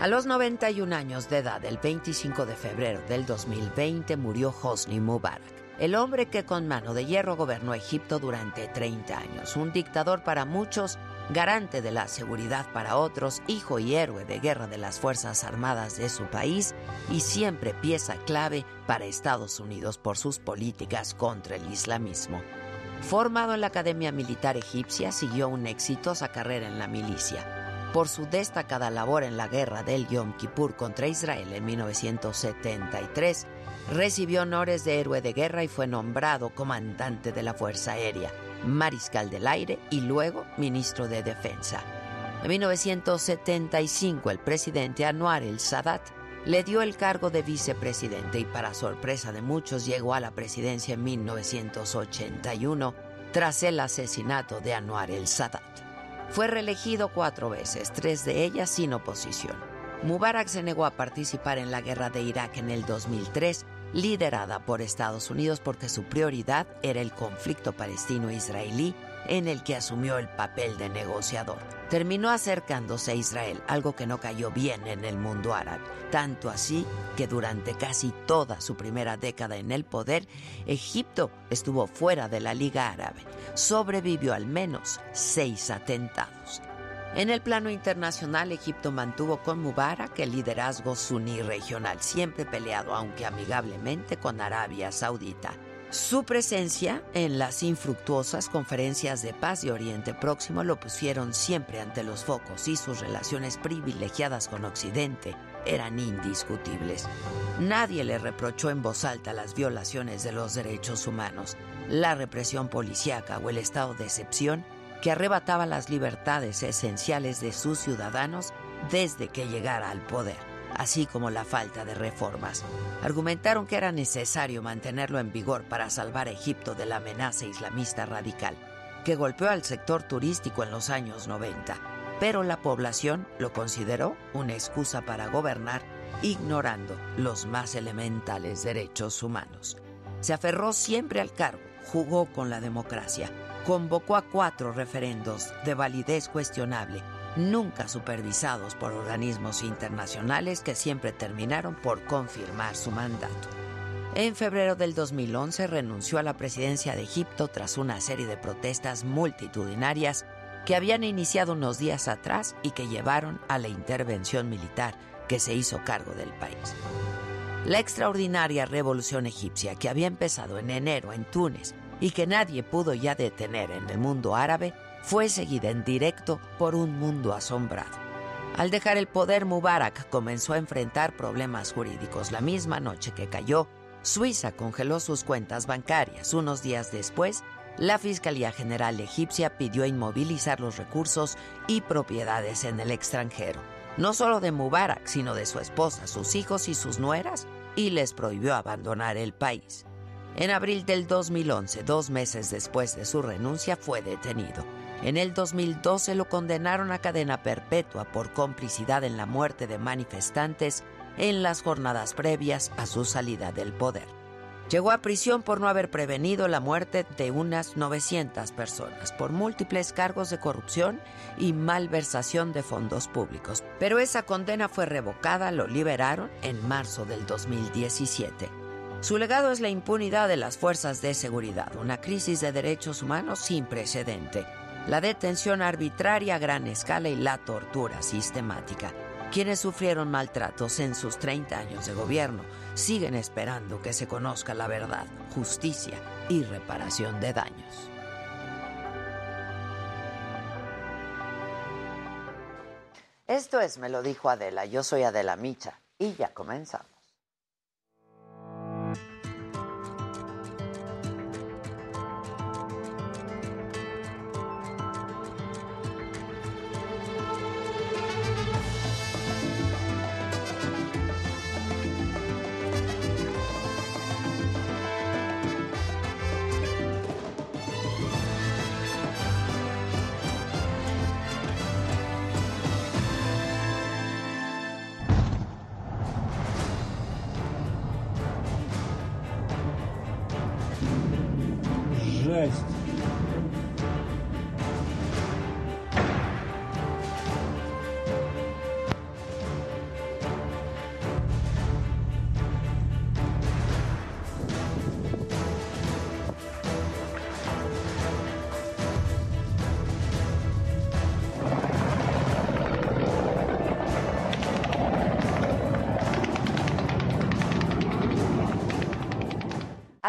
A los 91 años de edad, el 25 de febrero del 2020, murió Hosni Mubarak, el hombre que con mano de hierro gobernó Egipto durante 30 años, un dictador para muchos, garante de la seguridad para otros, hijo y héroe de guerra de las Fuerzas Armadas de su país y siempre pieza clave para Estados Unidos por sus políticas contra el islamismo. Formado en la Academia Militar Egipcia, siguió una exitosa carrera en la milicia por su destacada labor en la guerra del Yom Kippur contra Israel en 1973, recibió honores de héroe de guerra y fue nombrado comandante de la Fuerza Aérea, mariscal del aire y luego ministro de Defensa. En 1975, el presidente Anwar el Sadat le dio el cargo de vicepresidente y para sorpresa de muchos llegó a la presidencia en 1981 tras el asesinato de Anwar el Sadat. Fue reelegido cuatro veces, tres de ellas sin oposición. Mubarak se negó a participar en la guerra de Irak en el 2003, liderada por Estados Unidos porque su prioridad era el conflicto palestino-israelí en el que asumió el papel de negociador. Terminó acercándose a Israel, algo que no cayó bien en el mundo árabe, tanto así que durante casi toda su primera década en el poder, Egipto estuvo fuera de la Liga Árabe. Sobrevivió al menos seis atentados. En el plano internacional, Egipto mantuvo con Mubarak el liderazgo suní regional, siempre peleado, aunque amigablemente, con Arabia Saudita. Su presencia en las infructuosas conferencias de paz de Oriente Próximo lo pusieron siempre ante los focos y sus relaciones privilegiadas con Occidente eran indiscutibles. Nadie le reprochó en voz alta las violaciones de los derechos humanos, la represión policíaca o el estado de excepción que arrebataba las libertades esenciales de sus ciudadanos desde que llegara al poder así como la falta de reformas. Argumentaron que era necesario mantenerlo en vigor para salvar a Egipto de la amenaza islamista radical, que golpeó al sector turístico en los años 90, pero la población lo consideró una excusa para gobernar ignorando los más elementales derechos humanos. Se aferró siempre al cargo, jugó con la democracia, convocó a cuatro referendos de validez cuestionable nunca supervisados por organismos internacionales que siempre terminaron por confirmar su mandato. En febrero del 2011 renunció a la presidencia de Egipto tras una serie de protestas multitudinarias que habían iniciado unos días atrás y que llevaron a la intervención militar que se hizo cargo del país. La extraordinaria revolución egipcia que había empezado en enero en Túnez y que nadie pudo ya detener en el mundo árabe fue seguida en directo por un mundo asombrado. Al dejar el poder, Mubarak comenzó a enfrentar problemas jurídicos. La misma noche que cayó, Suiza congeló sus cuentas bancarias. Unos días después, la Fiscalía General egipcia pidió inmovilizar los recursos y propiedades en el extranjero, no solo de Mubarak, sino de su esposa, sus hijos y sus nueras, y les prohibió abandonar el país. En abril del 2011, dos meses después de su renuncia, fue detenido. En el 2012 lo condenaron a cadena perpetua por complicidad en la muerte de manifestantes en las jornadas previas a su salida del poder. Llegó a prisión por no haber prevenido la muerte de unas 900 personas por múltiples cargos de corrupción y malversación de fondos públicos. Pero esa condena fue revocada, lo liberaron en marzo del 2017. Su legado es la impunidad de las fuerzas de seguridad, una crisis de derechos humanos sin precedente la detención arbitraria a gran escala y la tortura sistemática. Quienes sufrieron maltratos en sus 30 años de gobierno siguen esperando que se conozca la verdad, justicia y reparación de daños. Esto es, me lo dijo Adela, yo soy Adela Micha y ya comenzamos.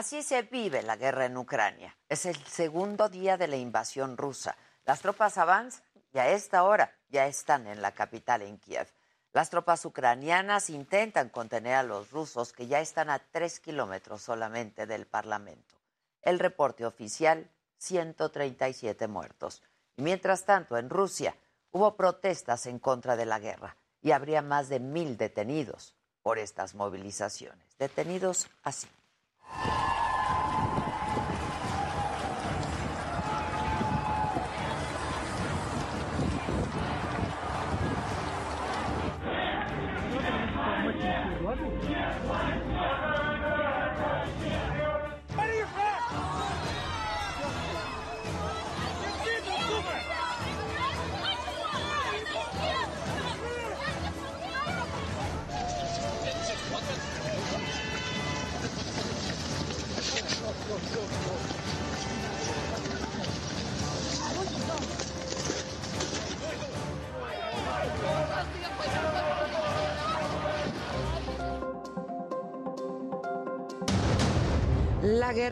Así se vive la guerra en Ucrania. Es el segundo día de la invasión rusa. Las tropas avanzan y a esta hora ya están en la capital, en Kiev. Las tropas ucranianas intentan contener a los rusos que ya están a tres kilómetros solamente del Parlamento. El reporte oficial, 137 muertos. Y mientras tanto, en Rusia hubo protestas en contra de la guerra y habría más de mil detenidos por estas movilizaciones. Detenidos así.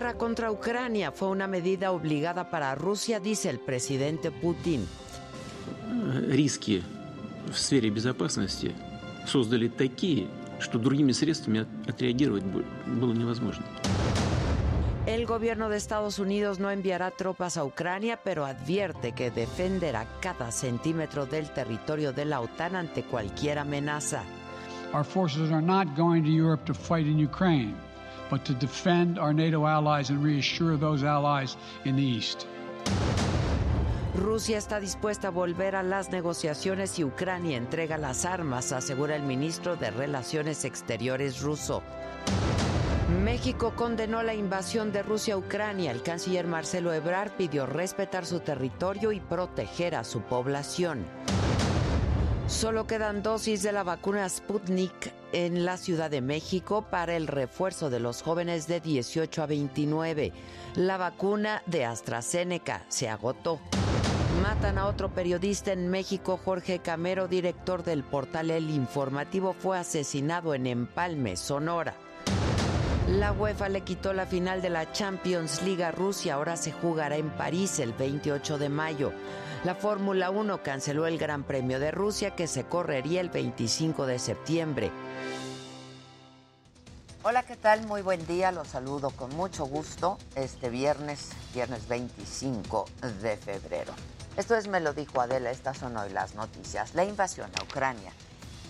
guerra contra Ucrania fue una medida obligada para Rusia, dice el presidente Putin. Риски в сфере безопасности создали такие, что другими средствами отреагировать было невозможно. El gobierno de Estados Unidos no enviará tropas a Ucrania, pero advierte que defenderá cada centímetro del territorio de la OTAN ante cualquier amenaza. Our forces are not going to Europe to fight in Ukraine, but to defend our NATO allies and reassure those allies in the east. Rusia está dispuesta a volver a las negociaciones si Ucrania entrega las armas, asegura el ministro de Relaciones Exteriores ruso. México condenó la invasión de Rusia a Ucrania. El canciller Marcelo Ebrard pidió respetar su territorio y proteger a su población. Solo quedan dosis de la vacuna Sputnik en la Ciudad de México para el refuerzo de los jóvenes de 18 a 29. La vacuna de AstraZeneca se agotó. Matan a otro periodista en México, Jorge Camero, director del portal El Informativo, fue asesinado en Empalme, Sonora. La UEFA le quitó la final de la Champions League a Rusia, ahora se jugará en París el 28 de mayo. La Fórmula 1 canceló el Gran Premio de Rusia que se correría el 25 de septiembre. Hola, ¿qué tal? Muy buen día, los saludo con mucho gusto este viernes, viernes 25 de febrero. Esto es Me lo dijo Adela, estas son hoy las noticias. La invasión a Ucrania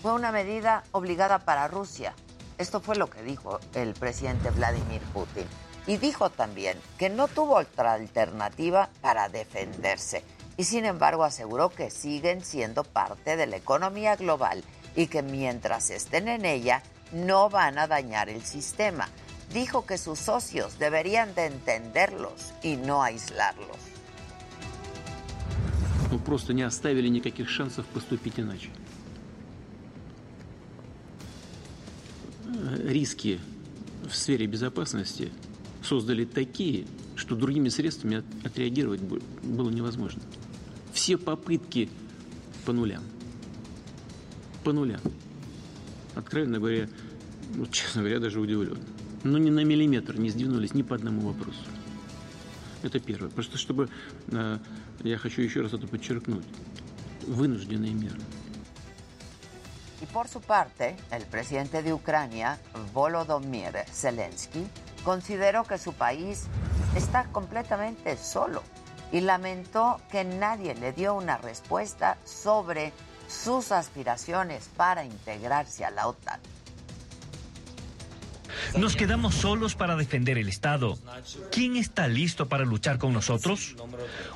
fue una medida obligada para Rusia esto fue lo que dijo el presidente Vladimir Putin. Y dijo también que no tuvo otra alternativa para defenderse Y sin embargo aseguró que siguen siendo parte de la economía global y que mientras estén en ella no van a dañar el sistema. Dijo que sus socios deberían de entenderlos y no aislarlos. No, просто не оставили никаких шансов поступить иначе. риски в сфере безопасности создали такие, что другими средствами отреагировать было невозможно. Все попытки по нулям. По нулям. Откровенно говоря, ну, честно говоря, даже удивлен. Но ни на миллиметр не сдвинулись ни по одному вопросу. Это первое. Просто чтобы, я хочу еще раз это подчеркнуть, вынужденные меры. Y por su parte, el presidente de Ucrania, Volodymyr Zelensky, consideró que su país está completamente solo y lamentó que nadie le dio una respuesta sobre sus aspiraciones para integrarse a la OTAN. Nos quedamos solos para defender el Estado. ¿Quién está listo para luchar con nosotros?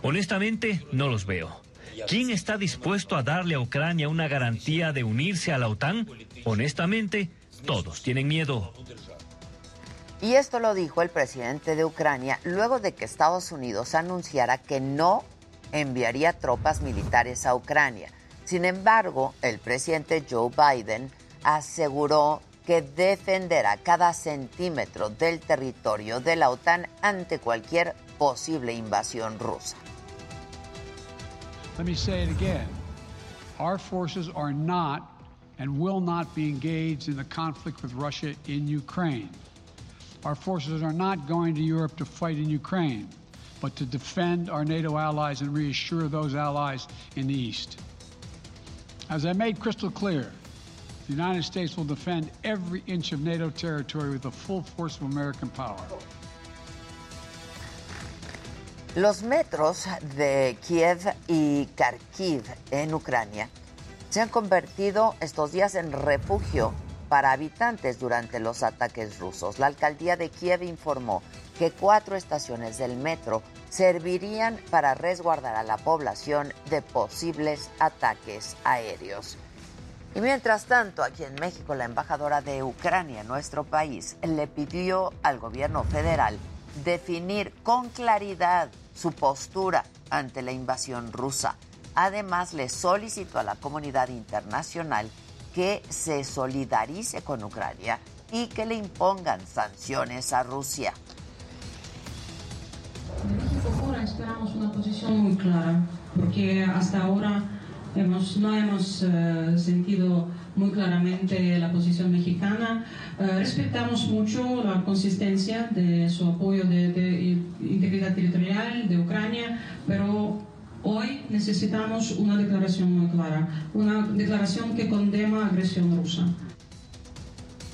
Honestamente, no los veo. ¿Quién está dispuesto a darle a Ucrania una garantía de unirse a la OTAN? Honestamente, todos tienen miedo. Y esto lo dijo el presidente de Ucrania luego de que Estados Unidos anunciara que no enviaría tropas militares a Ucrania. Sin embargo, el presidente Joe Biden aseguró que defenderá cada centímetro del territorio de la OTAN ante cualquier posible invasión rusa. Let me say it again. Our forces are not and will not be engaged in the conflict with Russia in Ukraine. Our forces are not going to Europe to fight in Ukraine, but to defend our NATO allies and reassure those allies in the East. As I made crystal clear, the United States will defend every inch of NATO territory with the full force of American power. Los metros de Kiev y Kharkiv en Ucrania se han convertido estos días en refugio para habitantes durante los ataques rusos. La alcaldía de Kiev informó que cuatro estaciones del metro servirían para resguardar a la población de posibles ataques aéreos. Y mientras tanto, aquí en México, la embajadora de Ucrania en nuestro país le pidió al gobierno federal definir con claridad su postura ante la invasión rusa. Además, le solicitó a la comunidad internacional que se solidarice con Ucrania y que le impongan sanciones a Rusia. De México esperamos una posición muy clara, porque hasta ahora hemos, no hemos uh, sentido muy claramente la posición mexicana. Uh, respetamos mucho la consistencia de su apoyo de, de integridad territorial de Ucrania, pero Hoy necesitamos una declaración muy clara, una declaración que condena agresión rusa.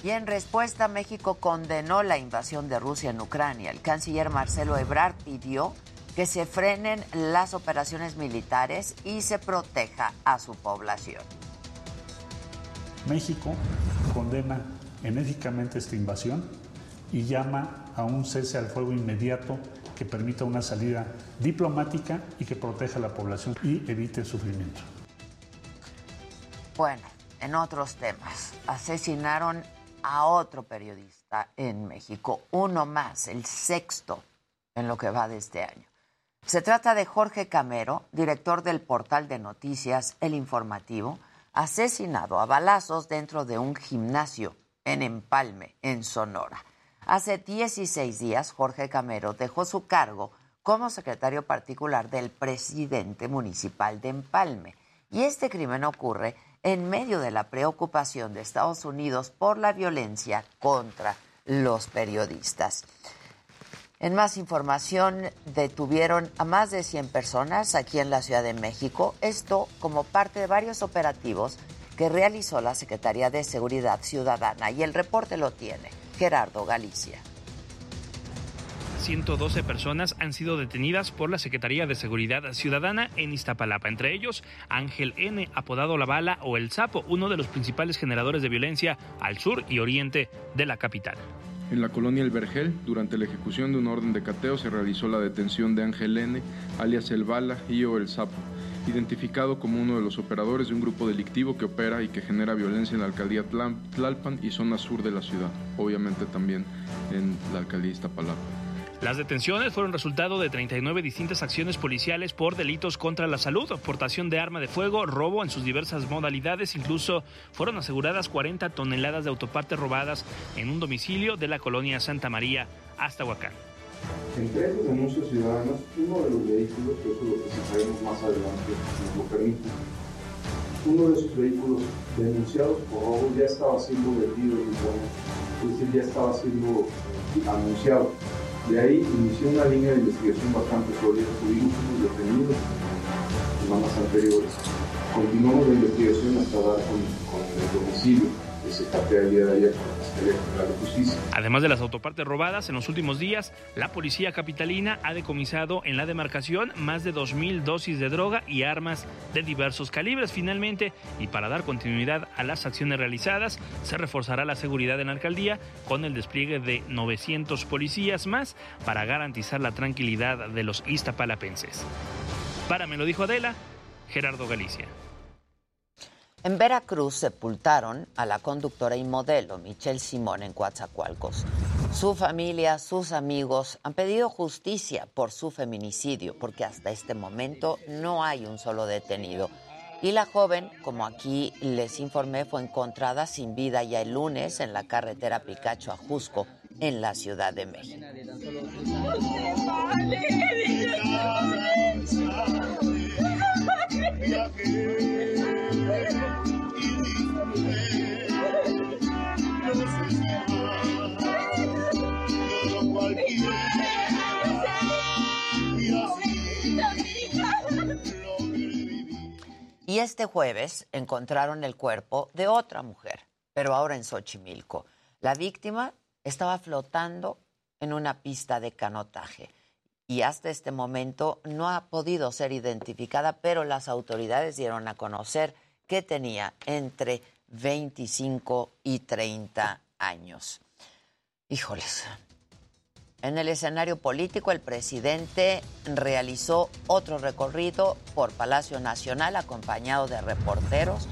Y en respuesta, México condenó la invasión de Rusia en Ucrania. El canciller Marcelo Ebrard pidió que se frenen las operaciones militares y se proteja a su población. México condena enérgicamente esta invasión y llama a un cese al fuego inmediato que permita una salida diplomática y que proteja a la población y evite el sufrimiento. Bueno, en otros temas, asesinaron a otro periodista en México, uno más, el sexto en lo que va de este año. Se trata de Jorge Camero, director del portal de noticias El Informativo, asesinado a balazos dentro de un gimnasio en Empalme, en Sonora. Hace 16 días, Jorge Camero dejó su cargo como secretario particular del presidente municipal de Empalme. Y este crimen ocurre en medio de la preocupación de Estados Unidos por la violencia contra los periodistas. En más información, detuvieron a más de 100 personas aquí en la Ciudad de México, esto como parte de varios operativos que realizó la Secretaría de Seguridad Ciudadana y el reporte lo tiene Gerardo Galicia. 112 personas han sido detenidas por la Secretaría de Seguridad Ciudadana en Iztapalapa, entre ellos Ángel N., apodado La Bala o El Sapo, uno de los principales generadores de violencia al sur y oriente de la capital. En la colonia El Vergel, durante la ejecución de una orden de cateo, se realizó la detención de Ángel N., alias El Bala y o El Sapo, identificado como uno de los operadores de un grupo delictivo que opera y que genera violencia en la alcaldía Tlalpan y zona sur de la ciudad, obviamente también en la alcaldía Iztapalapa. Las detenciones fueron resultado de 39 distintas acciones policiales por delitos contra la salud, portación de arma de fuego, robo en sus diversas modalidades, incluso fueron aseguradas 40 toneladas de autopartes robadas en un domicilio de la colonia Santa María hasta Huacán. Entre esas denuncias ciudadanas, uno de los vehículos, que eso es lo que presentaremos más adelante, nos lo permite, uno de esos vehículos denunciados por robo ya estaba siendo vendido, es decir, ya estaba siendo anunciado. De ahí inició una línea de investigación bastante sólida, tuvimos unos detenidos en semanas anteriores. Continuamos la investigación hasta dar con, el domicilio que se capea el día de ayer Además de las autopartes robadas, en los últimos días, la policía capitalina ha decomisado en la demarcación más de 2.000 dosis de droga y armas de diversos calibres. Finalmente, y para dar continuidad a las acciones realizadas, se reforzará la seguridad en la alcaldía con el despliegue de 900 policías más para garantizar la tranquilidad de los iztapalapenses. Para me lo dijo Adela, Gerardo Galicia. En Veracruz sepultaron a la conductora y modelo Michelle Simón en Coatzacoalcos. Su familia, sus amigos han pedido justicia por su feminicidio, porque hasta este momento no hay un solo detenido. Y la joven, como aquí les informé, fue encontrada sin vida ya el lunes en la carretera Picacho a Jusco, en la Ciudad de México y este jueves encontraron el cuerpo de otra mujer, pero ahora en Xochimilco. La víctima estaba flotando en una pista de canotaje y hasta este momento no ha podido ser identificada, pero las autoridades dieron a conocer que tenía entre 25 y 30 años. Híjoles. En el escenario político, el presidente realizó otro recorrido por Palacio Nacional acompañado de reporteros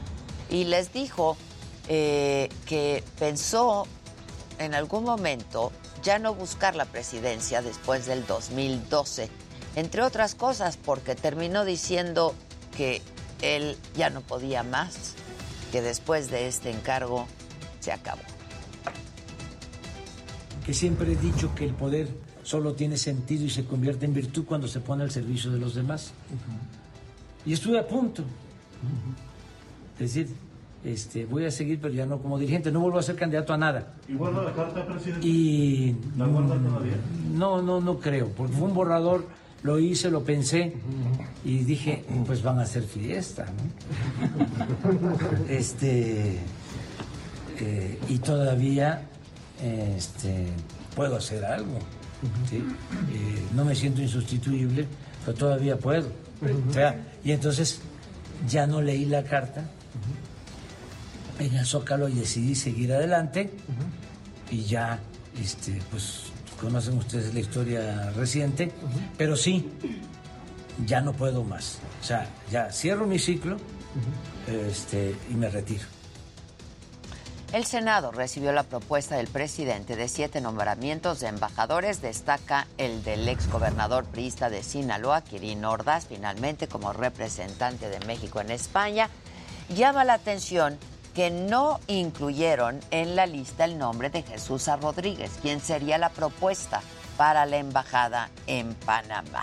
y les dijo eh, que pensó en algún momento ya no buscar la presidencia después del 2012, entre otras cosas porque terminó diciendo que él ya no podía más, que después de este encargo se acabó. Que siempre he dicho que el poder solo tiene sentido y se convierte en virtud cuando se pone al servicio de los demás. Y estuve a punto. Es decir, este, voy a seguir, pero ya no como dirigente, no vuelvo a ser candidato a nada. ¿Y guarda la carta, presidente? Y ¿La guarda todavía? no, no, no creo, porque fue un borrador, lo hice, lo pensé y dije, pues van a hacer fiesta, ¿no? Este, eh, y todavía este, puedo hacer algo, ¿sí? Eh, no me siento insustituible, pero todavía puedo. O sea, y entonces ya no leí la carta en el Zócalo y decidí seguir adelante y ya, este, pues conocen ustedes la historia reciente, pero sí, ya no puedo más. O sea, ya cierro mi ciclo este, y me retiro. El Senado recibió la propuesta del presidente de siete nombramientos de embajadores. Destaca el del exgobernador priista de Sinaloa, Quirino Ordaz, finalmente como representante de México en España. Llama la atención que no incluyeron en la lista el nombre de Jesús. Rodríguez, quien sería la propuesta para la embajada en Panamá.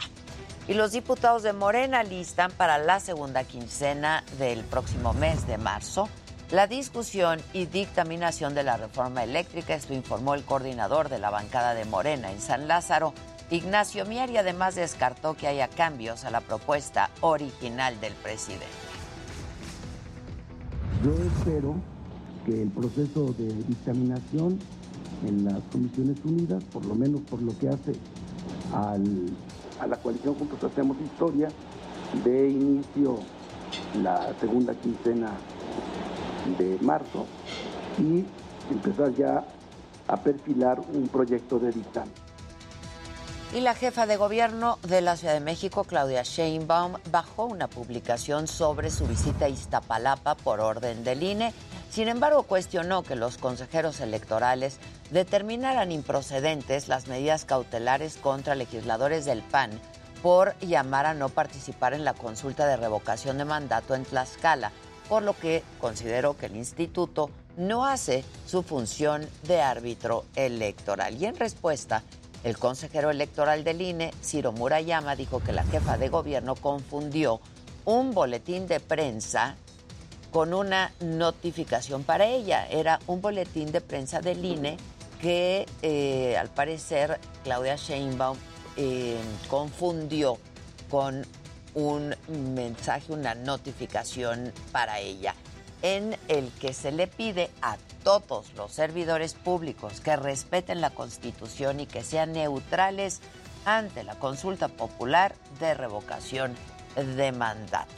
Y los diputados de Morena listan para la segunda quincena del próximo mes de marzo la discusión y dictaminación de la reforma eléctrica. Esto informó el coordinador de la bancada de Morena en San Lázaro, Ignacio Mier, y además descartó que haya cambios a la propuesta original del presidente. Yo espero que el proceso de dictaminación en las Comisiones Unidas, por lo menos por lo que hace a la coalición Juntos Hacemos Historia, de inicio la segunda quincena de marzo y empezar ya a perfilar un proyecto de dictamen. Y la jefa de gobierno de la Ciudad de México, Claudia Sheinbaum, bajó una publicación sobre su visita a Iztapalapa por orden del INE. Sin embargo, cuestionó que los consejeros electorales determinaran improcedentes las medidas cautelares contra legisladores del PAN por llamar a no participar en la consulta de revocación de mandato en Tlaxcala, por lo que consideró que el instituto no hace su función de árbitro electoral. Y en respuesta, el consejero electoral del INE, Ciro Murayama, dijo que la jefa de gobierno confundió un boletín de prensa con una notificación para ella. Era un boletín de prensa del INE que eh, al parecer Claudia Sheinbaum eh, confundió con un mensaje, una notificación para ella, en el que se le pide a todos los servidores públicos que respeten la Constitución y que sean neutrales ante la consulta popular de revocación de mandato.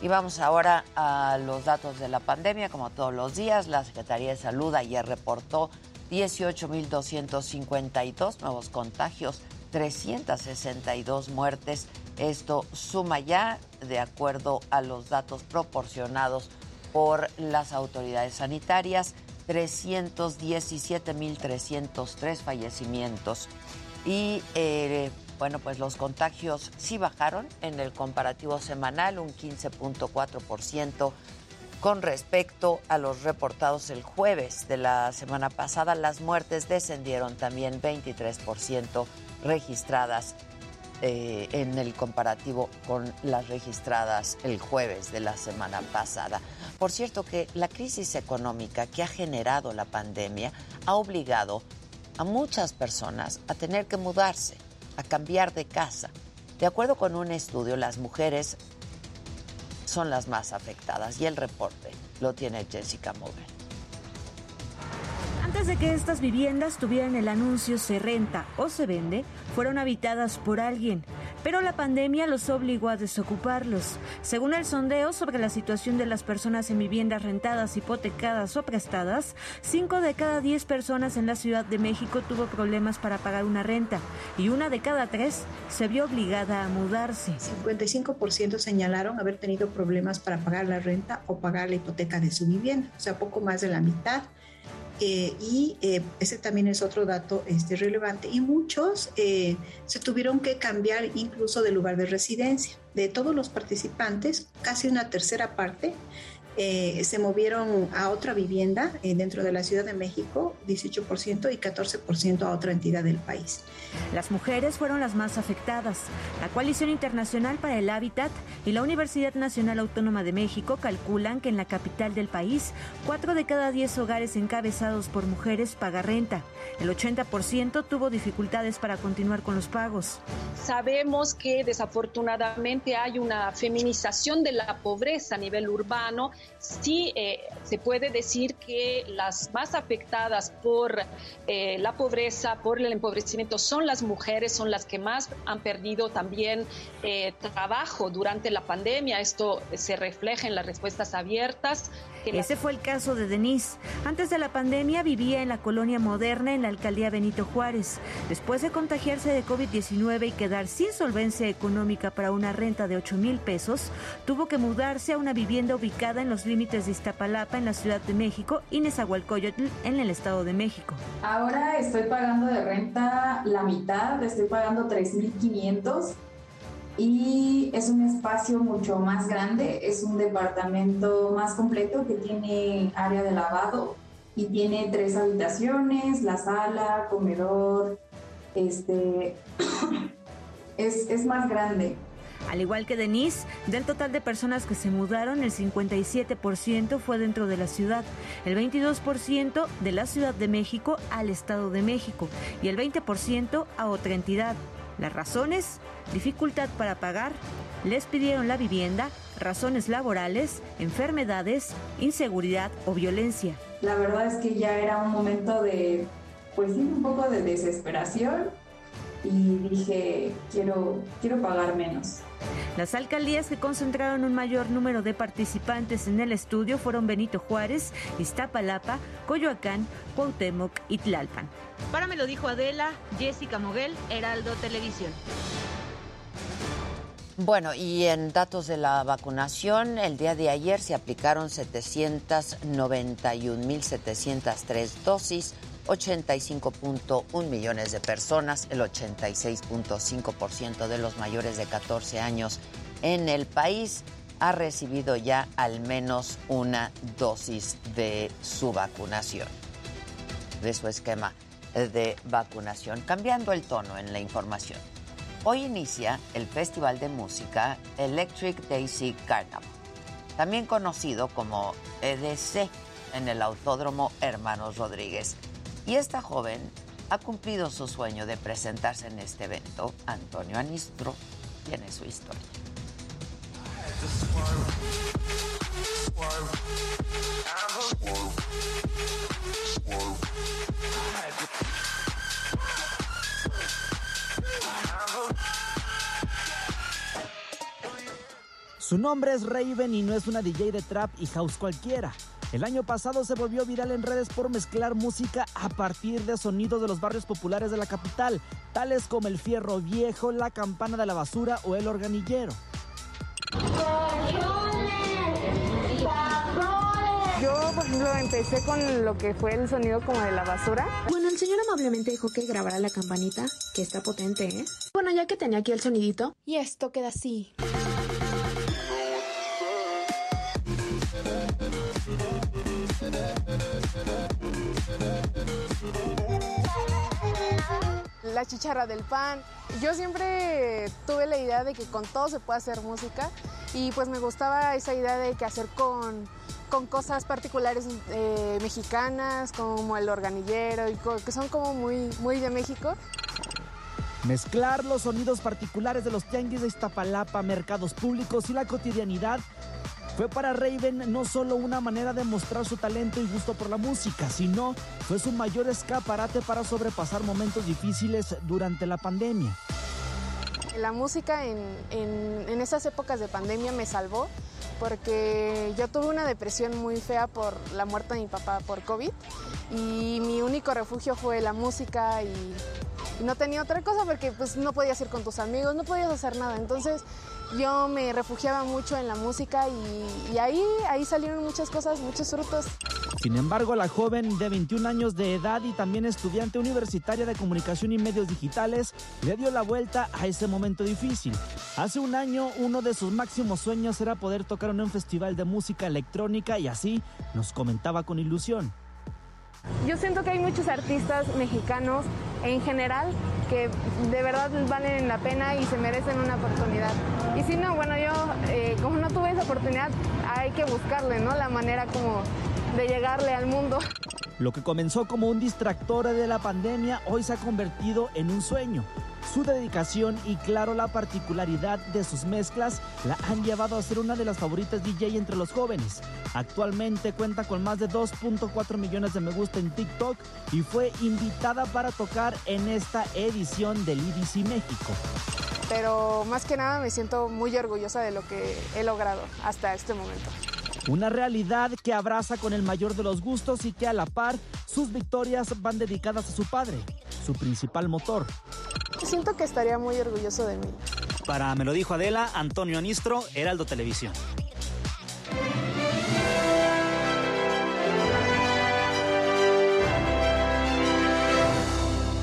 Y vamos ahora a los datos de la pandemia. Como todos los días, la Secretaría de Salud ayer reportó 18.252 nuevos contagios, 362 muertes. Esto suma ya, de acuerdo a los datos proporcionados por las autoridades sanitarias, 317.303 fallecimientos. Y eh, bueno, pues los contagios sí bajaron en el comparativo semanal, un 15.4% con respecto a los reportados el jueves de la semana pasada. Las muertes descendieron también 23% registradas eh, en el comparativo con las registradas el jueves de la semana pasada. Por cierto que la crisis económica que ha generado la pandemia ha obligado a muchas personas a tener que mudarse, a cambiar de casa. De acuerdo con un estudio, las mujeres son las más afectadas y el reporte lo tiene Jessica Mover. Antes de que estas viviendas tuvieran el anuncio se renta o se vende, fueron habitadas por alguien, pero la pandemia los obligó a desocuparlos. Según el sondeo sobre la situación de las personas en viviendas rentadas, hipotecadas o prestadas, 5 de cada 10 personas en la Ciudad de México tuvo problemas para pagar una renta y una de cada tres se vio obligada a mudarse. 55% señalaron haber tenido problemas para pagar la renta o pagar la hipoteca de su vivienda, o sea, poco más de la mitad eh, y eh, ese también es otro dato este, relevante. Y muchos eh, se tuvieron que cambiar incluso de lugar de residencia. De todos los participantes, casi una tercera parte eh, se movieron a otra vivienda eh, dentro de la Ciudad de México, 18% y 14% a otra entidad del país. Las mujeres fueron las más afectadas. La Coalición Internacional para el Hábitat y la Universidad Nacional Autónoma de México calculan que en la capital del país, 4 de cada 10 hogares encabezados por mujeres paga renta. El 80% tuvo dificultades para continuar con los pagos. Sabemos que desafortunadamente hay una feminización de la pobreza a nivel urbano sí eh, se puede decir que las más afectadas por eh, la pobreza, por el empobrecimiento, son las mujeres, son las que más han perdido también eh, trabajo durante la pandemia. Esto se refleja en las respuestas abiertas. Ese fue el caso de Denise. Antes de la pandemia vivía en la colonia moderna en la alcaldía Benito Juárez. Después de contagiarse de COVID-19 y quedar sin solvencia económica para una renta de 8 mil pesos, tuvo que mudarse a una vivienda ubicada en los límites de Iztapalapa en la Ciudad de México y Nezahualcóyotl en el Estado de México. Ahora estoy pagando de renta la mitad, estoy pagando 3.500 y es un espacio mucho más grande, es un departamento más completo que tiene área de lavado y tiene tres habitaciones, la sala, comedor, este es, es más grande. Al igual que Denise, del total de personas que se mudaron, el 57% fue dentro de la ciudad, el 22% de la Ciudad de México al Estado de México y el 20% a otra entidad. Las razones, dificultad para pagar, les pidieron la vivienda, razones laborales, enfermedades, inseguridad o violencia. La verdad es que ya era un momento de, pues sí, un poco de desesperación y dije, quiero, quiero pagar menos. Las alcaldías que concentraron un mayor número de participantes en el estudio fueron Benito Juárez, Iztapalapa, Coyoacán, Cuauhtémoc y Tlalpan. Para me lo dijo Adela, Jessica Moguel, Heraldo Televisión. Bueno, y en datos de la vacunación, el día de ayer se aplicaron 791.703 dosis, 85.1 millones de personas, el 86.5% de los mayores de 14 años en el país ha recibido ya al menos una dosis de su vacunación, de su esquema de vacunación, cambiando el tono en la información. Hoy inicia el Festival de Música Electric Daisy Carnival, también conocido como EDC en el Autódromo Hermanos Rodríguez. Y esta joven ha cumplido su sueño de presentarse en este evento. Antonio Anistro tiene su historia. Su nombre es Raven y no es una DJ de trap y house cualquiera. El año pasado se volvió viral en redes por mezclar música a partir de sonidos de los barrios populares de la capital, tales como el fierro viejo, la campana de la basura o el organillero. Yo, por ejemplo, empecé con lo que fue el sonido como de la basura. Bueno, el señor amablemente dijo que grabara la campanita, que está potente, ¿eh? Bueno, ya que tenía aquí el sonidito. Y esto queda así. La chicharra del pan. Yo siempre tuve la idea de que con todo se puede hacer música y pues me gustaba esa idea de que hacer con, con cosas particulares eh, mexicanas como el organillero y que son como muy, muy de México. Mezclar los sonidos particulares de los tianguis de Iztapalapa, mercados públicos y la cotidianidad Fue para Raven no solo una manera de mostrar su talento y gusto por la música, sino fue su mayor escaparate para sobrepasar momentos difíciles durante la pandemia. La música en, en esas épocas de pandemia me salvó porque yo tuve una depresión muy fea por la muerte de mi papá por COVID y mi único refugio fue la música y, no tenía otra cosa porque pues no podías ir con tus amigos, no podías hacer nada. Entonces yo me refugiaba mucho en la música y, ahí, ahí salieron muchas cosas, muchos frutos. Sin embargo, la joven de 21 años de edad y también estudiante universitaria de comunicación y medios digitales le dio la vuelta a ese momento difícil. Hace un año, uno de sus máximos sueños era poder tocar en un festival de música electrónica y así nos comentaba con ilusión. Yo siento que hay muchos artistas mexicanos en general que de verdad valen la pena y se merecen una oportunidad. Y si no, bueno, yo eh, como no tuve esa oportunidad, hay que buscarle, ¿no? La manera como de llegarle al mundo. Lo que comenzó como un distractor de la pandemia hoy se ha convertido en un sueño. Su dedicación y claro la particularidad de sus mezclas la han llevado a ser una de las favoritas DJ entre los jóvenes. Actualmente cuenta con más de 2.4 millones de me gusta en TikTok y fue invitada para tocar en esta edición del IDC México. Pero más que nada me siento muy orgullosa de lo que he logrado hasta este momento. Una realidad que abraza con el mayor de los gustos y que a la par sus victorias van dedicadas a su padre, su principal motor. Siento que estaría muy orgulloso de mí. Para Me lo dijo Adela, Antonio Anistro, Heraldo Televisión.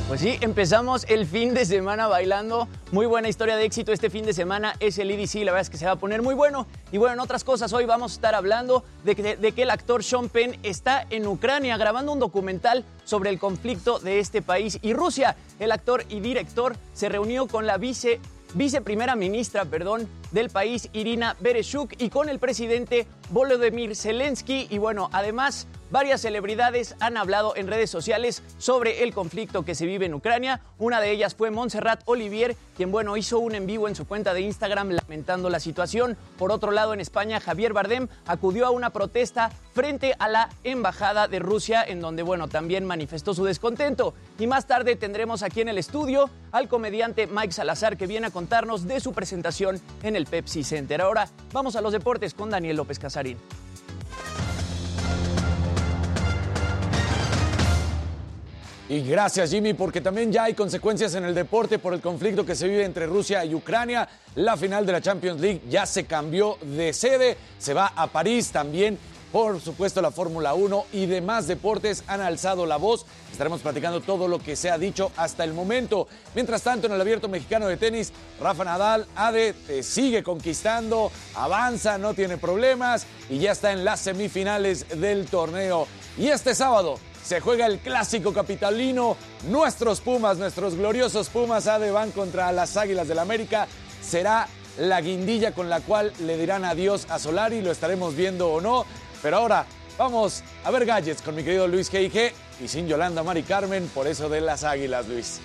Pues sí, empezamos el fin de semana bailando. Muy buena historia de éxito este fin de semana es el EDC. La verdad es que se va a poner muy bueno. Y bueno, en otras cosas, hoy vamos a estar hablando de que, el actor Sean Penn está en Ucrania grabando un documental sobre el conflicto de este país y Rusia. El actor y director se reunió con la vice viceprimera ministra, perdón, del país, Irina Bereshuk, y con el presidente Volodymyr Zelensky. Y bueno, además, varias celebridades han hablado en redes sociales sobre el conflicto que se vive en Ucrania. Una de ellas fue Montserrat Olivier, quien, bueno, hizo un en vivo en su cuenta de Instagram lamentando la situación. Por otro lado, en España, Javier Bardem acudió a una protesta frente a la embajada de Rusia, en donde, bueno, también manifestó su descontento. Y más tarde tendremos aquí en el estudio al comediante Mike Salazar, que viene a contarnos de su presentación en el Pepsi Center. Ahora vamos a los deportes con Daniel López Casarín. Y gracias Jimmy, porque también ya hay consecuencias en el deporte por el conflicto que se vive entre Rusia y Ucrania. La final de la Champions League ya se cambió de sede, se va a París también. Por supuesto, la Fórmula 1 y demás deportes han alzado la voz. Estaremos platicando todo lo que se ha dicho hasta el momento. Mientras tanto, en el Abierto Mexicano de Tenis, Rafa Nadal, Ade, eh, sigue conquistando, avanza, no tiene problemas y ya está en las semifinales del torneo. Y este sábado se juega el clásico capitalino. Nuestros Pumas, nuestros gloriosos Pumas, Ade van contra las Águilas del América. Será la guindilla con la cual le dirán adiós a Solari, lo estaremos viendo o no. Pero ahora vamos a ver gadgets con mi querido Luis G.I.G. y sin Yolanda Mari Carmen, por eso de las Águilas, Luis.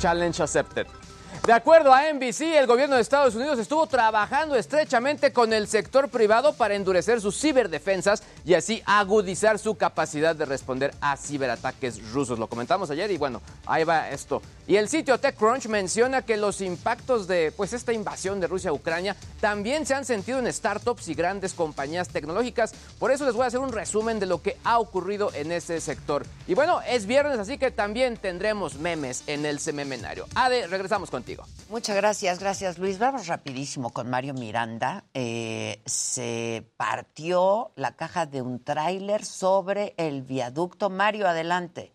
Challenge accepted. De acuerdo a NBC, el gobierno de Estados Unidos estuvo trabajando estrechamente con el sector privado para endurecer sus ciberdefensas y así agudizar su capacidad de responder a ciberataques rusos. Lo comentamos ayer y bueno, ahí va esto. Y el sitio TechCrunch menciona que los impactos de pues esta invasión de Rusia a Ucrania también se han sentido en startups y grandes compañías tecnológicas. Por eso les voy a hacer un resumen de lo que ha ocurrido en ese sector. Y bueno, es viernes, así que también tendremos memes en el sememenario. Ade, regresamos contigo. Muchas gracias, gracias Luis. Vamos rapidísimo con Mario Miranda. Eh, se partió la caja de un tráiler sobre el viaducto. Mario, adelante.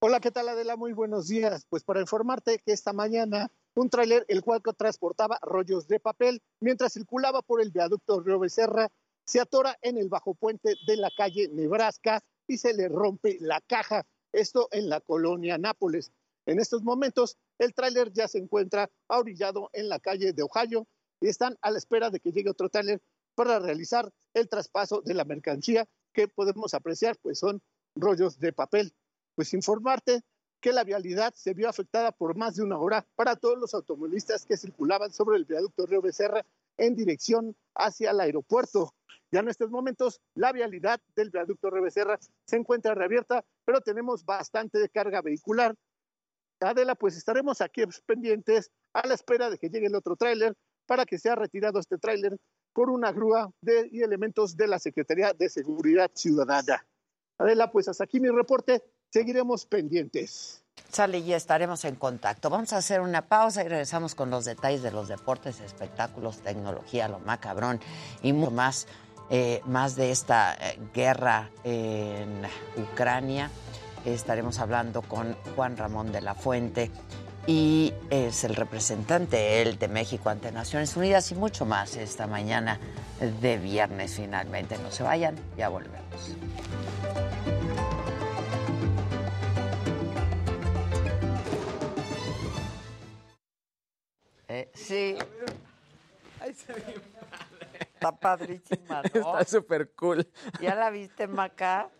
Hola, ¿qué tal Adela? Muy buenos días. Pues para informarte que esta mañana un tráiler el cual transportaba rollos de papel mientras circulaba por el viaducto Río Becerra se atora en el bajo puente de la calle Nebraska y se le rompe la caja. Esto en la colonia Nápoles. En estos momentos, el tráiler ya se encuentra ahorillado en la calle de Ohio y están a la espera de que llegue otro tráiler para realizar el traspaso de la mercancía que podemos apreciar, pues son rollos de papel. Pues informarte que la vialidad se vio afectada por más de una hora para todos los automovilistas que circulaban sobre el viaducto Río Becerra en dirección hacia el aeropuerto. Ya en estos momentos la vialidad del viaducto Río Becerra se encuentra reabierta, pero tenemos bastante carga vehicular. Adela, pues estaremos aquí pendientes a la espera de que llegue el otro tráiler para que sea retirado este tráiler por una grúa de, y elementos de la Secretaría de Seguridad Ciudadana. Adela, pues hasta aquí mi reporte. Seguiremos pendientes. Sale y estaremos en contacto. Vamos a hacer una pausa y regresamos con los detalles de los deportes, espectáculos, tecnología, lo macabrón y mucho más, eh, más de esta eh, guerra en Ucrania. Estaremos hablando con Juan Ramón de la Fuente y es el representante él de México ante Naciones Unidas y mucho más esta mañana de viernes finalmente. No se vayan, ya volvemos. Eh, sí. Está padrísima, ¿no? Está súper cool. ¿Ya la viste, Maca?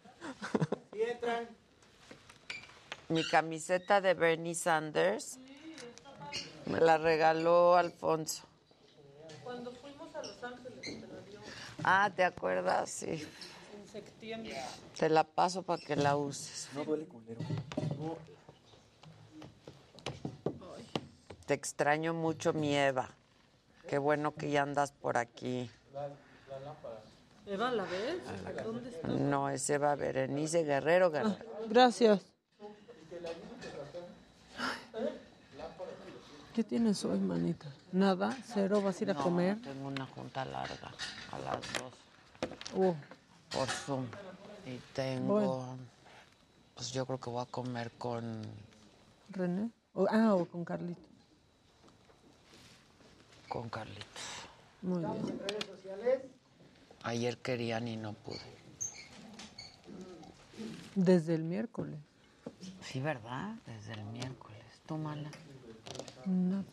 Mi camiseta de Bernie Sanders me la regaló Alfonso. Cuando fuimos a Los Ángeles te la dio. Ah, ¿te acuerdas? Sí. En septiembre. Te la paso para que la uses. No duele culero. Te extraño mucho, mi Eva. Qué bueno que ya andas por aquí. Eva, ¿la ves? ¿Dónde está? No, es Eva Berenice Guerrero Guerrero. Gracias. ¿Qué tienes hoy, manita? ¿Nada? ¿Cero? ¿Vas a ir a No, comer? Tengo una junta larga a las dos Oh, por Zoom. Y tengo. Bueno. Pues yo creo que voy a comer con. ¿René? O- ah, o con Carlito. con Carlitos. Muy bien. Ayer querían y no pude. Desde el miércoles. Sí, ¿verdad? Desde el miércoles. Tómala. Nada.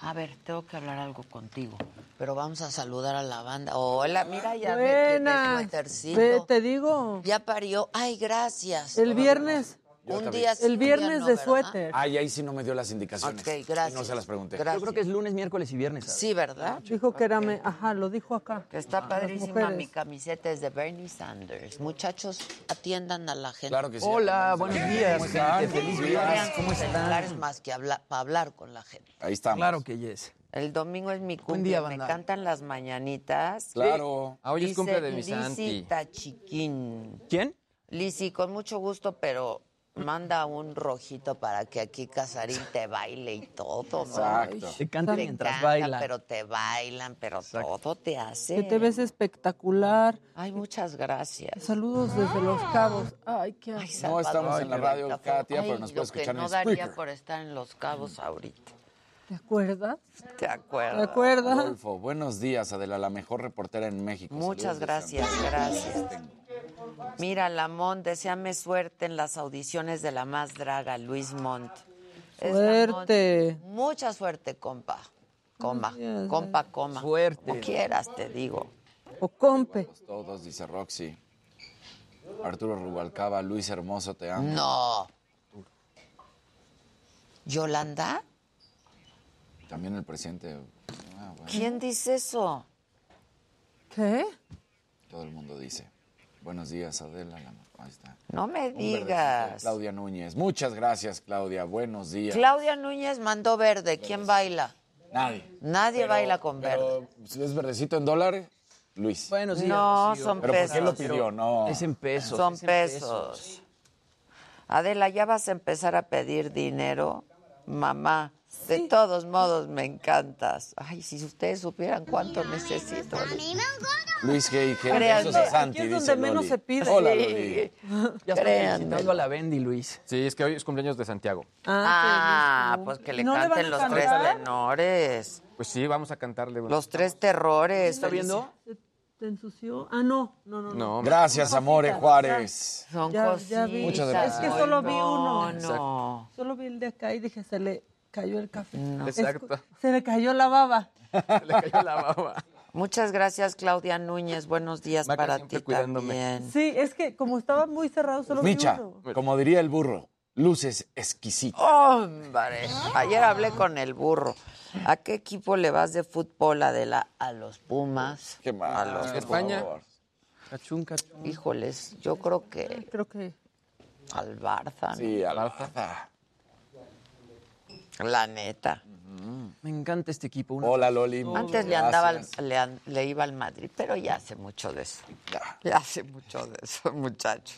A ver, tengo que hablar algo contigo. Pero vamos a saludar a la banda. Hola, mira, ya Buenas. suétercito. Ve, te digo. Ya parió. Ay, gracias. El viernes. Yo Un día sí, El día viernes no, de suéter. Ay, ahí sí no me dio las indicaciones. Ok, gracias. Y no se las pregunté. Gracias. Yo creo que es lunes, miércoles y viernes. ¿sabes? Sí, ¿verdad? Dijo que era... me- Ajá, lo dijo acá. Que está padrísima mi camiseta, es de Bernie Sanders. Muchachos, atiendan a la gente. Claro que sí. Hola, buenos días, ¿Cómo están? gente. Feliz días. ¿Cómo están? más que hablar, para hablar con la gente. Ahí estamos. Claro que yes. El domingo es mi cumple, día, me cantan las mañanitas. Claro. Ah, hoy es Dice cumple de mi Santi. Chiquín. ¿Quién? Lisi, con mucho gusto, pero manda un rojito para que aquí Casarín te baile y todo, ¿no? Exacto. Te cantan Te mientras canta, bailan. pero te bailan, pero todo te hace. Que te ves espectacular. Ay, muchas gracias. Saludos desde Los Cabos. Ay, qué Ay, asco. No estamos en la radio, bonita Katia, pero nos Ay, puedes que escuchar en no daría por estar en Los Cabos ahorita. ¿Te acuerdas? ¿Te ¿Te acuerdas? acuerdas? Adolfo, buenos días, Adela, la mejor reportera en México. Muchas Saludos gracias, gracias. Mira, Lamont, deseame suerte en las audiciones de La Más Draga, Luis Montt. Suerte. Lamont. Mucha suerte, compa. Coma, Gracias. compa, coma. Suerte. Como quieras, te digo. O compe. Todos, dice Roxy. Arturo Rubalcaba, Luis Hermoso, te amo. No. ¿Yolanda? También el presidente. Ah, bueno, ¿Quién dice eso? ¿Qué? todo el mundo dice. Buenos días, Adela. la- Ahí está. No me Un digas. Claudia Núñez. Muchas gracias, Claudia. Buenos días. Claudia Núñez mandó verde. ¿Quién baila? Nadie. Nadie Pero- baila con verde. pero, si ¿Es verdecito en dólares? Luis. Buenos días. No, son ¿Pero por qué pesos. lo pidió? No. Es en pesos. Son pesos. Adela, ¿ya vas a empezar a pedir dinero? Mamá, de todos modos me encantas. Ay, si ustedes supieran cuánto necesito. Luis G. G. Créanme. Santi, Aquí es dice donde menos Loli. se pide. Hola. Loli. Ya estoy felicitando a la Bendy, Luis. Sí, es que hoy es cumpleaños de Santiago. Ah, qué pues que le ¿No canten los cantar? tres tenores. Pues sí, vamos a cantarle. Los tres terrores. ¿Está viendo? ¿Te, ensució? Ah, no. No, no, no. No, Gracias, Amore Juárez. Son Ya- cositas. ya vi. Muchas gracias. Es que solo vi no, uno. No, Solo vi el de acá y dije, se le cayó el café. Es- Exacto. se le cayó la baba. Le cayó la baba. Muchas gracias, Claudia Núñez. Buenos días Maca para ti cuidándome. también. Sí, es que como estaba muy cerrado, solo Micha, vi como diría el burro, luces exquisitas. Hombre, ayer hablé con el burro. ¿A qué equipo le vas de fútbol, Adela? A los Pumas. Qué mal. A los España. Pumas. Cachún, cachún. Híjoles, yo creo que Creo que al Barça. ¿no? Sí, al Barça. La neta. Me encanta este equipo. una- Hola, Loli. Antes le andaba, al- le, an- le iba al Madrid, pero ya hace mucho de eso. Ya hace mucho de eso, muchacho.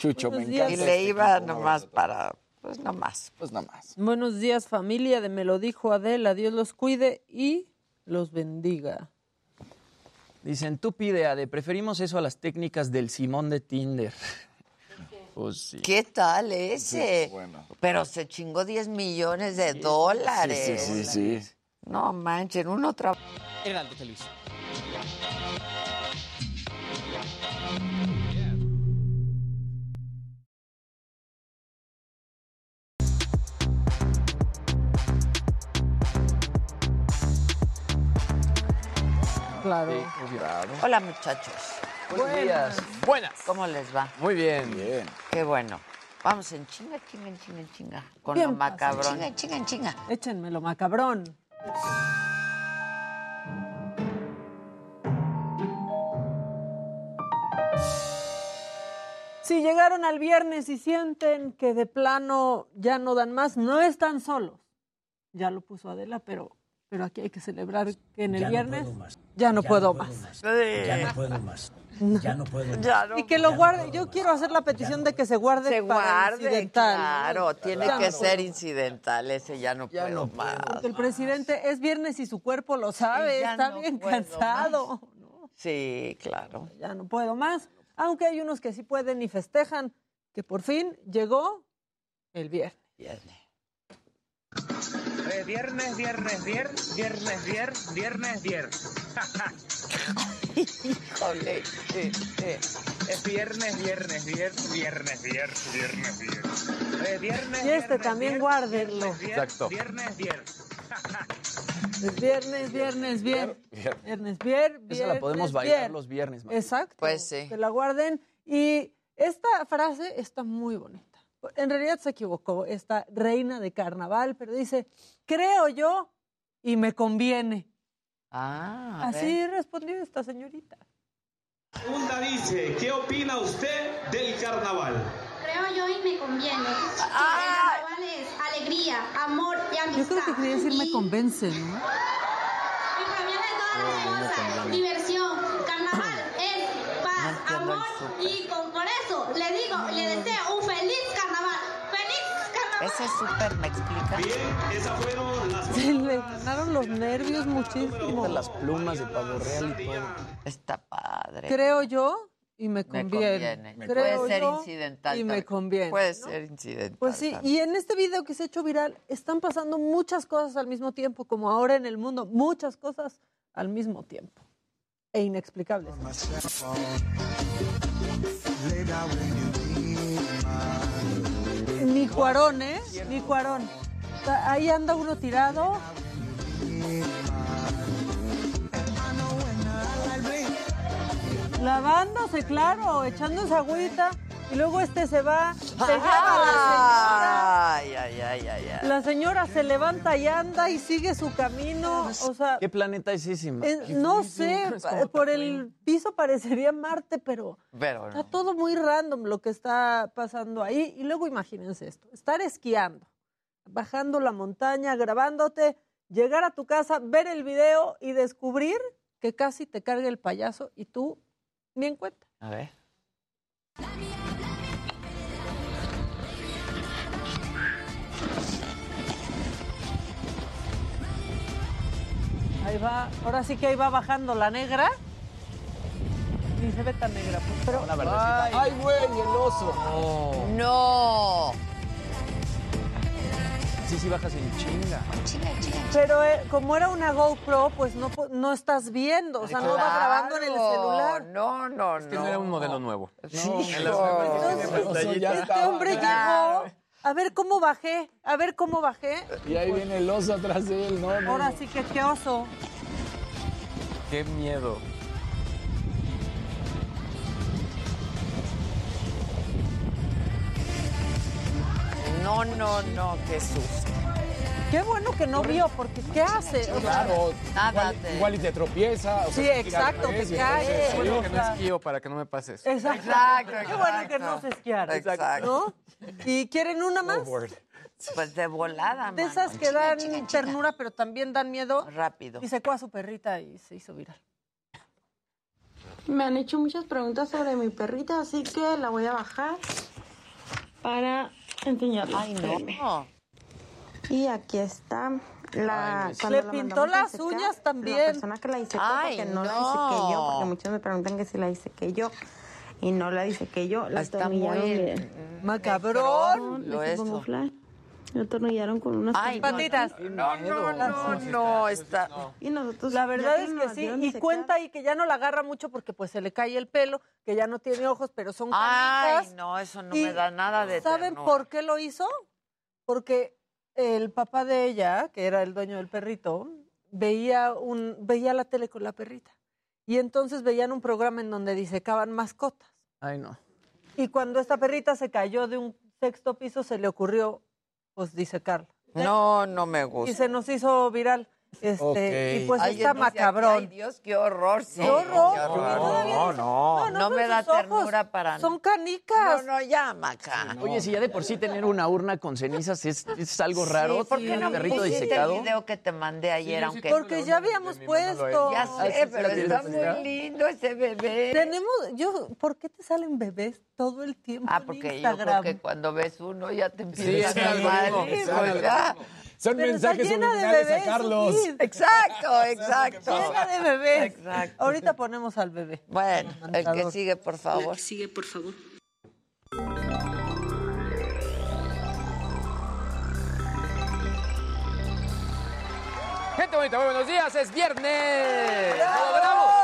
Chucho, me Buenos encanta. Y este le iba equipo, un nomás abrazo. para, pues nomás. Pues nada más. Buenos días familia de Me lo dijo Adela, Dios los cuide y los bendiga. Dicen, tú pide, Ade, preferimos eso a las técnicas del Simón de Tinder. Pues sí. ¿Qué tal ese? bueno. Pero se chingó 10 millones de dólares. Sí, sí, sí, sí. No manchen, uno trabaja. Heraldo Televisión. Claro. Hola muchachos. Buenos días. Buenas. ¿Cómo les va? Muy bien. Bien. Qué bueno. Vamos en chinga, chinga, en chinga, en chinga. Con Bien lo macabrón. Chinga, chinga, en chinga. Échenmelo, macabrón. Si llegaron al viernes y sienten que de plano ya no dan más, no están solos. Ya lo puso Adela, pero, pero aquí hay que celebrar que en el Ya viernes ya no Ya puedo no puedo más. Ya no puedo más. Ya no puedo. Ya no Y que lo guarde. Yo quiero hacer la petición de que se guarde se para guarde, incidental. claro, tiene Ya que no ser incidental, ese ya no puedo más. Porque el presidente es viernes y su cuerpo lo sabe, ya está no bien cansado. Sí, claro. Ya no puedo más. Aunque hay unos que sí pueden y festejan que por fin llegó el viernes. Viernes. Eh, viernes, viernes, viernes, viernes, viernes, viernes, viernes. Híjole. eh, eh. Es viernes, viernes, viernes, viernes, viernes, viernes, viernes. Eh, viernes, Y este viernes, también viernes, guárdenlo. viernes, viernes, Exacto. Viernes, viernes. Es viernes, viernes, bien. Viernes, vier, Esa la podemos bailar vier. los viernes. Exacto. Pues sí. Que la guarden. Y esta frase está muy bonita. En realidad se equivocó esta reina de carnaval, pero dice, creo yo y me conviene. Ah, Así respondió esta señorita. Segunda dice, ¿qué opina usted del carnaval? Creo yo y me conviene. Ah. El carnaval es alegría, amor y Yo amistad. creo que quería decir me Y convence, ¿no? me conviene todas las cosas. Diversión. Carnaval es paz, el amor y con, por eso le digo, le deseo un feliz. Ese súper me explica. Bien, esas fueron las Se le ganaron los nervios muchísimo. Las plumas de pavo real y todo. Está padre. Creo yo y me Me conviene. conviene. Creo Puede ser yo incidental. Y me conviene. Puede ¿no? ser incidental. Pues sí, también. y en este video que se ha hecho viral están pasando muchas cosas al mismo tiempo, como ahora en el mundo, muchas cosas al mismo tiempo. E inexplicables. Ni Cuarón, ¿eh? Ni Cuarón. Ahí anda uno tirado. Lavándose, claro, echándose agüita. Y luego este se va, se lleva a la Ay, ay, ay, ay, ay. señora. La señora se levanta y anda y sigue su camino. O sea, ¿Qué planeta es ese? Eh, no sé, pa- por el piso parecería Marte, pero Pero está no. todo muy random lo que está pasando ahí. Y luego imagínense esto, estar esquiando, bajando la montaña, grabándote, llegar a tu casa, ver el video y descubrir que casi te carga el payaso y tú ni en cuenta. A ver. Ahí va, ahora sí que ahí va bajando la negra. Ni se ve tan negra, pues, pero... Una verdecita. Ay. ¡Ay, güey! El oso. No. Sí, sí, bajas en chinga. Pero eh, como era una GoPro, pues no, no estás viendo, o sea, no va grabando en el Claro. celular. No, no, Es que no era un modelo nuevo. Sí, Entonces, este hombre llegó a ver cómo bajé, a ver cómo bajé. Y ahí viene el oso atrás de él, ¿no? no, Ahora no. sí que qué oso. Qué miedo. No, no, no, qué susto. Qué bueno que no vio, porque ¿qué hace? O sea, Claro, Nada, igual, te- igual y te tropieza. o Sí, sea, exacto, te caes. entonces, Bueno, que no esquío para que no me pase eso. Exacto. Exacto, Qué bueno que no se esquiara. Exacto. ¿No? ¿Y quieren una más? Pues de volada, De mano. esas que dan ternura, pero también dan miedo. Rápido. Y secó a su perrita y se hizo viral. Me han hecho muchas preguntas sobre mi perrita, así que la voy a bajar para enseñarles. Ay, no. Y aquí está. La, Ay, cuando Le la pintó las secar, uñas también. La persona que la hice Ay, porque no, la no. hice yo, porque muchos me preguntan que si la hice que yo. Y no la hice que yo, la Está atornillaron muy Macabrón. Lo flash. La atornillaron con unas Ay, no, patitas. No, no, no, no, está. Y nosotros La verdad es que sí. Y cuenta ahí que ya no la agarra mucho porque pues se le cae el pelo, que ya no tiene ojos, pero son Ay, canicas. no, eso no Y me da nada de ¿Saben ternura. por qué lo hizo? Porque el papá de ella, que era el dueño del perrito, veía un veía la tele con la perrita. Y entonces veían un programa en donde disecaban mascotas. Ay, no. Y cuando esta perrita se cayó de un sexto piso, se le ocurrió pues disecarla. No, no me Y gusta. se nos hizo viral. Este, Ok. y pues está macabrón. Ay, Dios, qué horror, sí. ¡Qué horror! No, no. No, son me da ojos, ternura para Son No, canicas. no, ya, Maca. Oye, si ya de por sí tener una urna con cenizas es, es algo raro. Sí, ¿Por qué no perrito disecado. el video que te mandé ayer, sí aunque... Porque ya habíamos puesto. Ya Ah, sé, sí, pero está muy lindo ese bebé. Tenemos, yo, ¿por qué te salen bebés todo el tiempo Ah, en porque yo creo Instagram? que cuando ves uno ya te Sí, empiezas a el el. Son Pero está mensajes llena de subliminales bebés, a Carlos. Exacto, exacto. Llena de bebés. Exacto. Ahorita ponemos al bebé. Bueno, el que sigue, por favor. Sigue, por favor. Gente bonita, muy buenos días, es viernes. ¡Lo logramos!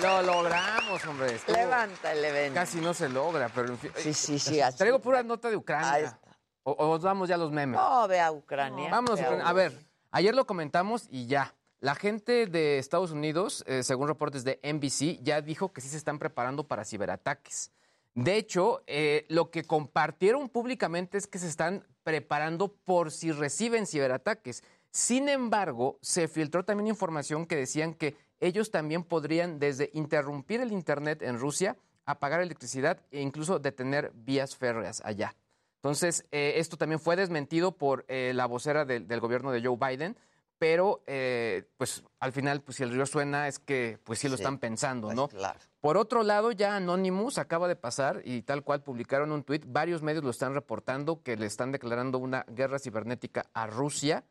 Lo logramos, hombre. Estuvo- Levanta el evento. Casi no se logra, pero en fin. Sí, sí, sí. así. Traigo pura nota de Ahí Ucrania. O, o vamos ya a los memes. No, ve a Ucrania. Vámonos, ve Ucrania. A ver, ayer lo comentamos y ya. La gente de Estados Unidos, eh, según reportes de NBC, ya dijo que sí se están preparando para ciberataques. De hecho, eh, lo que compartieron públicamente es que se están preparando por si reciben ciberataques. Sin embargo, se filtró también información que decían que ellos también podrían desde interrumpir el Internet en Rusia, apagar electricidad e incluso detener vías férreas allá. Entonces, eh, esto también fue desmentido por eh, la vocera del, del gobierno de Joe Biden, pero eh, pues al final, pues si el río suena es que pues sí lo Sí, están pensando, pues ¿no? claro. Por otro lado, ya Anonymous acaba de pasar y tal cual publicaron un tuit, varios medios lo están reportando que le están declarando una guerra cibernética a Rusia.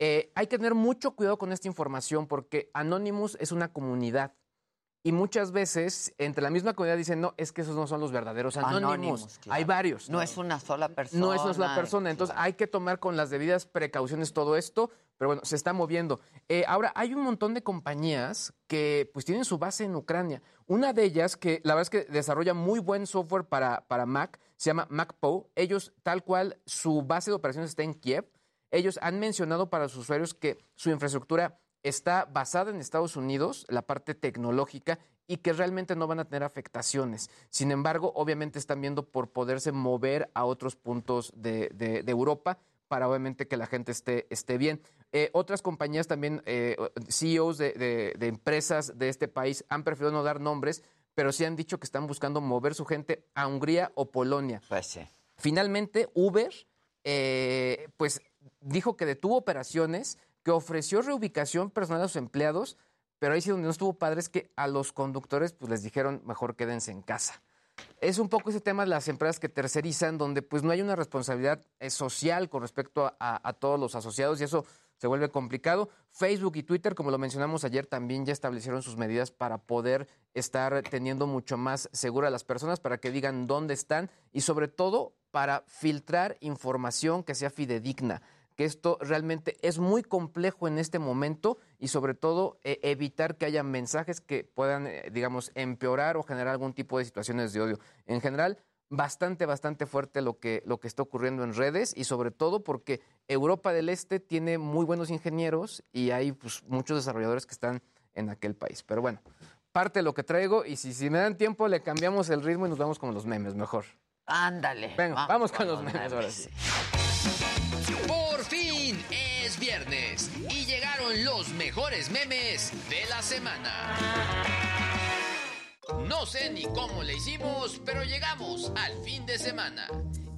Eh, hay que tener mucho cuidado con esta información porque Anonymous es una comunidad y muchas veces entre la misma comunidad dicen, no, es que esos no son los verdaderos claro. Hay varios. No es una sola persona. No es una sola persona, entonces claro. hay que tomar con las debidas precauciones todo esto, pero bueno, se está moviendo. Eh, ahora, hay un montón de compañías que pues tienen su base en Ucrania. Una de ellas, que la verdad es que desarrolla muy buen software para, para Mac, se llama MacPo. Ellos, tal cual, su base de operaciones está en Kiev. Ellos han mencionado para sus usuarios que su infraestructura está basada en Estados Unidos, la parte tecnológica, y que realmente no van a tener afectaciones. Sin embargo, obviamente están viendo por poderse mover a otros puntos de, de- de Europa para obviamente que la gente esté, esté bien. Eh, otras compañías también, eh, CEOs de, de- de empresas de este país han preferido no dar nombres, pero sí han dicho que están buscando mover su gente a Hungría o Polonia. Pues sí. Finalmente, Uber, eh, pues dijo que detuvo operaciones, que ofreció reubicación personal a sus empleados, pero ahí sí donde no estuvo padre es que a los conductores pues les dijeron mejor quédense en casa. Es un poco ese tema de las empresas que tercerizan, donde pues no hay una responsabilidad eh, social con respecto a, todos los asociados y eso se vuelve complicado. Facebook y Twitter, como lo mencionamos ayer, también ya establecieron sus medidas para poder estar teniendo mucho más segura a las personas, para que digan dónde están y sobre todo para filtrar información que sea fidedigna que esto realmente es muy complejo en este momento y sobre todo eh, evitar que haya mensajes que puedan, eh, digamos, empeorar o generar algún tipo de situaciones de odio. En general, bastante, bastante fuerte lo que, lo que está ocurriendo en redes y sobre todo porque Europa del Este tiene muy buenos ingenieros y hay pues, muchos desarrolladores que están en aquel país. Pero bueno, parte de lo que traigo y si, si me dan tiempo le cambiamos el ritmo y nos vamos con los memes mejor. Ándale. Venga, vamos con los memes ahora sí. Los mejores memes de la semana. No sé ni cómo le hicimos, pero llegamos al fin de semana.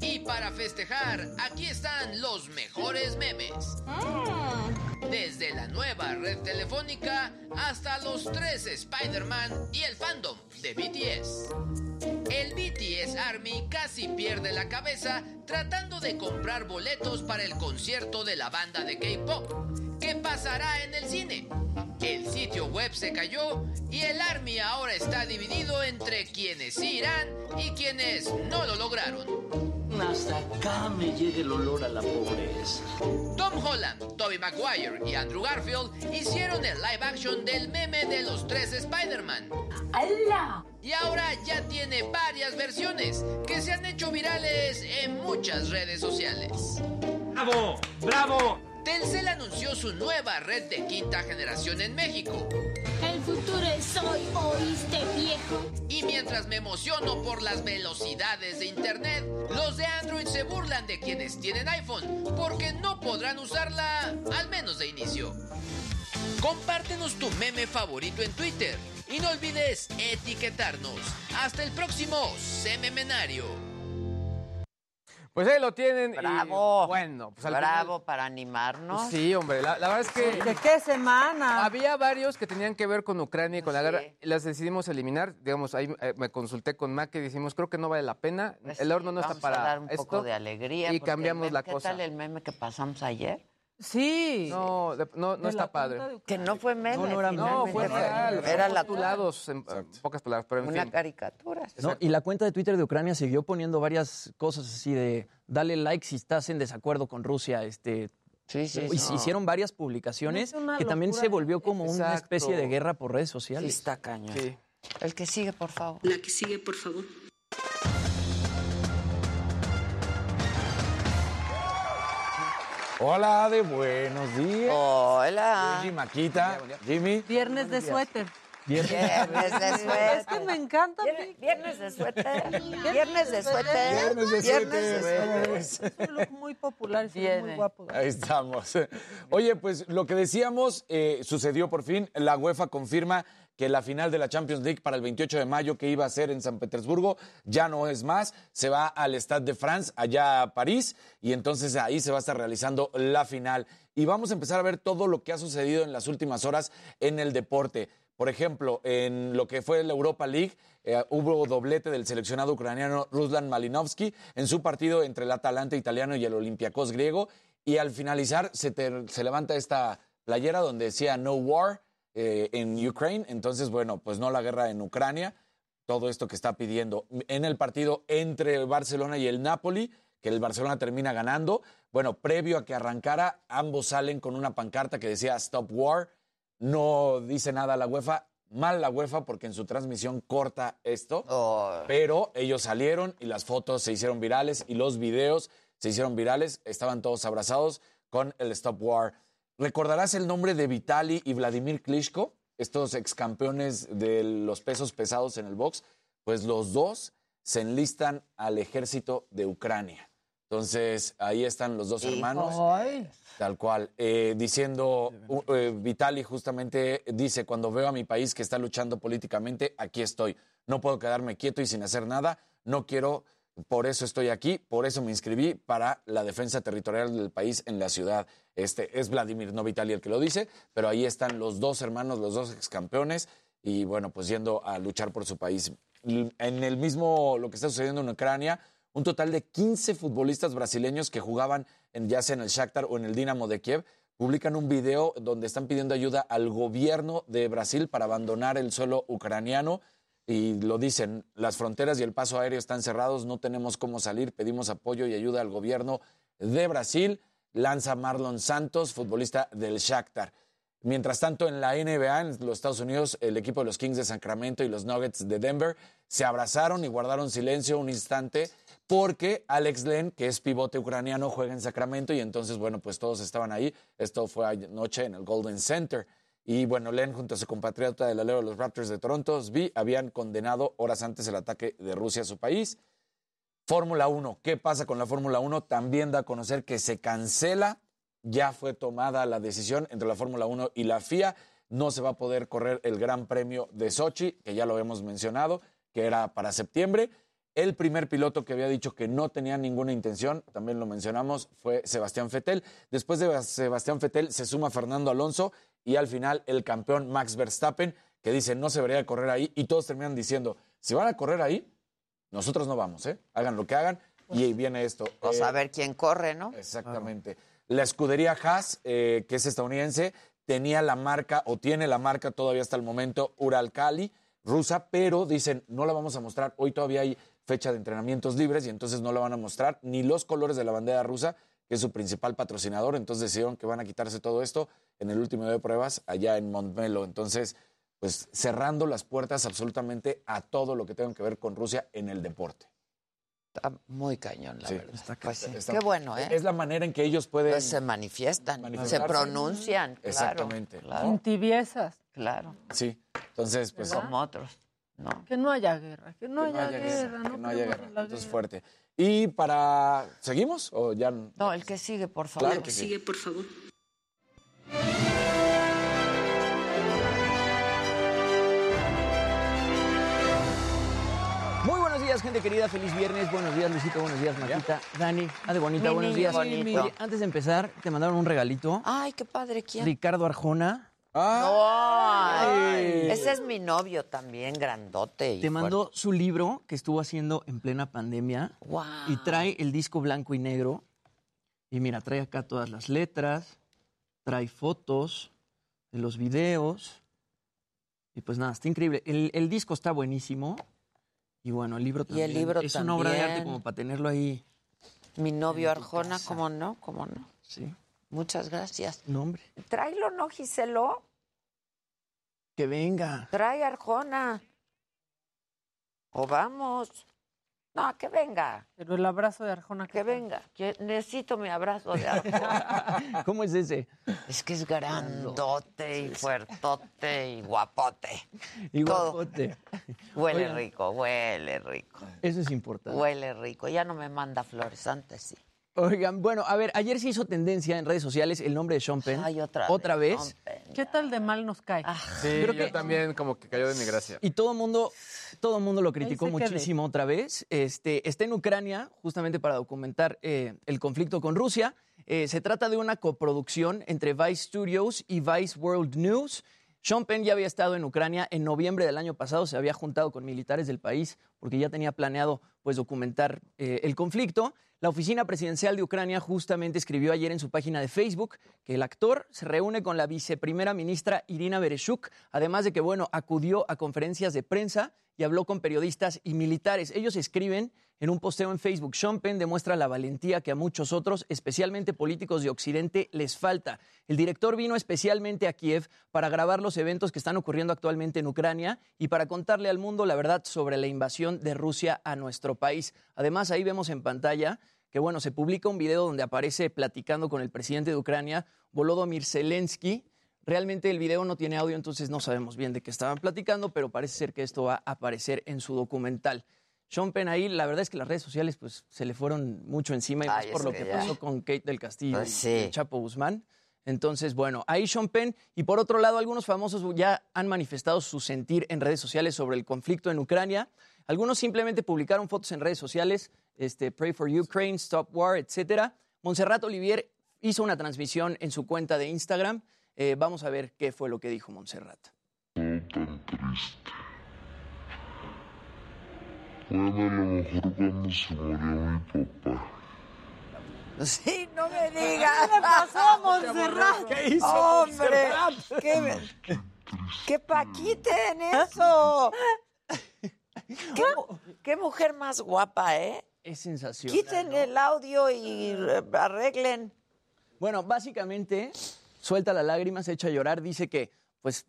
Y para festejar, aquí están los mejores memes. Desde la nueva red telefónica hasta los tres Spider-Man y el fandom de BTS. El BTS Army casi pierde la cabeza tratando de comprar boletos para el concierto de la banda de K-pop. ¿Qué pasará en el cine? El sitio web se cayó y el Army ahora está dividido entre quienes sí irán y quienes no lo lograron. Hasta acá me llega el olor a la pobreza. Tom Holland, Tobey Maguire y Andrew Garfield hicieron el live action del meme de los tres Spider-Man. ¡Hala! Y ahora ya tiene varias versiones que se han hecho virales en muchas redes sociales. ¡Bravo! ¡Bravo! Telcel anunció su nueva red de quinta generación en México. El futuro es hoy, ¿oíste, viejo? Y mientras me emociono por las velocidades de Internet, los de Android se burlan de quienes tienen iPhone porque no podrán usarla, al menos de inicio. Compártenos tu meme favorito en Twitter y no olvides etiquetarnos. Hasta el próximo Sememenario. Pues ahí lo tienen. y, Bravo. bueno, pues al Bravo para animarnos. sí, hombre, la, la verdad es que... ¿De qué semana? Había varios que tenían que ver con Ucrania y con la guerra. y Las decidimos eliminar. Digamos, ahí eh, me consulté con Mac y decimos, creo que no vale la pena. Pues el sí, horno no está vamos para a dar un esto. poco de alegría. Y cambiamos meme- la ¿Qué cosa. tal el meme que pasamos ayer? Sí. No, de- no, no está padre. Que no fue meme. No, no era No, fue real. Era la postulados en en pocas palabras, pero en una fin. caricatura. No, y la cuenta de Twitter de Ucrania siguió poniendo varias cosas así de dale like si estás en desacuerdo con Rusia. Este, Sí, sí, y sí. hicieron varias publicaciones Es una que también locura. se volvió como una especie de guerra por redes Sí, sociales. está cañón. Sí. El que sigue, por favor. La que sigue, por favor. Hola, de buenos días. Hola. Jimmy Maquita, Jimmy. Viernes de suéter. Viernes de suéter. Es que me encanta. Vier- Viernes de suéter. Viernes de suéter. Viernes de Viernes de suéter. suéter. Es un look muy popular ve muy guapo. Ahí estamos. Oye, pues lo que decíamos eh, sucedió por fin. La UEFA confirma que la final de la Champions League para el 28 de mayo que iba a ser en San Petersburgo ya no es más. Se va al Stade de France, allá a París, y entonces ahí se va a estar realizando la final. Y vamos a empezar a ver todo lo que ha sucedido en las últimas horas en el deporte. Por ejemplo, en lo que fue la Europa League, eh, hubo doblete del seleccionado ucraniano Ruslan Malinovsky en su partido entre el Atalanta italiano y el Olympiacos griego. Y al finalizar se, te- se levanta esta playera donde decía No War eh, en Ukraine. Entonces, bueno, pues no la guerra en Ucrania. Todo esto que está pidiendo. En el partido entre el Barcelona y el Napoli, que el Barcelona termina ganando. Bueno, previo a que arrancara, ambos salen con una pancarta que decía Stop War. No dice nada la UEFA. Mal la UEFA porque en su transmisión corta esto. Oh, Pero ellos salieron y las fotos se hicieron virales y los videos se hicieron virales. Estaban todos abrazados con el Stop War. ¿Recordarás el nombre de Vitali y Vladimir Klitschko? Estos ex campeones de los pesos pesados en el box. Pues los dos se enlistan al ejército de Ucrania. Entonces, ahí están los dos hermanos. Ay. Tal cual. Eh, diciendo, uh, eh, Vitali justamente dice, cuando veo a mi país que está luchando políticamente, aquí estoy. No puedo quedarme quieto y sin hacer nada. No quiero, por eso estoy aquí, por eso me inscribí para la defensa territorial del país en la ciudad. Este es Vladimir, no Vitali el que lo dice, pero ahí están los dos hermanos, los dos ex campeones, y bueno, pues yendo a luchar por su país. En el mismo, lo que está sucediendo en Ucrania, un total de 15 futbolistas brasileños que jugaban en, ya sea en el Shakhtar o en el Dinamo de Kiev publican un video donde están pidiendo ayuda al gobierno de Brasil para abandonar el suelo ucraniano y lo dicen, las fronteras y el paso aéreo están cerrados, no tenemos cómo salir, pedimos apoyo y ayuda al gobierno de Brasil, lanza Marlon Santos, futbolista del Shakhtar. Mientras tanto, en la NBA, en los Estados Unidos, el equipo de los Kings de Sacramento y los Nuggets de Denver se abrazaron y guardaron silencio un instante porque Alex Len, que es pivote ucraniano, juega en Sacramento y entonces, bueno, pues todos estaban ahí. Esto fue anoche en el Golden Center. Y bueno, Len junto a su compatriota del alero de los Raptors de Toronto, Svi, habían condenado horas antes el ataque de Rusia a su país. Fórmula 1, ¿qué pasa con la Fórmula 1? También da a conocer que se cancela, ya fue tomada la decisión entre la Fórmula 1 y la FIA, no se va a poder correr el Gran Premio de Sochi, que ya lo habíamos mencionado, que era para septiembre. El primer piloto que había dicho que no tenía ninguna intención, también lo mencionamos, fue Sebastián Fettel. Después de Sebastián Fettel se suma Fernando Alonso y al final el campeón Max Verstappen, que dice no se debería correr ahí y todos terminan diciendo, si van a correr ahí, nosotros no vamos, ¿eh? Hagan lo que hagan y ahí viene esto. Pues Eh, a ver quién corre, ¿no? Exactamente. La escudería Haas, eh, que es estadounidense, tenía la marca o tiene la marca todavía hasta el momento Uralkali rusa, pero dicen no la vamos a mostrar. Hoy todavía hay fecha de entrenamientos libres y entonces no la van a mostrar ni los colores de la bandera rusa, que es su principal patrocinador. Entonces decidieron que van a quitarse todo esto en el último día de pruebas allá en Montmelo. Entonces, pues cerrando las puertas absolutamente a todo lo que tenga que ver con Rusia en el deporte. Está muy cañón, la Sí. verdad. Pues sí. Está- Qué bueno, ¿eh? Es la manera en que ellos pueden. Pues se manifiestan, se pronuncian. claro, Exactamente. Claro, Sin tibiezas. claro. Sí. Entonces, pues. Como otros. No. Que no haya guerra, que no, que haya, guerra, que no, no haya guerra. la Entonces guerra. fuerte. Y para. ¿Seguimos? ¿O ya? No, el que sigue, por favor. Claro que sí. por favor. Muy buenos días, gente querida. Feliz viernes. Buenos días, Luisito. Buenos días, Martita. Dani, de bonita. Mi buenos niño días. bonito. Oye, antes de empezar, te mandaron un regalito. Ay, qué padre, ¿quién? Ricardo Arjona. Ay, ese es mi novio también, grandote. y Te mandó su libro que estuvo haciendo en plena pandemia. Wow. Y trae el disco blanco y negro. Y mira, trae acá todas las letras. Trae fotos de los videos. Y pues nada, está increíble. El, el disco está buenísimo. Y bueno, el libro Y también. el libro es una obra de arte también. como para tenerlo ahí. Mi novio Arjona. ¿cómo no? ¿Cómo no? Sí. Muchas gracias. No, hombre. Tráelo, ¿no, Giselo? Que venga. Trae Arjona. O vamos. No, que venga. Pero el abrazo de Arjona. Que venga. Que necesito mi abrazo de Arjona. ¿Cómo es ese? Es que es grandote y fuertote y guapote. Y Todo. guapote. Huele Oigan. rico, huele rico. Eso es importante. Huele rico. Ya no me manda flores, antes sí. Oigan, bueno, a ver, ayer se hizo tendencia en redes sociales el nombre de Sean Penn. Ay, otra, Otra vez. ¿Qué tal de mal nos cae? Sí, Creo yo que- también como que cayó de mi gracia. Y todo el mundo, todo el mundo lo criticó quede. muchísimo otra vez. Este, está en Ucrania justamente para documentar eh, el conflicto con Rusia. Eh, se trata de una coproducción entre Vice Studios y Vice World News. Sean Penn ya había estado en Ucrania en noviembre del año pasado, se había juntado con militares del país porque ya tenía planeado pues, documentar eh, el conflicto. La oficina presidencial de Ucrania justamente escribió ayer en su página de Facebook que el actor se reúne con la viceprimera ministra Irina Bereshuk, además de que, bueno, acudió a conferencias de prensa y habló con periodistas y militares. Ellos escriben en un posteo en Facebook, Sean demuestra la valentía que a muchos otros, especialmente políticos de Occidente, les falta. El director vino especialmente a Kiev para grabar los eventos que están ocurriendo actualmente en Ucrania y para contarle al mundo la verdad sobre la invasión de Rusia a nuestro país. Además, ahí vemos en pantalla que, bueno, se publica un video donde aparece platicando con el presidente de Ucrania, Volodymyr Zelensky, Realmente el video no tiene audio, entonces no sabemos bien de qué estaban platicando, pero parece ser que esto va a aparecer en su documental. Sean Penn ahí, la verdad es que las redes sociales pues se le fueron mucho encima y más Ay, por es lo que ya. pasó con Kate del Castillo Pues y sí. Chapo Guzmán. Entonces, bueno, ahí Sean Penn. Y por otro lado, algunos famosos ya han manifestado su sentir en redes sociales sobre el conflicto en Ucrania. Algunos simplemente publicaron fotos en redes sociales, este, Pray for Ukraine, Stop War, etc. Montserrat Olivier hizo una transmisión en su cuenta de Instagram. Eh, vamos a ver qué fue lo que dijo Montserrat. tan triste. Bueno, a lo mejor cuando se murió mi papá. Sí, no me digas. ¿Qué le pasó a Montserrat? ¿Qué hizo ¡Hombre! ¿Qué, qué paquiten eso! ¿Qué, mu- qué mujer más guapa, ¿eh? Es sensacional. Quiten el audio y eh, arreglen. Bueno, básicamente suelta la lágrima, se echa a llorar, dice que pues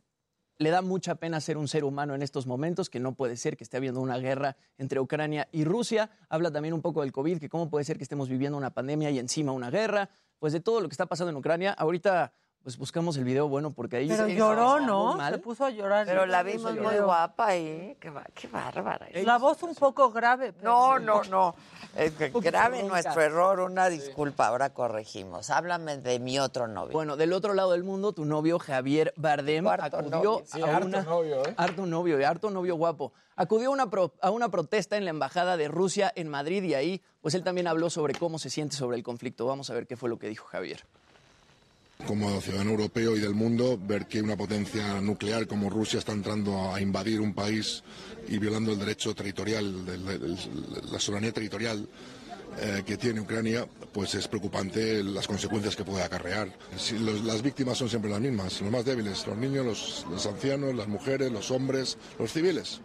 le da mucha pena ser un ser humano en estos momentos, que no puede ser que esté habiendo una guerra entre Ucrania y Rusia. Habla también un poco del COVID, que cómo puede ser que estemos viviendo una pandemia y encima una guerra, pues de todo lo que está pasando en Ucrania. Ahorita pues buscamos el video bueno porque ahí Pero se- lloró, ¿no? mal. Se puso a llorar. Pero la vimos muy guapa ahí. Qué, ba- qué bárbara. La voz un poco grave. pero- No, no, no. Es que grave nuestro error, una disculpa, ahora corregimos. Háblame de mi otro novio. Bueno, del otro lado del mundo, tu novio Javier Bardem Cuarto acudió novio. Sí, a harto una... novio, ¿eh? Harto novio, y harto novio guapo. Acudió a una, pro- a una protesta en la Embajada de Rusia en Madrid y ahí, pues él también habló sobre cómo se siente sobre el conflicto. Vamos a ver qué fue lo que dijo Javier. Como ciudadano europeo y del mundo, ver que una potencia nuclear como Rusia está entrando a invadir un país y violando el derecho territorial, la soberanía territorial eh, que tiene Ucrania, pues es preocupante las consecuencias que puede acarrear. Los- las víctimas son siempre las mismas, los más débiles, los niños, los, los ancianos, las mujeres, los hombres, los civiles,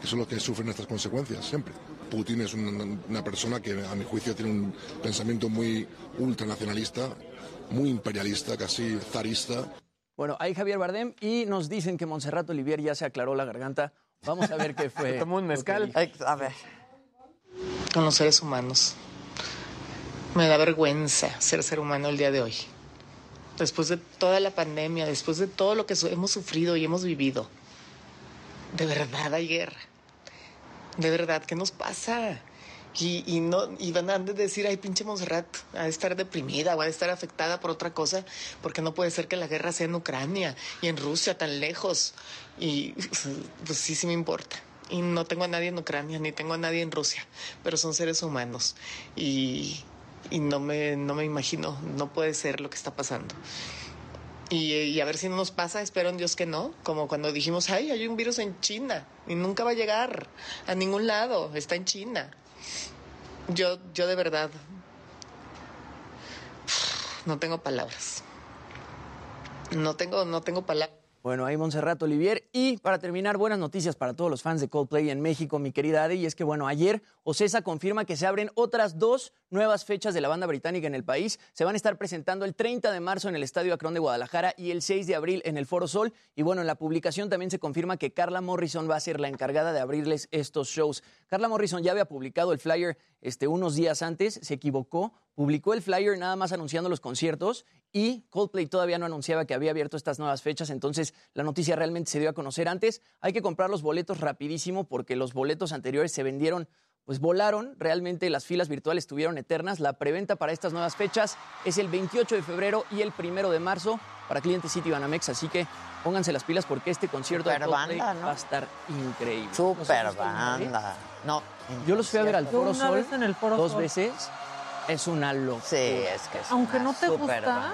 que son los que sufren estas consecuencias siempre. Putin es una, una persona que, a mi juicio, tiene un pensamiento muy ultranacionalista, muy imperialista, casi zarista. Bueno, ahí Javier Bardem y nos dicen que Montserrat Olivier ya se aclaró la garganta. Vamos a ver qué fue. Tomó un mezcal. A ver. con los seres humanos. Me da vergüenza ser ser humano el día de hoy. Después de toda la pandemia, después de todo lo que hemos sufrido y hemos vivido. De verdad hay guerra. De verdad, ¿qué nos pasa? Y, y no, y van a decir, ay, pinche Monserrat, ha de estar deprimida o ha de estar afectada por otra cosa, porque no puede ser que la guerra sea en Ucrania y en Rusia tan lejos. Y pues sí, sí me importa. Y no tengo a nadie en Ucrania, ni tengo a nadie en Rusia, pero son seres humanos. Y, y no, me, no me imagino, no puede ser lo que está pasando. Y, y a ver si no nos pasa, espero en Dios que no, como cuando dijimos, ay, hay un virus en China y nunca va a llegar a ningún lado, está en China. Yo, yo de verdad no tengo palabras. No tengo, no tengo palabras. Bueno, ahí Montserrat Olivier. Y para terminar, buenas noticias para todos los fans de Coldplay en México, mi querida Ade. Y es que, bueno, ayer Ocesa confirma que se abren otras dos nuevas fechas de la banda británica en el país. Se van a estar presentando el 30 de marzo en el Estadio Acrón de Guadalajara y el 6 de abril en el Foro Sol. Y bueno, en la publicación también se confirma que Carla Morrison va a ser la encargada de abrirles estos shows. Carla Morrison ya había publicado el flyer este, unos días antes, se equivocó, publicó el flyer nada más anunciando los conciertos y Coldplay todavía no anunciaba que había abierto estas nuevas fechas, entonces la noticia realmente se dio a conocer antes. Hay que comprar los boletos rapidísimo porque los boletos anteriores se vendieron, pues volaron, realmente las filas virtuales estuvieron eternas. La preventa para estas nuevas fechas es el 28 de febrero y el 1 de marzo para clientes City Banamex, así que pónganse las pilas porque este concierto de Coldplay banda, ¿no? va a estar increíble. ¿No Super nombre? banda. No. Yo los fui a ver al Foro Sol en el Foro dos Sol. veces. Es una locura. Sí, es que es Aunque una no te super gusta, banda.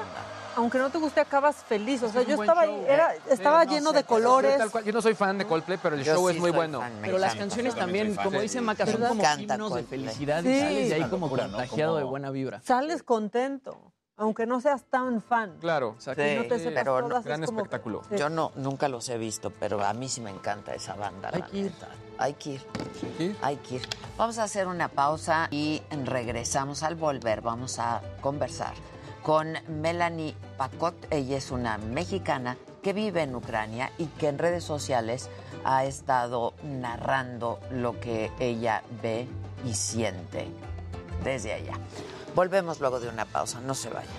Aunque no te guste, acabas feliz. O sea, yo estaba ahí, era, Sí, estaba no lleno sé, de colores. tal cual- Yo no soy fan de Coldplay, pero el Yo show sí es muy bueno. fan, Pero las canciones también como dice Maca, son como himnos de felicidad Sí. y sales de ahí como locura, ¿no? contagiado Como- de buena vibra. Sales contento, aunque no seas tan fan. Claro. Exacto. Sí, no te sepas pero no- todas, gran es como- espectáculo. Sí. Yo no, nunca los he visto, pero a mí sí me encanta esa banda. Hay la que ir. neta. Hay que ir. ¿Sí? Hay que ir. Vamos a hacer una pausa y regresamos al volver. Vamos a conversar con Melanie Pacot. Ella es una mexicana que vive en Ucrania y que en redes sociales ha estado narrando lo que ella ve y siente desde allá. Volvemos luego de una pausa. No se vayan.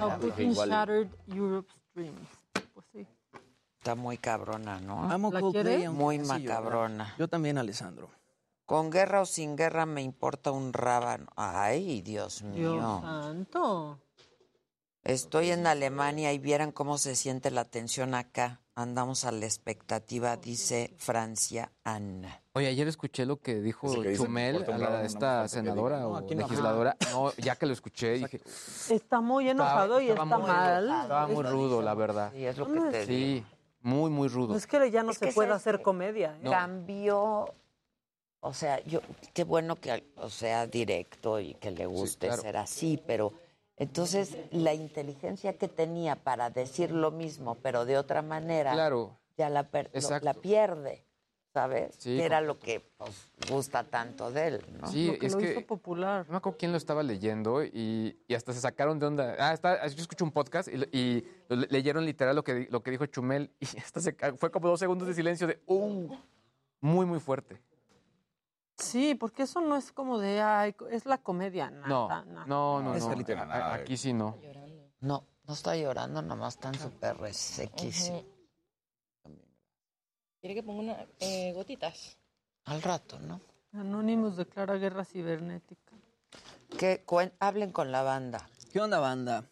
How. Putin shattered Europe's dreams. Sí. Está muy cabrona, ¿no? Amo ¿La Coldplay. aunque Muy macabrona. Yo también, Alessandro. Con guerra o sin guerra me importa un rábano. Ay, Dios mío. Dios santo. Estoy en Alemania y vieran cómo se siente la tensión acá. Andamos a la expectativa, dice Francia Anna. Oye, ayer escuché lo que dijo que Chumel, a la- esta senadora o No, legisladora. No, ya que lo escuché, dije, Está muy enojado y estaba está muy- mal. estaba muy rudo, la verdad. Sí, es lo que te digo. Muy, muy rudo. Es que ya no Es se puede ¿sabes hacer comedia. ¿eh? Cambió, o sea, yo, qué bueno que o sea directo y que le guste claro. ser así, pero entonces la inteligencia que tenía para decir lo mismo, pero de otra manera, Claro, ya la, per- lo- la pierde, ¿sabes? Sí, que era lo que pues, gusta tanto de él, ¿no? sí, lo que es lo que hizo popular. no me acuerdo quién lo estaba leyendo y, y hasta se sacaron de onda. Ah, está, yo escuché un podcast y, y leyeron literal lo que, lo que dijo Chumel y hasta se fue como dos segundos de silencio de ¡uh! muy, muy fuerte. Sí, porque eso no es como de, ay, es la comedia. No, nada, nada. no, no, Es no. que nada Aquí sí no. No, no está llorando, nomás están súper resequísimos. ¿Quiere que ponga una, eh, gotitas? Al rato, ¿no? Anonymous declara guerra cibernética. Que cuen- hablen con la banda. ¿Qué onda, banda?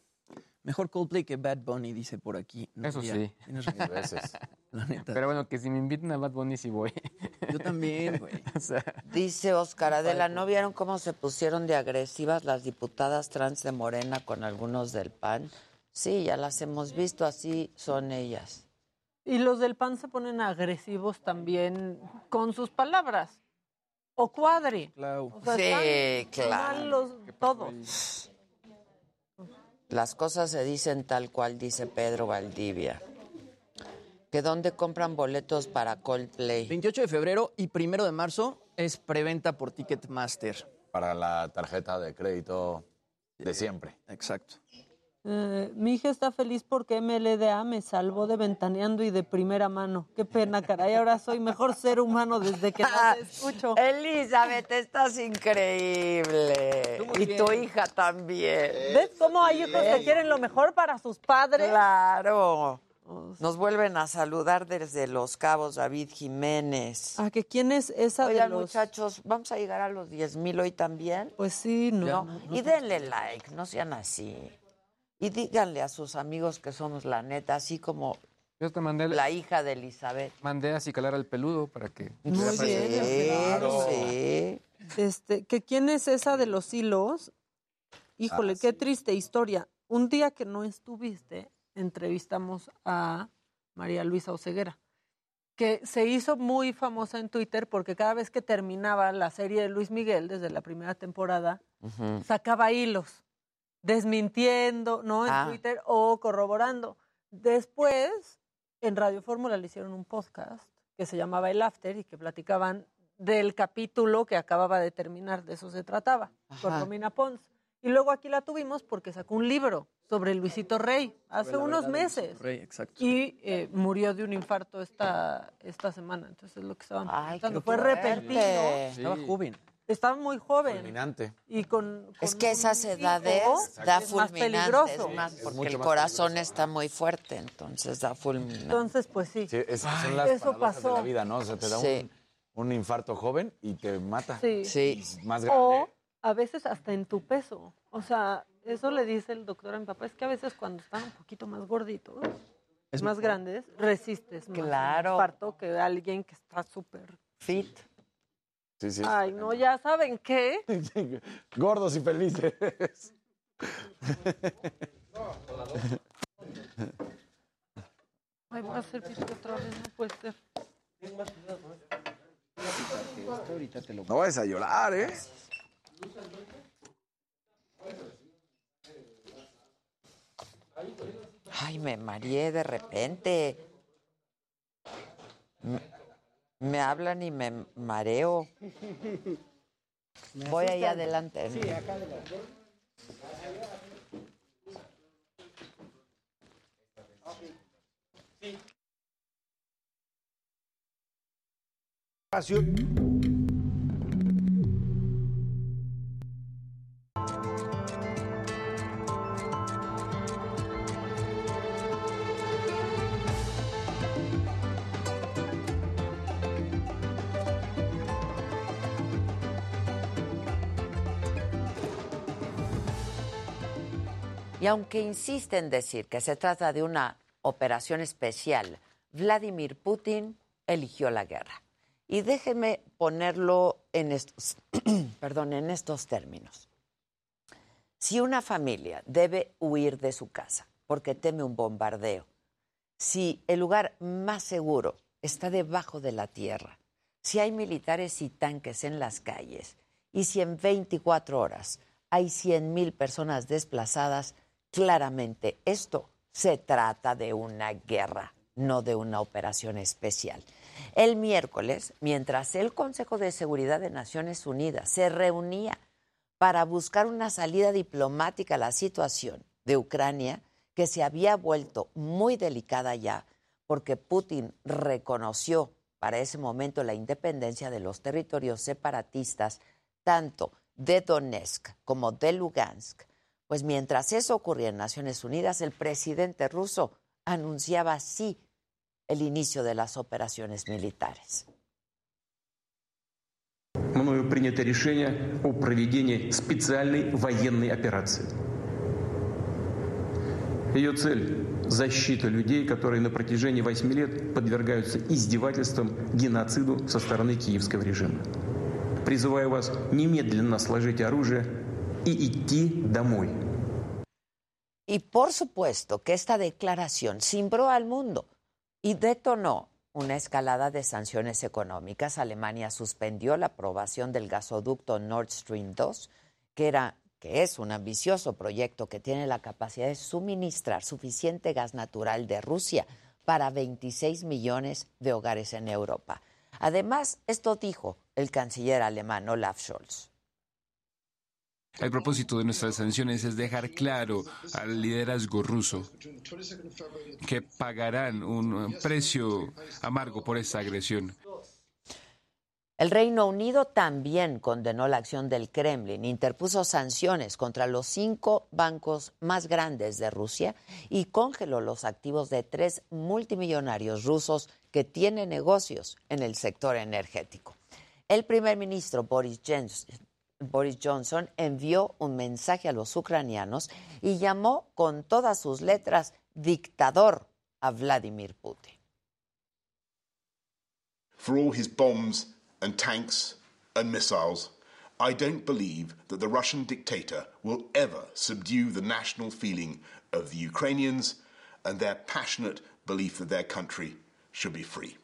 Mejor Coldplay que Bad Bunny, dice por aquí. Eso Nuria. sí. Tienes razón. veces. La neta. Pero bueno, que si me invitan a Bad Bunny sí voy. Yo también, güey. o sea, Dice Oscar Adela, ¿no vieron cómo se pusieron de agresivas las diputadas trans de Morena con algunos del PAN? Sí, ya las hemos visto, así son ellas. Y los del PAN se ponen agresivos también con sus palabras. O cuadri. Clau. O sea, Sí, están claro. todos. Las cosas se dicen tal cual dice Pedro Valdivia. ¿Que dónde compran boletos para Coldplay? 28 de febrero y primero de marzo es preventa por Ticketmaster. Para la tarjeta de crédito de siempre. Exacto. Eh, mi hija está feliz porque MLDA me salvó de ventaneando y de primera mano. Qué pena, caray. Ahora soy mejor ser humano desde que no te escucho. Elizabeth, estás increíble. Y tu hija también. ¿Ves cómo hay hijos que quieren lo mejor para sus padres? Claro. Nos vuelven a saludar desde Los Cabos, David Jiménez. ¿A que quién es esa Oigan, de los...? muchachos, ¿vamos a llegar a los 10 mil hoy también? Pues sí, no. No. Y denle like, no sean así. Y díganle a sus amigos que somos la neta, así como yo te mandé, la hija de Elizabeth. mandé a acicalar al peludo para que... Muy bien, Sí, Claro. sí. Este, que quién es esa de los hilos. Híjole, Ah, qué triste historia. Un día que no estuviste, entrevistamos a María Luisa Oceguera, que se hizo muy famosa en Twitter porque cada vez que terminaba la serie de Luis Miguel, desde la primera temporada, sacaba hilos, desmintiendo, ¿no? En Ah. Twitter o corroborando. Después, en Radio Fórmula le hicieron un podcast que se llamaba El After y que platicaban del capítulo que acababa de terminar, de eso se trataba, con Ajá. Romina Pons. Y luego aquí la tuvimos porque sacó un libro sobre Luisito Rey hace unos meses. Luisito Rey, exacto. Y eh, murió de un infarto esta, esta semana. Entonces es lo que estaban Ay, Fue repentino. Estaba joven. Estaba muy joven. Fulminante. Y con, Es con que un esas hijo, edades da es más fulminante, peligroso. es más, Es porque mucho el más corazón peligroso. está muy fuerte, entonces da fulminante. Entonces, pues sí. Sí, es- Ay, son las eso paradojas de pasó. la vida, ¿no? O sea, te da Sí. un, un infarto joven y te mata. Sí. Sí. Más grande. O a veces hasta en tu peso. O sea, eso le dice el doctor a mi papá. Es que a veces cuando están un poquito más gorditos, Es más mejor. grandes, resistes más Claro. infarto que alguien que está súper... Fit. Sí, sí. Ay, no, ya saben qué. Gordos y felices. Ay, voy a hacer pipí otra vez, no puede ser. No vayas a llorar, ¿eh? Ay, me mareé de repente. Me, me hablan y me mareo. Voy ahí adelante. Sí, acá adelante. Y aunque insiste en decir que se trata de una operación especial, Vladimir Putin eligió la guerra. Y déjenme ponerlo en estos, perdón, en estos términos. Si una familia debe huir de su casa porque teme un bombardeo, si el lugar más seguro está debajo de la tierra, si hay militares y tanques en las calles y si en 24 horas hay 100.000 personas desplazadas, claramente esto se trata de una guerra, no de una operación especial. El miércoles, mientras el Consejo de Seguridad de Naciones Unidas se reunía para buscar una salida diplomática a la situación de Ucrania, que se había vuelto muy delicada ya, porque Putin reconoció para ese momento la independencia de los territorios separatistas, tanto de Donetsk como de Lugansk. Pues mientras eso ocurría en Naciones Unidas, el presidente ruso anunciaba así el inicio de las operaciones militares. мною принято решение о проведении специальной военной операции. Ее цель – защита людей, которые на протяжении восьми лет подвергаются издевательствам, геноциду со стороны киевского режима. Призываю вас немедленно сложить оружие и идти домой. Y por supuesto que esta declaración cimbró al mundo y detonó una escalada de sanciones económicas. Alemania suspendió la aprobación del gasoducto Nord Stream 2, que, era, que es un ambicioso proyecto que tiene la capacidad de suministrar suficiente gas natural de Rusia para 26 millones de hogares en Europa. Además, esto dijo el canciller alemán Olaf Scholz. El propósito de nuestras sanciones es dejar claro al liderazgo ruso que pagarán un precio amargo por esta agresión. El Reino Unido también condenó la acción del Kremlin, interpuso sanciones contra los cinco bancos más grandes de Rusia y congeló los activos de tres multimillonarios rusos que tienen negocios en el sector energético. El primer ministro Boris Boris Johnson envió un mensaje a los ucranianos y llamó con todas sus letras dictador a Vladimir Putin. For all his bombs and tanks and missiles, I don't believe that the Russian dictator will ever subdue the national feeling of the Ukrainians and their passionate belief that their country should be free.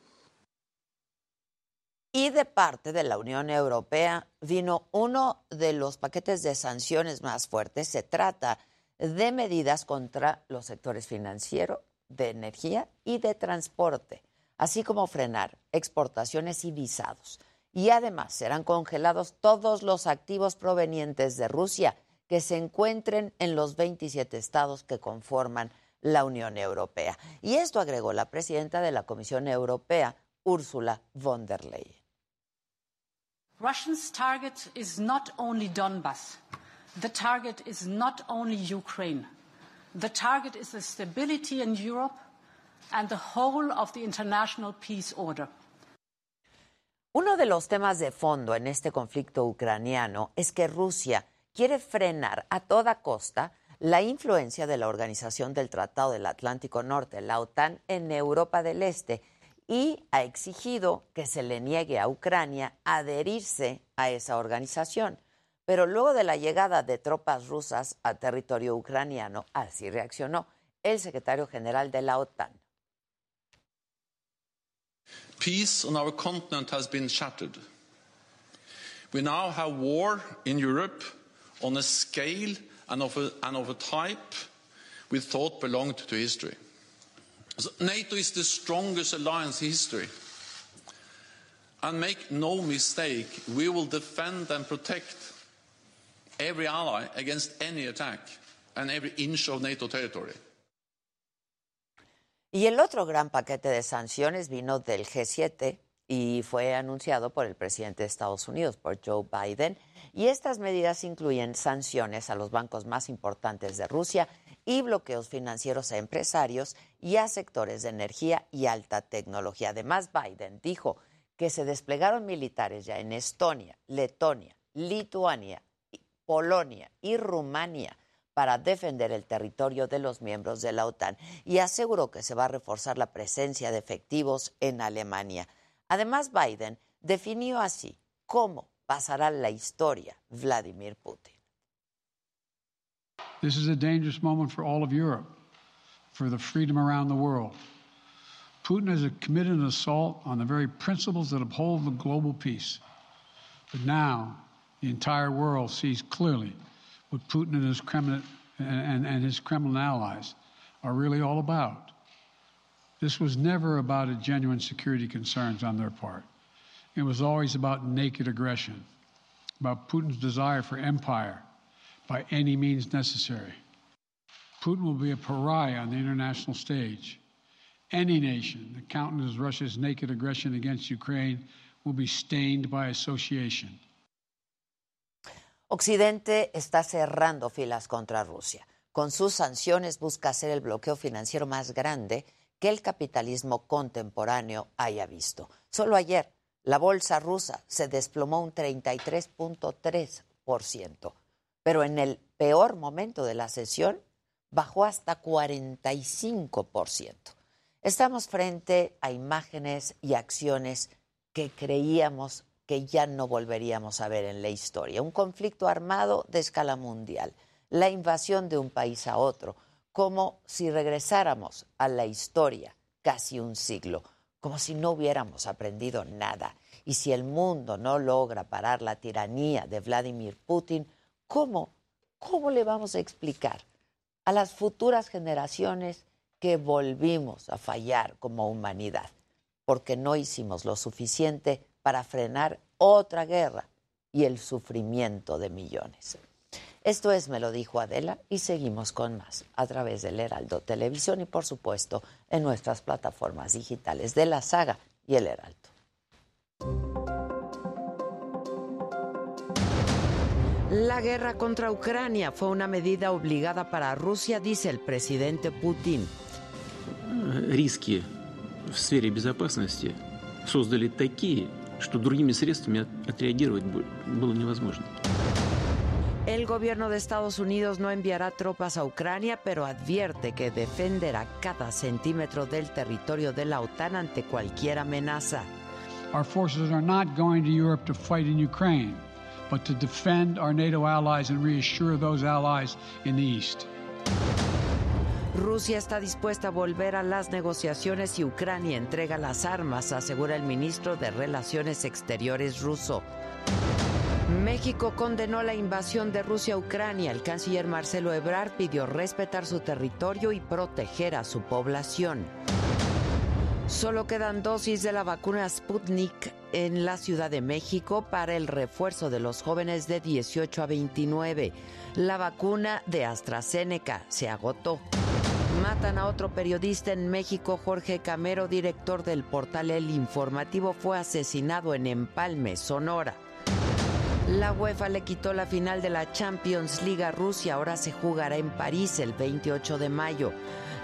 Y de parte de la Unión Europea vino uno de los paquetes de sanciones más fuertes. Se trata de medidas contra los sectores financiero, de energía y de transporte, así como frenar exportaciones y visados. Y además serán congelados todos los activos provenientes de Rusia que se encuentren en los 27 estados que conforman la Unión Europea. Y esto agregó la presidenta de la Comisión Europea, Ursula von der Leyen. Russia's target is not only Donbass. The target is not only Ukraine. The target is the stability in Europe and the whole of the international peace order. Uno de los temas de fondo en este conflicto ucraniano es que Rusia quiere frenar a toda costa la influencia de la Organización del Tratado del Atlántico Norte, la OTAN, en Europa del Este y ha exigido que se le niegue a Ucrania adherirse a esa organización. Pero luego de la llegada de tropas rusas a territorio ucraniano, así reaccionó el secretario general de la OTAN. Peace on our continent has been shattered. We now have war in Europe on a scale and of a, and of a type we thought belonged to history. NATO is the strongest alliance in history. And make no mistake, we will defend and protect every ally against any attack and every inch of NATO territory. Y el otro gran paquete de sanciones vino del G7 y fue anunciado por el presidente de Estados Unidos, por Joe Biden. Y estas medidas incluyen sanciones a los bancos más importantes de Rusia y bloqueos financieros a empresarios y a sectores de energía y alta tecnología. Además, Biden dijo que se desplegaron militares ya en Estonia, Letonia, Lituania, Polonia y Rumania para defender el territorio de los miembros de la OTAN y aseguró que se va a reforzar la presencia de efectivos en Alemania. Además, Biden definió así cómo pasará la historia Vladimir Putin. This is a dangerous moment for all of Europe, for the freedom around the world. Putin has committed an assault on the very principles that uphold the global peace. But now the entire world sees clearly what Putin and his Kremlin, and, and his Kremlin allies are really all about. This was never about a genuine security concerns on their part. It was always about naked aggression, about Putin's desire for empire by any means necessary. Putin will be a pariah on the international stage, Any nation that Russia's naked aggression against Ukraine will be stained by association. Occidente está cerrando filas contra Rusia. Con sus sanciones busca hacer el bloqueo financiero más grande que el capitalismo contemporáneo haya visto. Solo ayer, la bolsa rusa se desplomó un 33.3%, pero en el peor momento de la sesión bajó hasta 45%. Estamos frente a imágenes y acciones que creíamos que ya no volveríamos a ver en la historia. Un conflicto armado de escala mundial, la invasión de un país a otro, como si regresáramos a la historia casi un siglo, como si no hubiéramos aprendido nada. Y si el mundo no logra parar la tiranía de Vladimir Putin, ¿cómo, cómo le vamos a explicar a las futuras generaciones que volvimos a fallar como humanidad? Porque no hicimos lo suficiente para frenar otra guerra y el sufrimiento de millones. Esto es Me lo dijo Adela y seguimos con más a través del Heraldo Televisión y por supuesto en nuestras plataformas digitales de la saga y el Heraldo. La guerra contra Ucrania fue una medida obligada para Rusia, dice el presidente Putin. Риски в сфере безопасности создали такие, что другими средствами отреагировать было невозможно. El gobierno de Estados Unidos no enviará tropas a Ucrania, pero advierte que defenderá cada centímetro del territorio de la OTAN ante cualquier amenaza. Our forces are not going to Europe to fight in Ukraine, but to defend our NATO allies and reassure those allies in the East. Rusia está dispuesta a volver a las negociaciones y Ucrania entrega las armas, asegura el ministro de Relaciones Exteriores ruso. México condenó la invasión de Rusia a Ucrania. El canciller Marcelo Ebrard pidió respetar su territorio y proteger a su población. Solo quedan dosis de la vacuna Sputnik en la Ciudad de México para el refuerzo de los jóvenes de 18 a 29. La vacuna de AstraZeneca se agotó. Matan a otro periodista en México, Jorge Camero, director del portal El Informativo, fue asesinado en Empalme, Sonora. La UEFA le quitó la final de la Champions League a Rusia, ahora se jugará en París el 28 de mayo.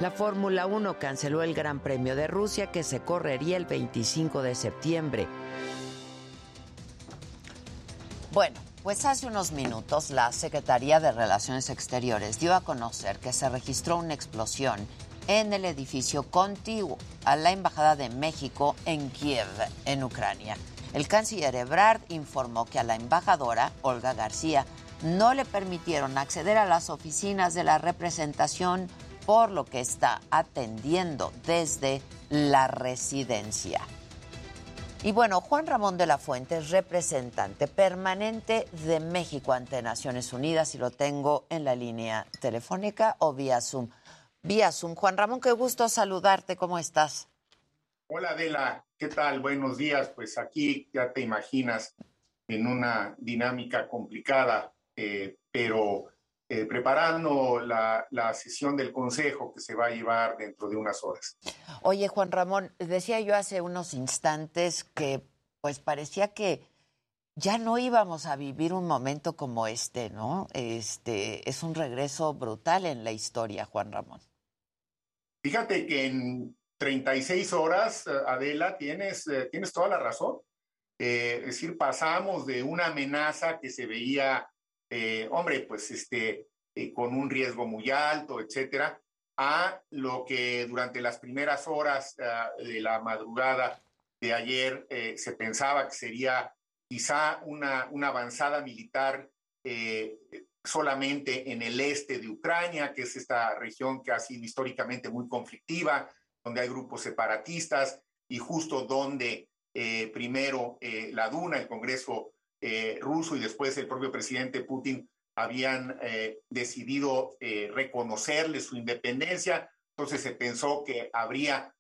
La Fórmula 1 canceló el Gran Premio de Rusia que se correría el 25 de septiembre. Bueno, pues hace unos minutos la Secretaría de Relaciones Exteriores dio a conocer que se registró una explosión en el edificio contiguo a la Embajada de México en Kiev, en Ucrania. El canciller Ebrard informó que a la embajadora, Olga García, no le permitieron acceder a las oficinas de la representación, por lo que está atendiendo desde la residencia. Y bueno, Juan Ramón de la Fuente es representante permanente de México ante Naciones Unidas y lo tengo en la línea telefónica o vía Zoom. Vía Zoom. Juan Ramón, qué gusto saludarte. ¿Cómo estás? Hola Adela, ¿qué tal? Buenos días. Pues aquí ya te imaginas en una dinámica complicada, eh, pero eh, preparando la, la, sesión del Consejo que se va a llevar dentro de unas horas. Oye, Juan Ramón, decía yo hace unos instantes que pues parecía que ya no íbamos a vivir un momento como este, ¿no? Este es un regreso brutal en la historia, Juan Ramón. Fíjate que en 36 horas, eh, Adela, tienes, eh, tienes toda la razón. Eh, es decir, pasamos de una amenaza que se veía, hombre, pues este, con un riesgo muy alto, etcétera, a lo que durante las primeras horas de la madrugada de ayer se pensaba que sería quizá una, una avanzada militar solamente en el este de Ucrania, que es esta región que ha sido históricamente muy conflictiva, donde hay grupos separatistas y justo donde eh, primero eh, la Duna, el Congreso eh, ruso y después el propio presidente Putin habían decidido reconocerle su independencia. Entonces se pensó que habría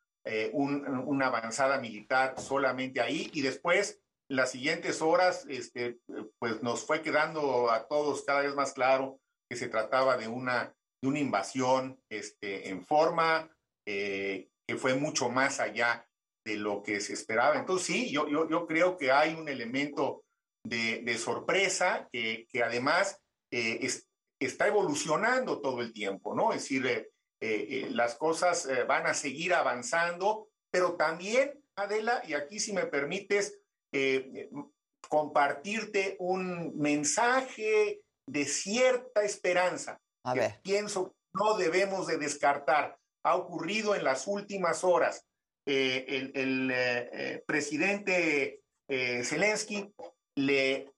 una avanzada militar solamente ahí y después las siguientes horas, este, pues nos fue quedando a todos cada vez más claro que se trataba de una, de una invasión este, en forma, que fue mucho más allá de lo que se esperaba. Entonces, sí, yo, yo, yo creo que hay un elemento de, de sorpresa que, que además eh, es- está evolucionando todo el tiempo, ¿no? Es decir, eh, eh, eh, las cosas van a seguir avanzando, pero también, Adela, y aquí si me permites, compartirte un mensaje de cierta esperanza. A que ver. Pienso que no debemos de descartar. Ha ocurrido en las últimas horas. Eh, el el, eh, eh, presidente Zelensky le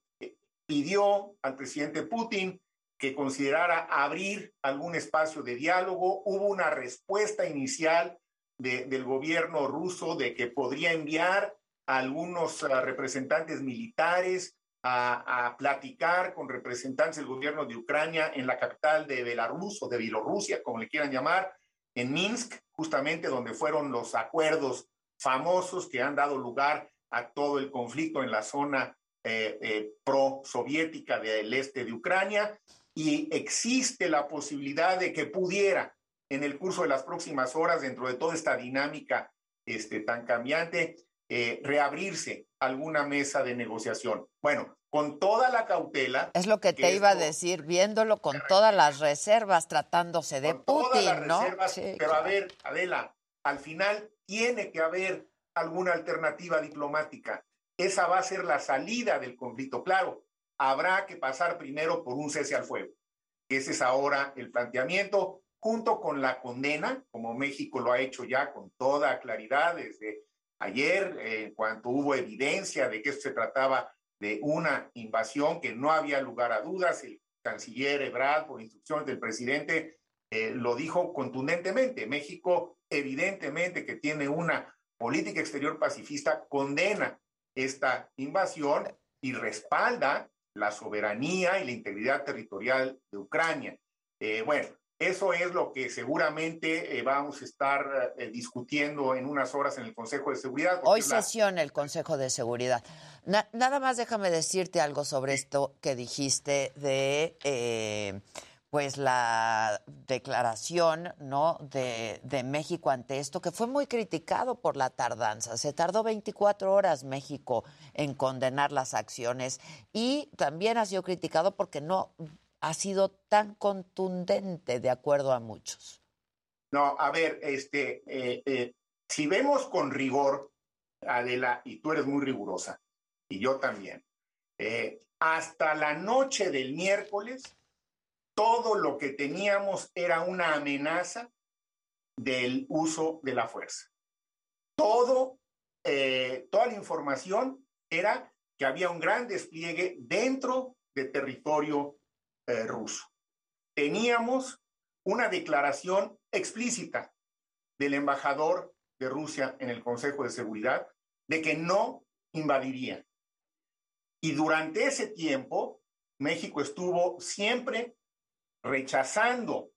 pidió al presidente Putin que considerara abrir algún espacio de diálogo. Hubo una respuesta inicial de- del gobierno ruso de que podría enviar a algunos ah, representantes militares a, a platicar con representantes del gobierno de Ucrania en la capital de Belarus o de Bielorrusia, como le quieran llamar, en Minsk, justamente donde fueron los acuerdos famosos que han dado lugar a todo el conflicto en la zona eh, eh, pro-soviética del este de Ucrania. Y existe la posibilidad de que pudiera, en el curso de las próximas horas, dentro de toda esta dinámica este, tan cambiante, eh, reabrirse alguna mesa de negociación. Bueno, con toda la cautela. Es lo que te iba a decir, viéndolo con todas las reservas, tratándose de todas las Putin, ¿no? reservas, Sí, pero a ver, Adela, al final tiene que haber alguna alternativa diplomática. Esa va a ser la salida del conflicto. Claro, habrá que pasar primero por un cese al fuego. Ese es ahora el planteamiento, junto con la condena, como México lo ha hecho ya con toda claridad desde ayer, en cuanto hubo evidencia de que esto se trataba de una invasión que no había lugar a dudas. El canciller Ebrard, por instrucciones del presidente, eh, lo dijo contundentemente. México, evidentemente, que tiene una política exterior pacifista, condena esta invasión y respalda la soberanía y la integridad territorial de Ucrania. Eh, bueno, eso es lo que seguramente eh, vamos a estar eh, discutiendo en unas horas en el Consejo de Seguridad. Hoy la- sesiona el Consejo de Seguridad. Na- nada más déjame decirte algo sobre esto que dijiste de pues la declaración no de, México ante esto, que fue muy criticado por la tardanza. Se tardó 24 horas México en condenar las acciones y también ha sido criticado porque no ha sido tan contundente, de acuerdo a muchos. No, a ver, este, eh, eh, si vemos con rigor, Adela, y tú eres muy rigurosa, y yo también, eh, hasta la noche del miércoles, todo lo que teníamos era una amenaza del uso de la fuerza. Todo, eh, toda la información era que había un gran despliegue dentro de territorio eh, ruso. Teníamos una declaración explícita del embajador de Rusia en el Consejo de Seguridad de que no invadiría. Y durante ese tiempo, México estuvo siempre rechazando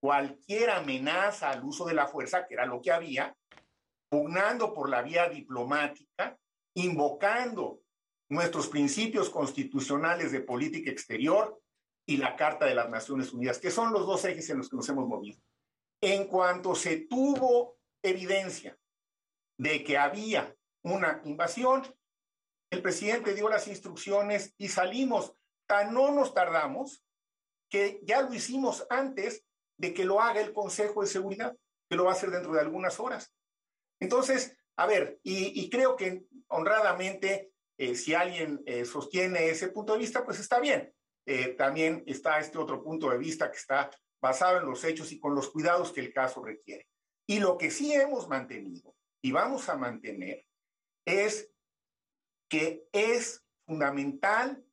cualquier amenaza al uso de la fuerza, que era lo que había, pugnando por la vía diplomática, invocando nuestros principios constitucionales de política exterior y la Carta de las Naciones Unidas, que son los dos ejes en los que nos hemos movido. En cuanto se tuvo evidencia de que había una invasión, el presidente dio las instrucciones y salimos. Tan no nos tardamos que ya lo hicimos antes de que lo haga el Consejo de Seguridad, que lo va a hacer dentro de algunas horas. Entonces, a ver, y, creo que honradamente, eh, si alguien eh, sostiene ese punto de vista, pues está bien. Eh, también está este otro punto de vista que está basado en los hechos y con los cuidados que el caso requiere. Y lo que sí hemos mantenido y vamos a mantener es que es fundamental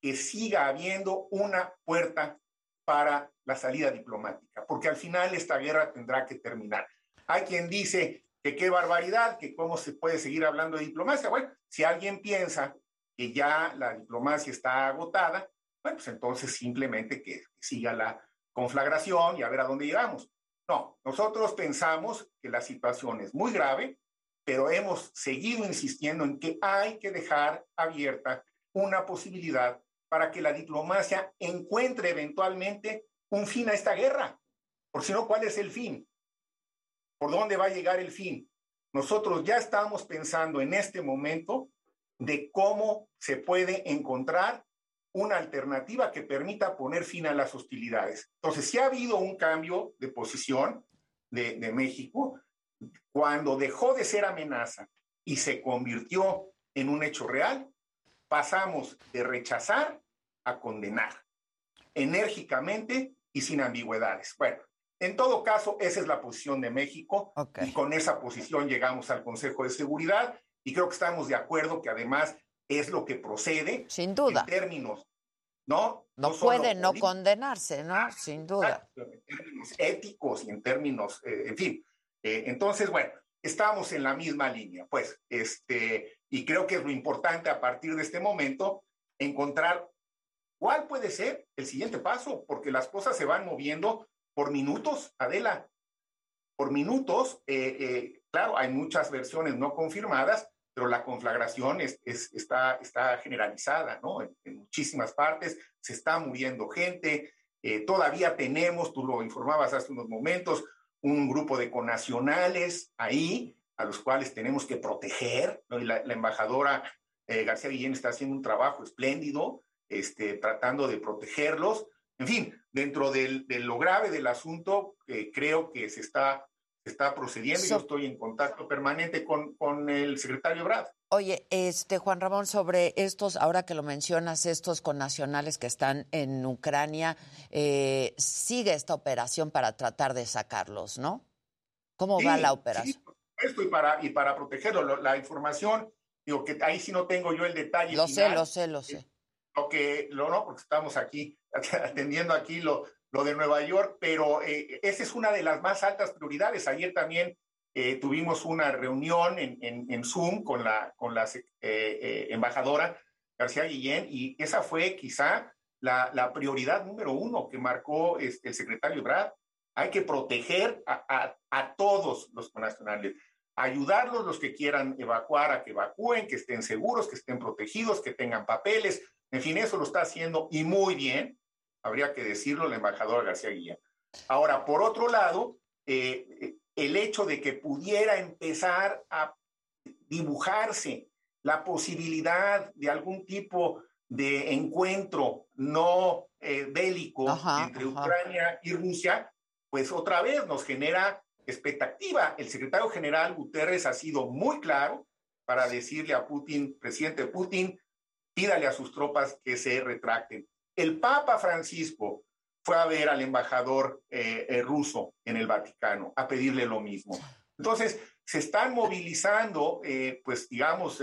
que siga habiendo una puerta para la salida diplomática, porque al final esta guerra tendrá que terminar. Hay quien dice que qué barbaridad, que cómo se puede seguir hablando de diplomacia. Bueno, si alguien piensa que ya la diplomacia está agotada, bueno, pues entonces simplemente que siga la conflagración y a ver a dónde llegamos. No, nosotros pensamos que la situación es muy grave, pero hemos seguido insistiendo en que hay que dejar abierta una posibilidad para que la diplomacia encuentre eventualmente un fin a esta guerra. Por si no, ¿cuál es el fin? por dónde va a llegar el fin. Nosotros ya estamos pensando en este momento de cómo se puede encontrar una alternativa que permita poner fin a las hostilidades. Entonces, si ha habido un cambio de posición de, de México cuando dejó de ser amenaza y se convirtió en un hecho real, pasamos de rechazar a condenar enérgicamente y sin ambigüedades. Bueno, en todo caso, esa es la posición de México y con esa posición llegamos al Consejo de Seguridad y creo que estamos de acuerdo que además es lo que procede. Sin duda. En términos, ¿no? No, solo puede no condenarse, ¿no? Sin duda. en términos éticos y en términos, eh, en fin. Eh, entonces, bueno, estamos en la misma línea, pues, este, y creo que es lo importante a partir de este momento encontrar cuál puede ser el siguiente paso, porque las cosas se van moviendo por minutos, Adela, por minutos. eh, eh, claro, hay muchas versiones no confirmadas, pero la conflagración es, es- está, está generalizada, ¿no? En, en muchísimas partes se está muriendo gente. eh, todavía tenemos, tú lo informabas hace unos momentos, un grupo de conacionales ahí, a los cuales tenemos que proteger, ¿no? Y la, la embajadora eh, García Guillén está haciendo un trabajo espléndido, este, tratando de protegerlos. En fin, dentro del- de lo grave del asunto, eh, creo que se está, se está procediendo. y Yo estoy en contacto permanente con, con el secretario Brad. Oye, este Juan Ramón, sobre estos, ahora que lo mencionas, estos connacionales que están en Ucrania, eh, sigue esta operación para tratar de sacarlos, ¿no? ¿Cómo va Sí, la sí, operación? por supuesto, y para, y para protegerlo, lo- la información, digo que ahí sí no tengo yo el detalle. Lo sé, lo sé, lo sé. Lo que, lo no, porque estamos aquí atendiendo aquí lo, lo de Nueva York, pero eh, esa es una de las más altas prioridades. Ayer también eh, tuvimos una reunión en, en, en Zoom con la, con la eh, eh, embajadora García Guillén y esa fue quizá la, la prioridad número uno que marcó este, el secretario Brad. Hay que proteger a, a, a todos los nacionales, ayudarlos los que quieran evacuar a que evacúen, que estén seguros, que estén protegidos, que tengan papeles. En fin, eso lo está haciendo y muy bien, habría que decirlo, la embajadora García Guillén. Ahora, por otro lado, eh, el hecho de que pudiera empezar a dibujarse la posibilidad de algún tipo de encuentro no eh, bélico Ajá, entre ajá. Ucrania y Rusia, pues otra vez nos genera expectativa. El secretario general Guterres ha sido muy claro para decirle a Putin, presidente Putin, pídale a sus tropas que se retracten. El Papa Francisco fue a ver al embajador eh, eh, ruso en el Vaticano a pedirle lo mismo. Entonces, se están movilizando, eh, pues digamos,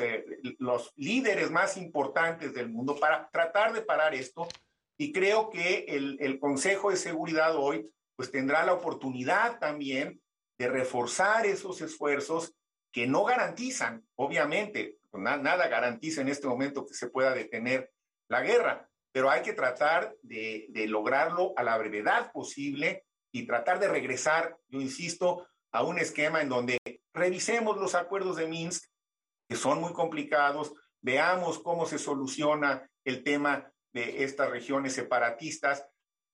los líderes más importantes del mundo para tratar de parar esto y creo que el, el Consejo de Seguridad hoy pues tendrá la oportunidad también de reforzar esos esfuerzos que no garantizan, obviamente, na- nada garantiza en este momento que se pueda detener la guerra, pero hay que tratar de, lograrlo a la brevedad posible y tratar de regresar, yo insisto, a un esquema en donde revisemos los acuerdos de Minsk, que son muy complicados, veamos cómo se soluciona el tema de estas regiones separatistas,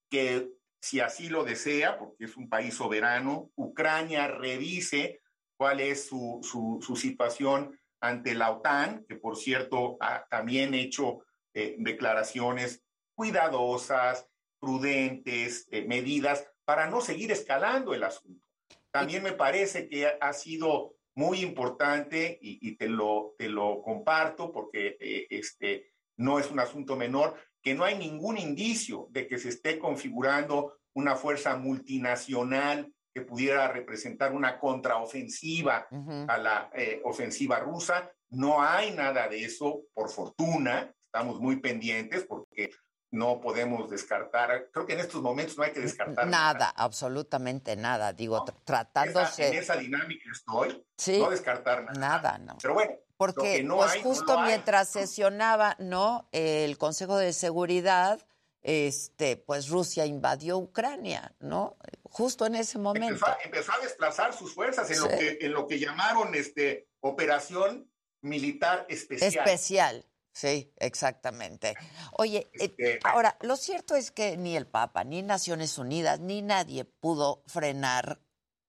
que si así lo desea, porque es un país soberano, Ucrania revise cuál es su situación ante la OTAN, que por cierto ha también hecho eh, declaraciones cuidadosas, prudentes, eh, medidas para no seguir escalando el asunto. También me parece que ha sido muy importante y, y te, lo, te lo comparto porque eh, este, no es un asunto menor, que no hay ningún indicio de que se esté configurando una fuerza multinacional que pudiera representar una contraofensiva a la eh, ofensiva rusa. No hay nada de eso, por fortuna. Estamos muy pendientes porque no podemos descartar, creo que en estos momentos no hay que descartar Nada, absolutamente nada. Digo, esa, tratándose. en esa dinámica estoy, Sí. no descartar nada. Nada, no. Pero bueno, Porque que no pues hay, no justo lo hay. mientras sesionaba, ¿no? El Consejo de Seguridad, este, pues Rusia invadió Ucrania, ¿no? Justo en ese momento. empezó, a- empezó a desplazar sus fuerzas en, lo que, en lo que llamaron este, operación militar especial. Especial. Sí, exactamente. Oye, eh, Este, ahora, lo cierto es que ni el Papa, ni Naciones Unidas, ni nadie pudo frenar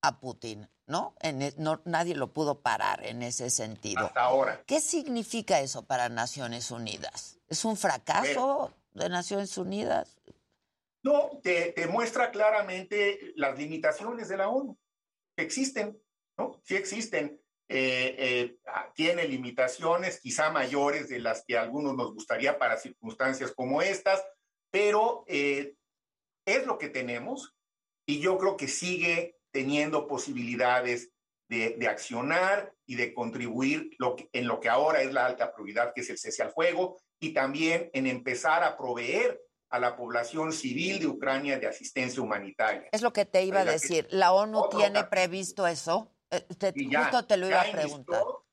a Putin, ¿no? En e- no nadie lo pudo parar en ese sentido. Hasta ahora. ¿Qué significa eso para Naciones Unidas? ¿Es un fracaso de Naciones Unidas? No, te, muestra claramente las limitaciones de la ONU, que existen, ¿no? Sí existen. Eh, eh, ah, tiene limitaciones quizá mayores de las que a algunos nos gustaría para circunstancias como estas, pero eh, es lo que tenemos y yo creo que sigue teniendo posibilidades de, de accionar y de contribuir en lo que ahora es la alta prioridad, que es el cese al fuego, y también en empezar a proveer a la población civil de Ucrania de asistencia humanitaria. Es lo que te iba a decir. ¿La ONU otro tiene previsto eso? Eh, te- ya- justo te lo iba a preguntar. inició-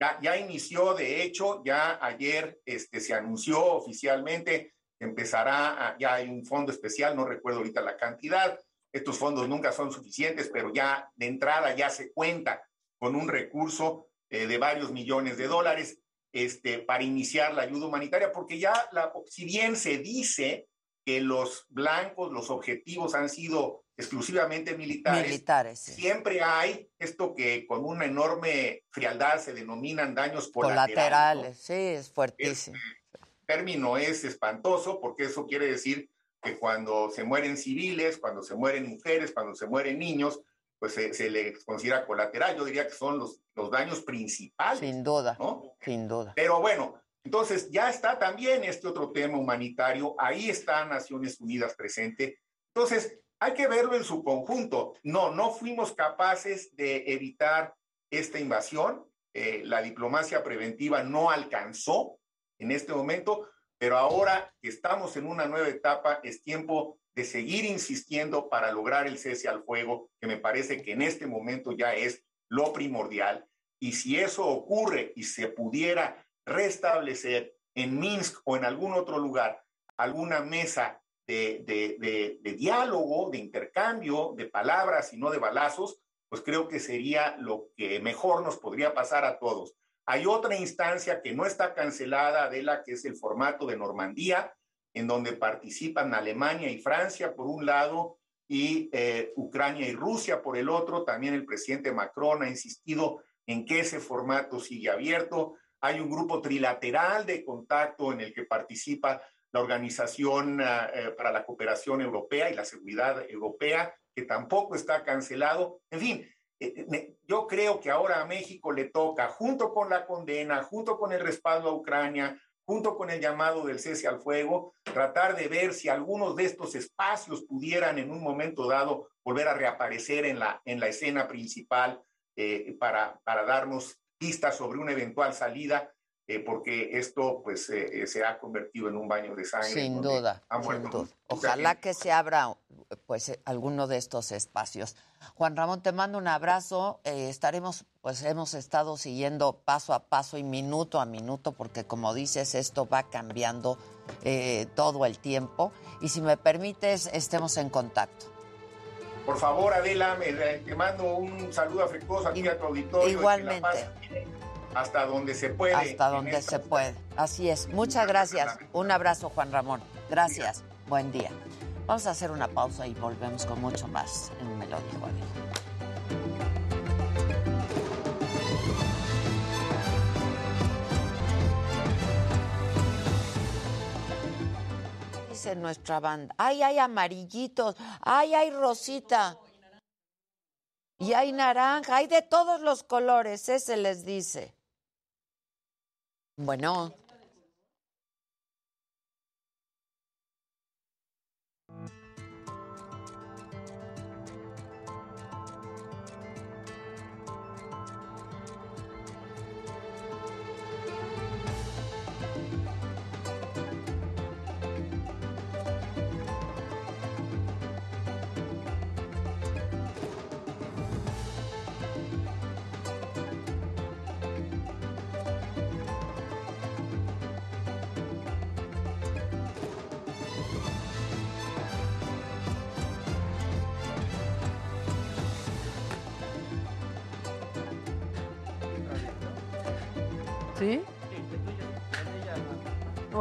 ya, ya inició, de hecho, ya ayer este, se anunció oficialmente que empezará, a- ya hay un fondo especial, no recuerdo ahorita la cantidad, estos fondos nunca son suficientes, pero ya de entrada ya se cuenta con un recurso eh, de varios millones de dólares este, para iniciar la ayuda humanitaria, porque ya, la, si bien se dice que los blancos, los objetivos han sido exclusivamente militares, Militares, sí. siempre hay esto que con una enorme frialdad se denominan daños colaterales. Colaterales, sí, es fuertísimo. El término es espantoso porque eso quiere decir que cuando se mueren civiles, cuando se mueren mujeres, cuando se mueren niños, pues se, se les considera colateral. Yo diría que son los, los daños principales. Sin duda, ¿no? sin duda. Pero bueno, entonces ya está también este otro tema humanitario, ahí está Naciones Unidas presente. Entonces, hay que verlo en su conjunto. No, no fuimos capaces de evitar esta invasión. Eh, la diplomacia preventiva no alcanzó en este momento, pero ahora que estamos en una nueva etapa, es tiempo de seguir insistiendo para lograr el cese al fuego, que me parece que en este momento ya es lo primordial. Y si eso ocurre y se pudiera restablecer en Minsk o en algún otro lugar alguna mesa de, de- diálogo, de intercambio, de palabras y no de balazos, pues creo que sería lo que mejor nos podría pasar a todos. Hay otra instancia que no está cancelada, de la que es el formato de Normandía, en donde participan Alemania y Francia por un lado y eh, Ucrania y Rusia por el otro. También el presidente Macron ha insistido en que ese formato sigue abierto. Hay un grupo trilateral de contacto en el que participa la Organización ah, eh, para la Cooperación Europea y la Seguridad Europea, que tampoco está cancelado. En fin, eh, eh, yo creo que ahora a México le toca, junto con la condena, junto con el respaldo a Ucrania, junto con el llamado del cese al fuego, tratar de ver si algunos de estos espacios pudieran en un momento dado volver a reaparecer en la, en la escena principal eh, para, para darnos pistas sobre una eventual salida, eh, porque esto pues eh, eh, se ha convertido en un baño de sangre. Sin duda, ha sin muerto duda. mucha Ojalá que se abra pues alguno de estos espacios. Juan Ramón, te mando un abrazo. Eh, estaremos, pues hemos estado siguiendo paso a paso y minuto a minuto, porque como dices, esto va cambiando todo el tiempo. Y si me permites, estemos en contacto. Por favor, Adela, me, te mando un saludo afectuoso aquí a tu auditorio. y Igualmente. Hasta donde se puede. Hasta en donde esta se puede. Así es. Muchas gracias. Un abrazo, Juan Ramón. Gracias. Buen día. Vamos a hacer una pausa y volvemos con mucho más en Melódico Abierto. Dice nuestra banda. Ay, hay amarillitos. Ay, hay rosita. Y hay naranja. Hay de todos los colores. Ese les dice. Bueno.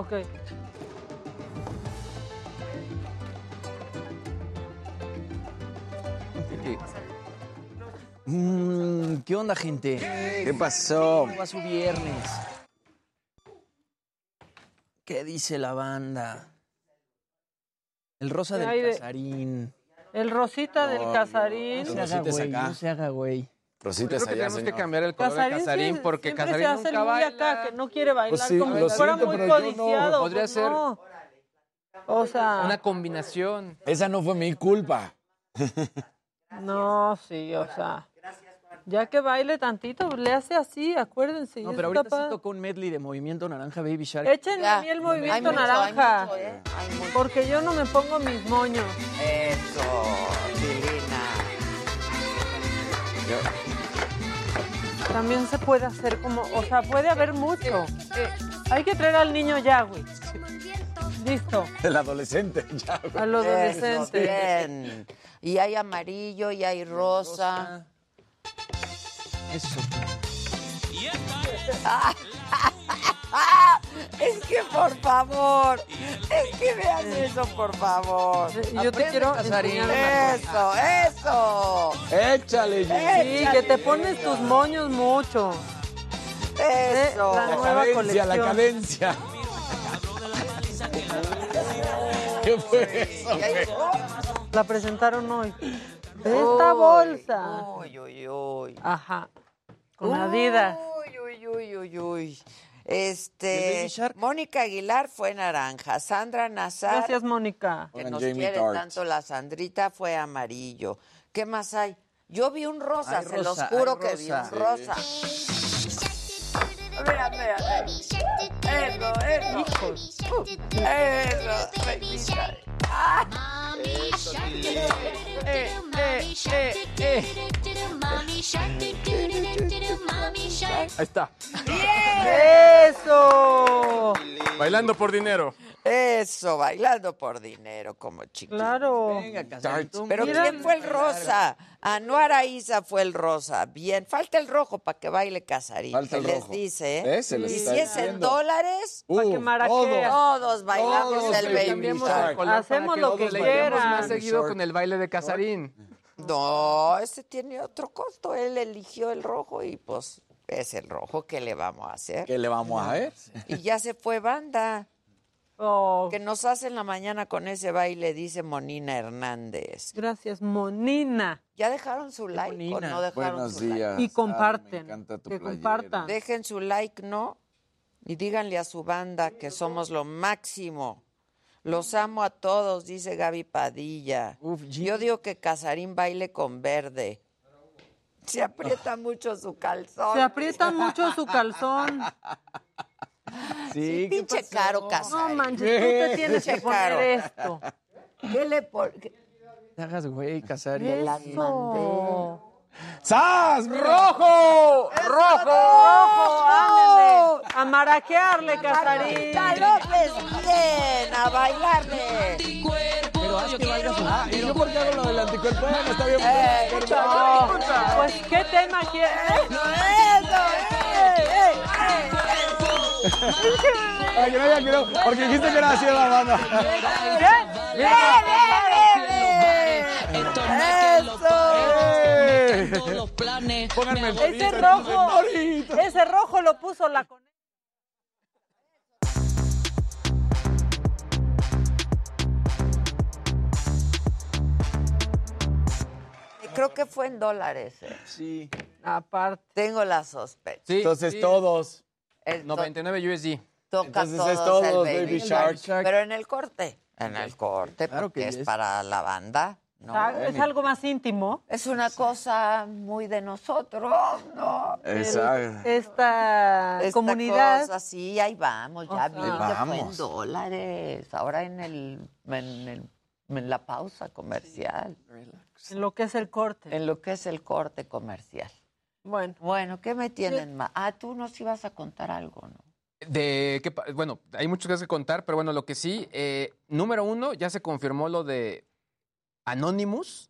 Ok. Mm, ¿Qué onda, gente? ¿Qué pasó? ¿Cómo va su viernes? ¿Qué dice la banda? El rosa ¿Qué del de- Casarín. El Rosita del Casarín. No se haga Rosita es güey, acá. no se haga güey. Rosita Creo es que tenemos que señor. cambiar el color de Casarín Casarín sí- porque Casarín se hace nunca baila. acá, que no quiere bailar Pues sí, como lo si fuera siento, muy yo no. codiciado. Podría pues ser- no. O sea, Una combinación. Esa no fue mi culpa. no, sí, o sea. Ya que baile tantito, le hace así, acuérdense. No, pero ahorita está sí tocó un medley de Movimiento Naranja Baby Shark. Échenle Ya. a mí el Hay movimiento mucho, hay naranja. mucho, ¿eh? Hay mucho. Porque yo no me pongo mis moños. Eso, Lilina. También se puede hacer como, o sea, puede haber mucho. Hay que traer al niño ya, güey. Listo, El adolescente, ya. güey. a los Eso, adolescentes. bien. Y hay amarillo y hay rosa. Eso. Es que por favor, es que vean eso, por favor. Y yo te quiero enseñar. Eso, eso, Échale, Gigi. Sí, que te pones tus moños mucho. eso. La La nueva cadencia, la colección. cadencia. ¿Qué fue eso. La presentaron hoy. Esta bolsa. Uy, uy, uy. Ajá. Con Adidas. Uy, uy, uy, uy, uy. ¿El Baby Este? Mónica Aguilar fue naranja, Sandra Nazar, Gracias, Mónica. que nos Jamie quiere tanto la Sandrita, fue amarillo. ¿Qué más hay? Yo vi un rosa, Hay se los rosa, juro hay que vi un rosa. rosa. Mira, mira, Eso, eso. Hijos. Eso, baby shark. Ah. Eh, eh, eh, eh. Ahí está. ¡Eso! Bailando por dinero. Eso, bailando por dinero como chiquito. Claro. Venga, Pero Mira, ¿quién fue el rosa? Anuara Isa fue el rosa. Bien, falta el rojo para que baile Casarín. Falta se el les rojo. dice, ¿eh? ¿Ves? Se les Y está si es en diciendo. dólares, que Uh, maraquea. todos bailamos Todos el baby Cambiemos shark. el color Hacemos que lo todos que le demos quieran. más seguido con el baile de Casarín. No, ese tiene otro costo. Él eligió el rojo y pues es el rojo. ¿Qué le vamos a hacer? ¿Qué le vamos a ver? Y ya se fue banda. Oh, Que nos hace en la mañana con ese baile, dice Monina Hernández. gracias, Monina. ¿Ya dejaron su like o Monina. no dejaron Buenos su like? días. Y Ah, comparten. me encanta tu que compartan. Dejen su like, ¿no? Y díganle a su banda que somos lo máximo. Los amo a todos, dice Gaby Padilla. Uf. Yo digo que Casarín baile con verde. Se aprieta mucho su calzón. Se aprieta mucho su calzón. Sí, ¿qué Pinche pasó? caro No Casarín. manches, tú te tienes que poner esto. ¿Qué le pon- qué- Te hagas güey, Casarín. Me las mandé. ¡Sas! ¡Rojo! ¡Rojo! ¡Rojo! ¡Ándele! A maraquearle, Casarín. López, bien, a bailarle. Pero haz que valga su Ah, ¿y yo por qué hago lo del anticuerpo? Bueno, está bien. Eh, no. Pues, ¿qué tema quieres? Ay, que no, ya quiero, porque dijiste que era así la banda. Bien, bien, bien. Eso. Pónganme el Ese rojo, ese rojo lo puso la con Creo que fue en dólares. eh. Sí. Aparte. Tengo la sospecha. Sí, Entonces sí. todos. El to- 99 USD. toca Entonces todos es todos, el Baby Baby Shark. Shark. Pero en el corte. En el corte, Claro porque que es yes. para la banda. ¿no? Ah, Es algo más íntimo. Es una cosa muy de nosotros, ¿no? Exacto. Esta, Esta comunidad. cosa, sí, ahí vamos, ya O vi sea, que en dólares. Ahora en el, en el- en la pausa comercial. En lo que es el corte. En lo que es el corte comercial. Bueno. Bueno, ¿qué me tienen más? Ah, tú nos ibas a contar algo, ¿no? De qué pa- bueno, hay muchas cosas que contar, pero bueno, lo que sí, eh, número uno, ya se confirmó lo de Anonymous.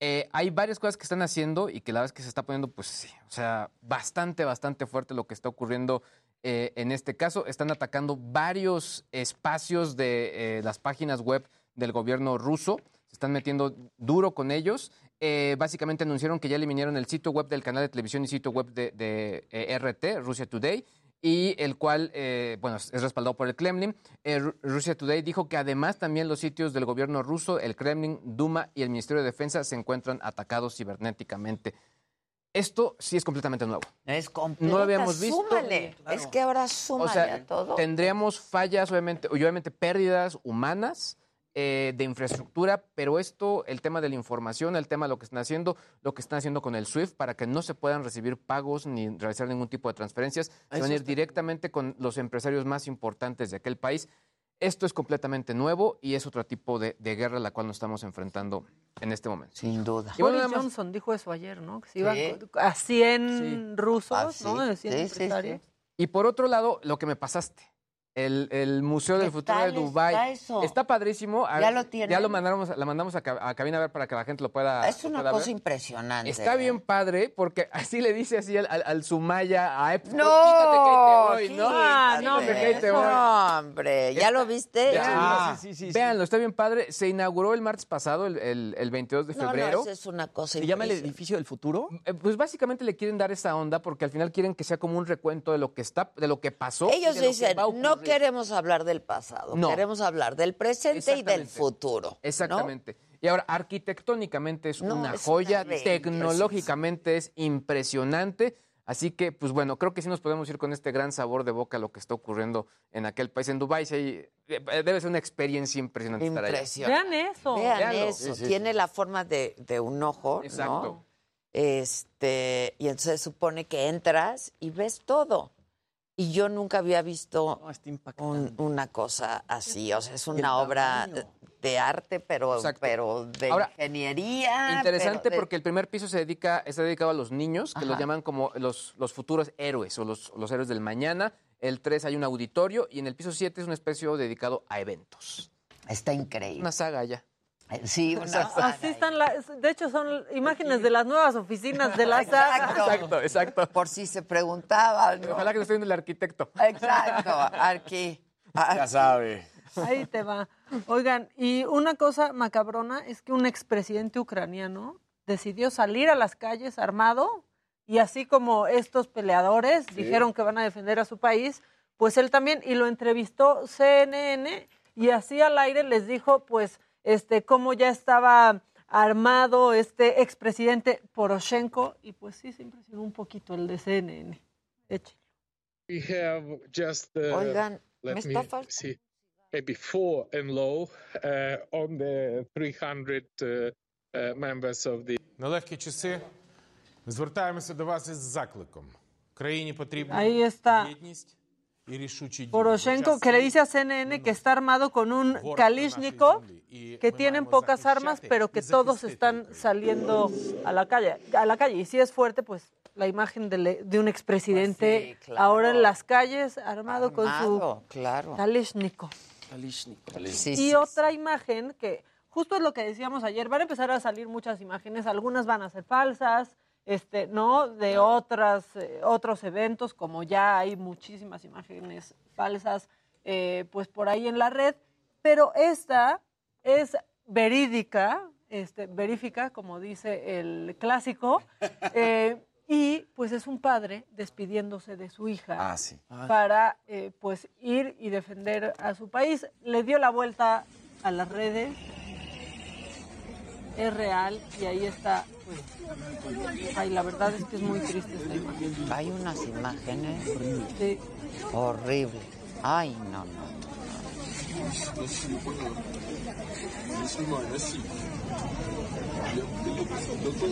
Eh, hay varias cosas que están haciendo y que la verdad es que se está poniendo, pues sí, o sea, bastante, bastante fuerte lo que está ocurriendo eh, en este caso. Están atacando varios espacios de eh, las páginas web del gobierno ruso. se están metiendo duro con ellos. Eh, básicamente anunciaron que ya eliminaron el sitio web del canal de televisión y sitio web de, de, eh, RT, Rusia Today, y el cual, eh, bueno, es respaldado por el Kremlin. Eh, Ru- Rusia Today dijo que además también los sitios del gobierno ruso, el Kremlin, Duma y el Ministerio de Defensa se encuentran atacados cibernéticamente. Esto sí es completamente nuevo. Es No lo habíamos visto. Súmale. Es que ahora súmale O sea, a todo. tendríamos fallas, obviamente, y obviamente pérdidas humanas eh, de infraestructura, pero esto, el tema de la información, el tema de lo que están haciendo, lo que están haciendo con el SWIFT para que no se puedan recibir pagos ni realizar ningún tipo de transferencias, se van a ir directamente con los empresarios más importantes de aquel país. Esto es completamente nuevo y es otro tipo de, de guerra a la cual nos estamos enfrentando en este momento. Sin duda. Y bueno, Boris nada más- Johnson dijo eso ayer, ¿no? Que se iban Sí. a 100 rusos, Ah, sí. ¿no? De 100 Sí, sí, sí. empresarios. Y por otro lado, lo que me pasaste. El, el Museo del ¿Qué Futuro de Dubái. está eso? Está padrísimo. ¿Ya lo tienen? Ya lo mandamos, la mandamos a, a cabina a ver para que la gente lo pueda Es una pueda cosa ver. impresionante. Está ¿eh? bien padre porque así le dice así al, al, al Sumaya a Epstein. No, quítate que ahí te voy, ¿no? quítate. no, hombre, que te voy. No, hombre, ¿ya lo viste? Ya. Ah. Véanlo, está bien padre. Se inauguró el martes pasado, el, el- el 22 de No, no, febrero. eso es una cosa ¿Se llama el edificio del futuro? Pues básicamente le quieren dar esa onda porque al final quieren que sea como un recuento de lo que está, de lo que pasó. Ellos dicen, no ocurrir". Queremos hablar del pasado, No. queremos hablar del presente y del Exactamente. futuro. ¿no? Exactamente. Y ahora, arquitectónicamente es No, una es joya, una tecnológicamente es impresionante. Así que, pues bueno, creo que sí nos podemos ir con este gran sabor de boca a lo que está ocurriendo en aquel país. En Dubái sí eh, debe ser una experiencia impresionante estar allá. Impresionante. Vean eso. Vean eso. Sí, sí, Tiene la forma de, de un ojo, Exacto. ¿no? Este, y entonces supone que entras y ves todo. Y yo nunca había visto un- una cosa así. O sea, es una obra de arte, pero, Exacto. pero de Ahora, ingeniería. Interesante de- porque el primer piso se dedica, está dedicado a los niños, que los llaman como los, los futuros héroes o los, los héroes del mañana. El 3 hay un auditorio y en el piso 7 es un espacio dedicado a eventos. Está increíble. Una saga ya. Sí, una Así están, la- de hecho son imágenes de las nuevas oficinas de la saga. Exacto, exacto. Por si se preguntaban. ¿no? Ojalá que lo esté viendo el arquitecto. Exacto, aquí. Ya sabe. Ahí te va. Oigan, y una cosa macabrona es que un expresidente ucraniano decidió salir a las calles armado y así como estos peleadores dijeron que van a defender a su país, pues él también y lo entrevistó CNN y así al aire les dijo pues este cómo ya estaba armado este expresidente Poroshenko y pues sí se impresionó un poquito el de CNN. Échale. We have just uh, Oigan, let me me está faltando. see, maybe four and low uh, on the 300 uh, uh, members of the Нелегкі часи. Звертаємося до вас із закликом. Країні потрібна Ahí está єдність і рішучі дії. Poroshenko que le dice a CNN que está armado con un Kalishnikov, que tienen pocas armas, pero que todos están saliendo a la calle. A la calle. Y si es fuerte, pues la imagen de, le- de un expresidente claro. ahora en las calles armado, con su claro. Kalishnikov. Sí, y sí, otra imagen que justo es lo que decíamos ayer, van a empezar a salir muchas imágenes, algunas van a ser falsas, este, ¿no? De otras, eh, otros eventos, como ya hay muchísimas imágenes falsas, eh, pues por ahí en la red, pero esta es verídica, este, verífica, como dice el clásico, eh, y pues es un padre despidiéndose de su hija Ah, sí. para eh, pues ir y defender a su país. Le dio la vuelta a las redes, es real y ahí está. Ay, la verdad es que es muy triste esta imagen. Hay unas imágenes Sí. horribles. Ay, no, no.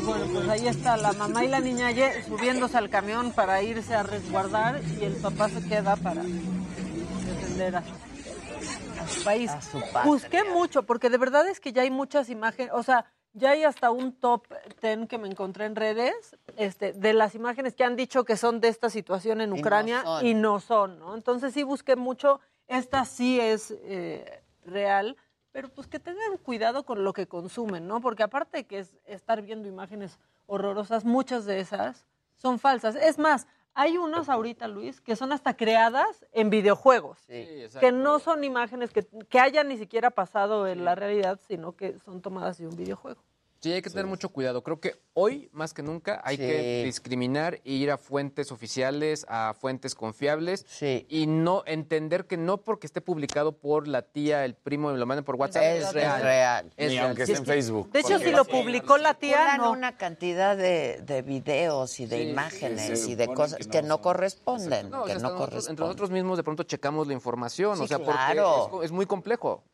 Bueno, pues ahí está la mamá y la niña subiéndose al camión para irse a resguardar y el papá se queda para defender a su, a su país. Busqué mucho porque de verdad es que ya hay muchas imágenes, o sea, ya hay hasta un top 10 que me encontré en redes este, de las imágenes que han dicho que son de esta situación en Y no Ucrania son. y no son, ¿no? Entonces sí busqué mucho, esta sí es eh, real, pero pues que tengan cuidado con lo que consumen, ¿no? Porque aparte de que es estar viendo imágenes horrorosas, muchas de esas son falsas. Es más, Hay unas ahorita, Luis, que son hasta creadas en videojuegos. que no son imágenes que, que hayan ni siquiera pasado en la realidad, sino que son tomadas de un videojuego. Sí, hay que tener mucho cuidado. Creo que hoy, más que nunca, hay Sí. que discriminar e ir a fuentes oficiales, a fuentes confiables. Y no entender que no porque esté publicado por la tía, el primo, y lo manden por WhatsApp. Es real. Es Ni real. aunque Sí, esté es en que- Facebook. De hecho, Porque- si lo publicó la tía, no. una cantidad de, de videos y de Sí, imágenes sí, y de cosas que que no corresponden, No, o que sea, no nosotros- corresponden. entre nosotros mismos de pronto checamos la información, o Sí, sea, porque claro. es, es muy complejo.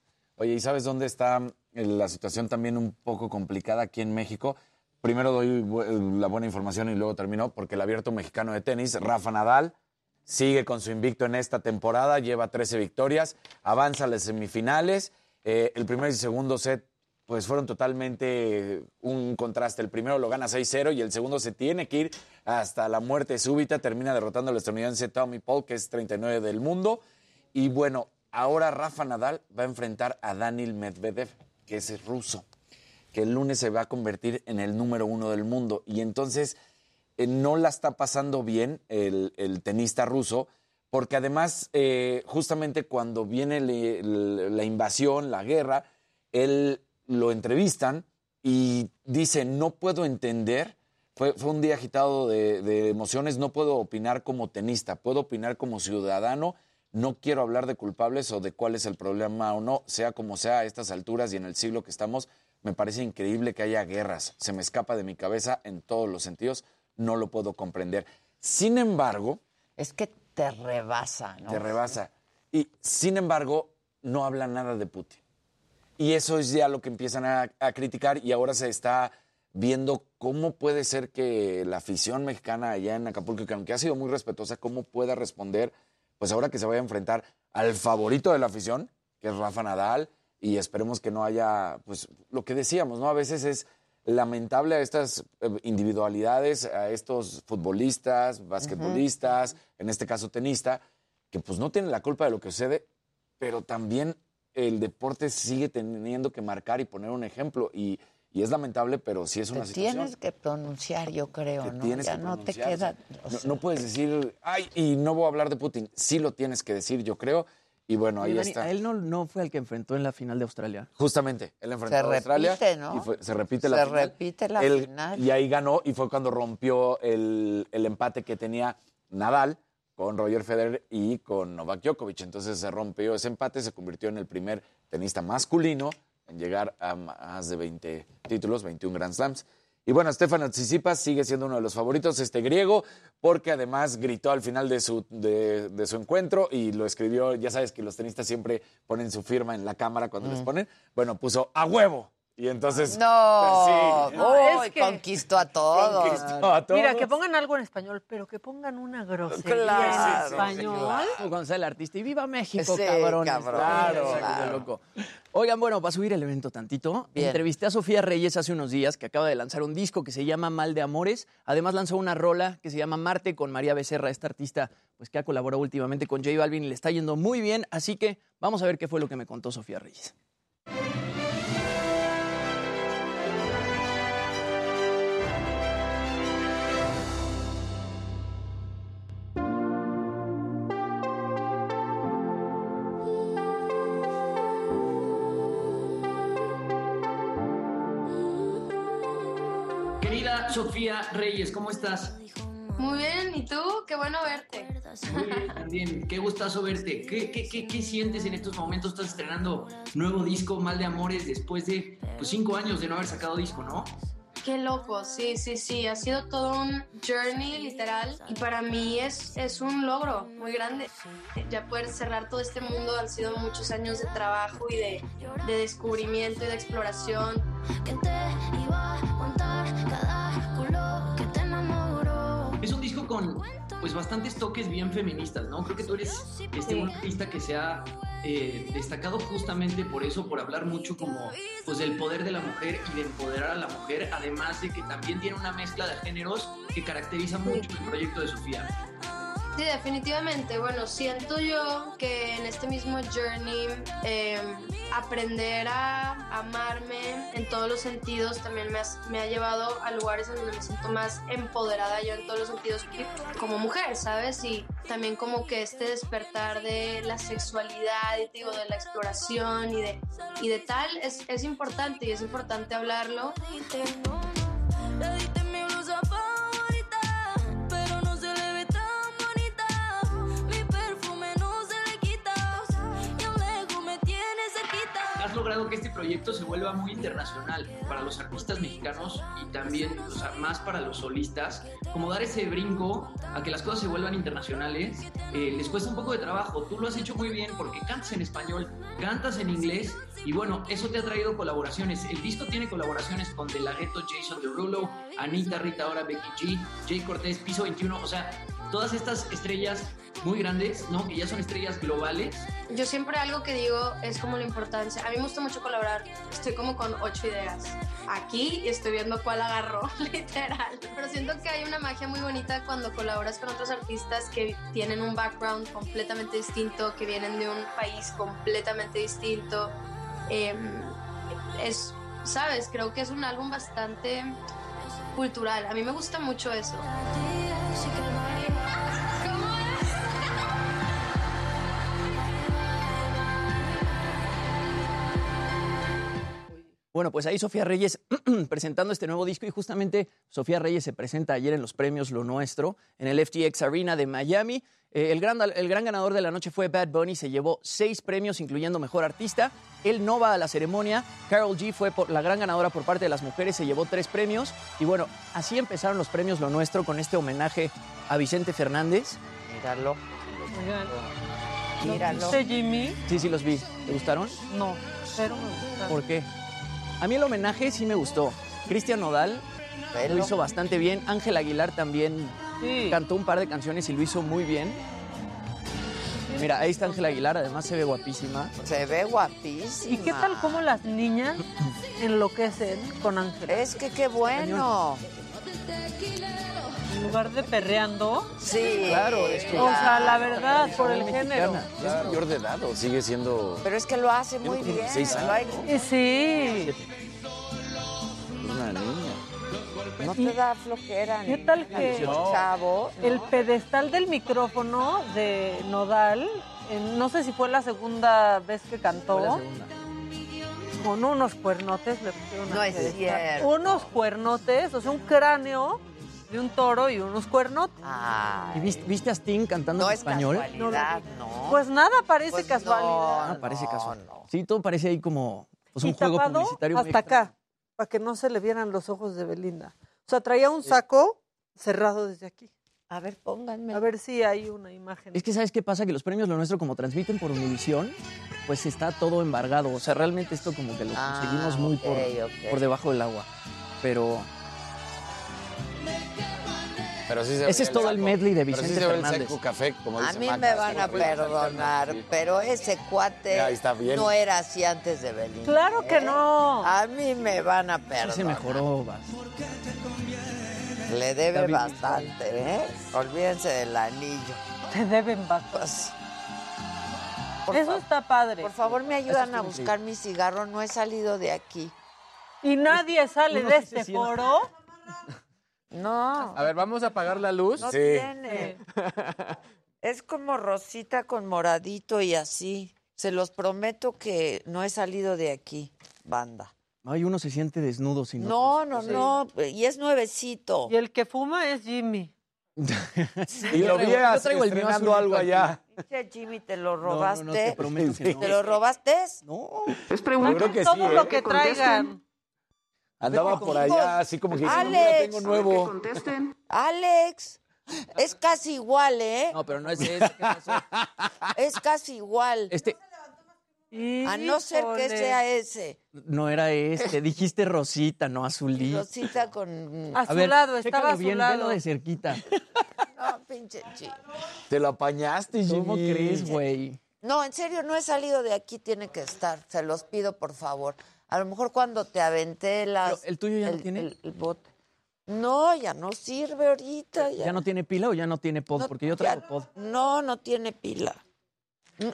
Oye, ¿y sabes dónde está eh, la situación también un poco complicada aquí en México? Primero doy bu- la buena información y luego termino, porque el abierto mexicano de tenis, Rafa Nadal, sigue con su invicto en esta temporada, lleva 13 victorias, avanza a las semifinales. Eh, el primer y segundo set pues fueron totalmente un contraste. El primero lo gana 6-0 y el segundo se tiene que ir hasta la muerte súbita. Termina derrotando al estadounidense Tommy Paul, que es 39 del mundo. Y bueno, ahora Rafa Nadal va a enfrentar a Daniil Medvedev, que es ruso, que el lunes se va a convertir en el número uno del mundo. Y entonces eh, no la está pasando bien el, tenista ruso, porque además, eh, justamente cuando viene la invasión, la guerra, él lo entrevistan y dice, no puedo entender, fue, fue un día agitado de emociones, no puedo opinar como tenista, puedo opinar como ciudadano, no quiero hablar de culpables o de cuál es el problema o no, sea como sea a estas alturas y en el siglo que estamos, me parece increíble que haya guerras, se me escapa de mi cabeza en todos los sentidos, no lo puedo comprender. Sin embargo, Es que te rebasa, ¿no? te rebasa. Y sin embargo, no habla nada de Putin. Y eso es ya lo que empiezan a, a criticar y ahora se está viendo cómo puede ser que la afición mexicana allá en Acapulco, que aunque ha sido muy respetuosa, cómo pueda responder, pues ahora que se vaya a enfrentar al favorito de la afición, que es Rafa Nadal, y esperemos que no haya, pues lo que decíamos, ¿no? A veces es lamentable a estas eh, individualidades, a estos futbolistas, basquetbolistas, en este caso tenista, que pues no tienen la culpa de lo que sucede, pero también el deporte sigue teniendo que marcar y poner un ejemplo. Y, y es lamentable, pero sí es una Te situación. tienes que pronunciar, yo creo, ¿no? tienes ya que no te queda. o sea, no, no puedes decir, ay, y no voy a hablar de Putin. Sí lo tienes que decir, yo creo. Y bueno, ahí Dani, está. a él no, no fue el que enfrentó en la final de Australia. Justamente, él enfrentó Se a Australia. repite, ¿no? Y fue- se repite la Se final. repite la Él- final. Y ahí ganó y fue cuando rompió el, el empate que tenía Nadal con Roger Federer y con Novak Djokovic. Entonces se rompió ese empate, se convirtió en el primer tenista masculino en llegar a más de 20 títulos, 21 Grand Slams. Y bueno, Stefano Tsitsipas sigue siendo uno de los favoritos, este griego, porque además gritó al final de su, de, de su encuentro y lo escribió, ya sabes que los tenistas siempre ponen su firma en la cámara cuando les ponen, bueno, puso a huevo. Y entonces... No, sí. Uy, Es que- conquistó a todos. Conquistó a todos. Mira, que pongan algo en español, pero que pongan una grosería Claro, en español. Sale el artista y viva México, Sí, cabrón. cabrón, Claro, claro. loco. Oigan, bueno, para subir el evento tantito, Bien. entrevisté a Sofía Reyes hace unos días, que acaba de lanzar un disco que se llama Mal de Amores. Además lanzó una rola que se llama Marte con María Becerra, esta artista pues que ha colaborado últimamente con J Balvin y le está yendo muy bien. Así que vamos a ver qué fue lo que me contó Sofía Reyes. Sofía Reyes, ¿cómo estás? Muy bien, ¿y tú? Qué bueno verte. Muy bien, también. Qué gustazo verte. ¿Qué, qué, qué, qué sientes en estos momentos? Estás estrenando nuevo disco, Mal de Amores, después de pues, cinco años de no haber sacado disco, ¿no? Qué loco, sí, sí, sí. Ha sido todo un journey literal y para mí es, es un logro muy grande. Ya poder cerrar todo este mundo han sido muchos años de trabajo y de, de descubrimiento y de exploración. Es un disco con pues bastantes toques bien feministas, ¿no? Creo que tú eres este, un artista que se ha eh, destacado justamente por eso, por hablar mucho como pues del poder de la mujer y de empoderar a la mujer, además de que también tiene una mezcla de géneros que caracteriza mucho el proyecto de Sofía. Sí, definitivamente. Bueno, siento yo que en este mismo journey eh, aprender a amarme en todos los sentidos también me, me ha llevado a lugares en donde me siento más empoderada yo en todos los sentidos como mujer, ¿sabes? Y también como que este despertar de la sexualidad y digo, de la exploración y de, y de tal es, es importante y es importante hablarlo. Logrado que este proyecto se vuelva muy internacional para los artistas mexicanos y también, o sea, más para los solistas. Como dar ese brinco a que las cosas se vuelvan internacionales, eh, les cuesta un poco de trabajo. Tú lo has hecho muy bien porque cantas en español, cantas en inglés y bueno, eso te ha traído colaboraciones. El disco tiene colaboraciones con De Jason Derulo, Anita, Rita Ora, Becky G, Jay Cortés, Piso 21, o sea, todas estas estrellas muy grandes, ¿no? Que ya son estrellas globales. Yo siempre algo que digo es como la importancia. A mí me gusta mucho colaborar. Estoy como con ocho ideas aquí y estoy viendo cuál agarro, literal. Pero siento que hay una magia muy bonita cuando colaboras con otros artistas que tienen un background completamente distinto, que vienen de un país completamente distinto. Eh, es, sabes, creo que es un álbum bastante cultural. A mí me gusta mucho eso. Bueno, pues ahí Sofía Reyes presentando este nuevo disco y justamente Sofía Reyes se presenta ayer en los premios Lo Nuestro en el FTX Arena de Miami. Eh, el, gran, el gran ganador de la noche fue Bad Bunny, se llevó seis premios incluyendo Mejor Artista. Él no va a la ceremonia. Carol G fue por, la gran ganadora por parte de las mujeres, se llevó tres premios. Y bueno, así empezaron los premios Lo Nuestro con este homenaje a Vicente Fernández. Míralo. Míralo. ¿Viste, Jimmy? Sí, sí, los vi. ¿Te gustaron? No, pero me gusta. ¿Por qué? A mí el homenaje sí me gustó. Cristian Nodal lo hizo bastante bien. Ángel Aguilar también Sí. cantó un par de canciones y lo hizo muy bien. Mira, ahí está Ángel Aguilar, además se ve guapísima. Se ve guapísima. ¿Y qué tal cómo las niñas enloquecen con Ángel? Es que qué bueno. En lugar de perreando. Sí. Claro, es que- O sea, la verdad, por el género. ¿Ya es mayor de edad o sigue siendo Pero es que lo hace muy Tiene bien. 16 lo ha años, Eh, Sí. Una niña? No te da flojera. ¿Qué tal que los chavos? el pedestal del micrófono de Nodal, en- no sé si fue la segunda vez que cantó, con unos cuernotes le pusieron No es pedestal. cierto. Unos cuernotes, o sea, un cráneo de un toro y unos cuernotes. Ay, ¿Y viste, viste a Sting cantando no en es español? casualidad, no. Pues nada parece Pues casualidad. Ah, parece no, casual. no. Sí, todo parece ahí como pues, un juego publicitario. hasta acá, para que no se le vieran los ojos de Belinda. O sea, traía un saco cerrado desde aquí. A ver, pónganme. A ver si hay una imagen. Es que ¿sabes qué pasa? Que los premios Lo Nuestro, como transmiten por Univisión, pues está todo embargado. O sea, realmente esto como que lo Ah, conseguimos muy por, por debajo del agua. Pero Pero sí se Ese es todo el medley de Pero sí Vicente se ve Fernández. el seco café, como A dice mí Maca, me van a perdonar, sí. pero ese cuate Ya, ahí está bien. no era así antes de Belinda. Claro que ¿eh? no. A mí me van a perdonar. sí se mejoró. Vas. Le debe David bastante, ¿eh? Olvídense del anillo. Te deben bastante. Pues, por, Eso está padre. por favor, me ayudan a buscar mi cigarro. No he salido de aquí. Y nadie sale uno de este siente. foro. No, A ver, vamos a apagar la luz. no Sí. tiene. Es como rosita con moradito y así. Se los prometo que no he salido de aquí, banda. Ay, uno se siente desnudo sin No, no, no. Y es nuevecito. Y el que fuma es Jimmy. Y lo vi estrenando algo allá. Pinche Jimmy, ¿te lo No, robaste? no, no, te prometo que no. ¿Te lo robaste? No. Yo creo que sí, Todo ¿eh? lo que traigan. Andaba por allá así como que Alex. "No, mira, tengo nuevo. Alex, es casi igual, ¿eh? No, pero no es ese. ¿qué pasó? Es casi igual. Este A no ser que Híjole. sea ese. no era este. Dijiste rosita, no azulito. Rosita con... A su lado, estaba a su bien, lado. velo de cerquita. No, pinche chi. Te lo apañaste, Jimmy. ¿Cómo crees, güey? No, en serio, no he salido de aquí, tiene que estar. Se los pido, por favor. A lo mejor cuando te aventé las... Pero, ¿el tuyo ya no el- tiene? El, el bote. No, ya no sirve ahorita. Ya, ¿Ya no tiene pila o ya no tiene pod? No, Porque yo ya- traigo pod. No, no tiene pila.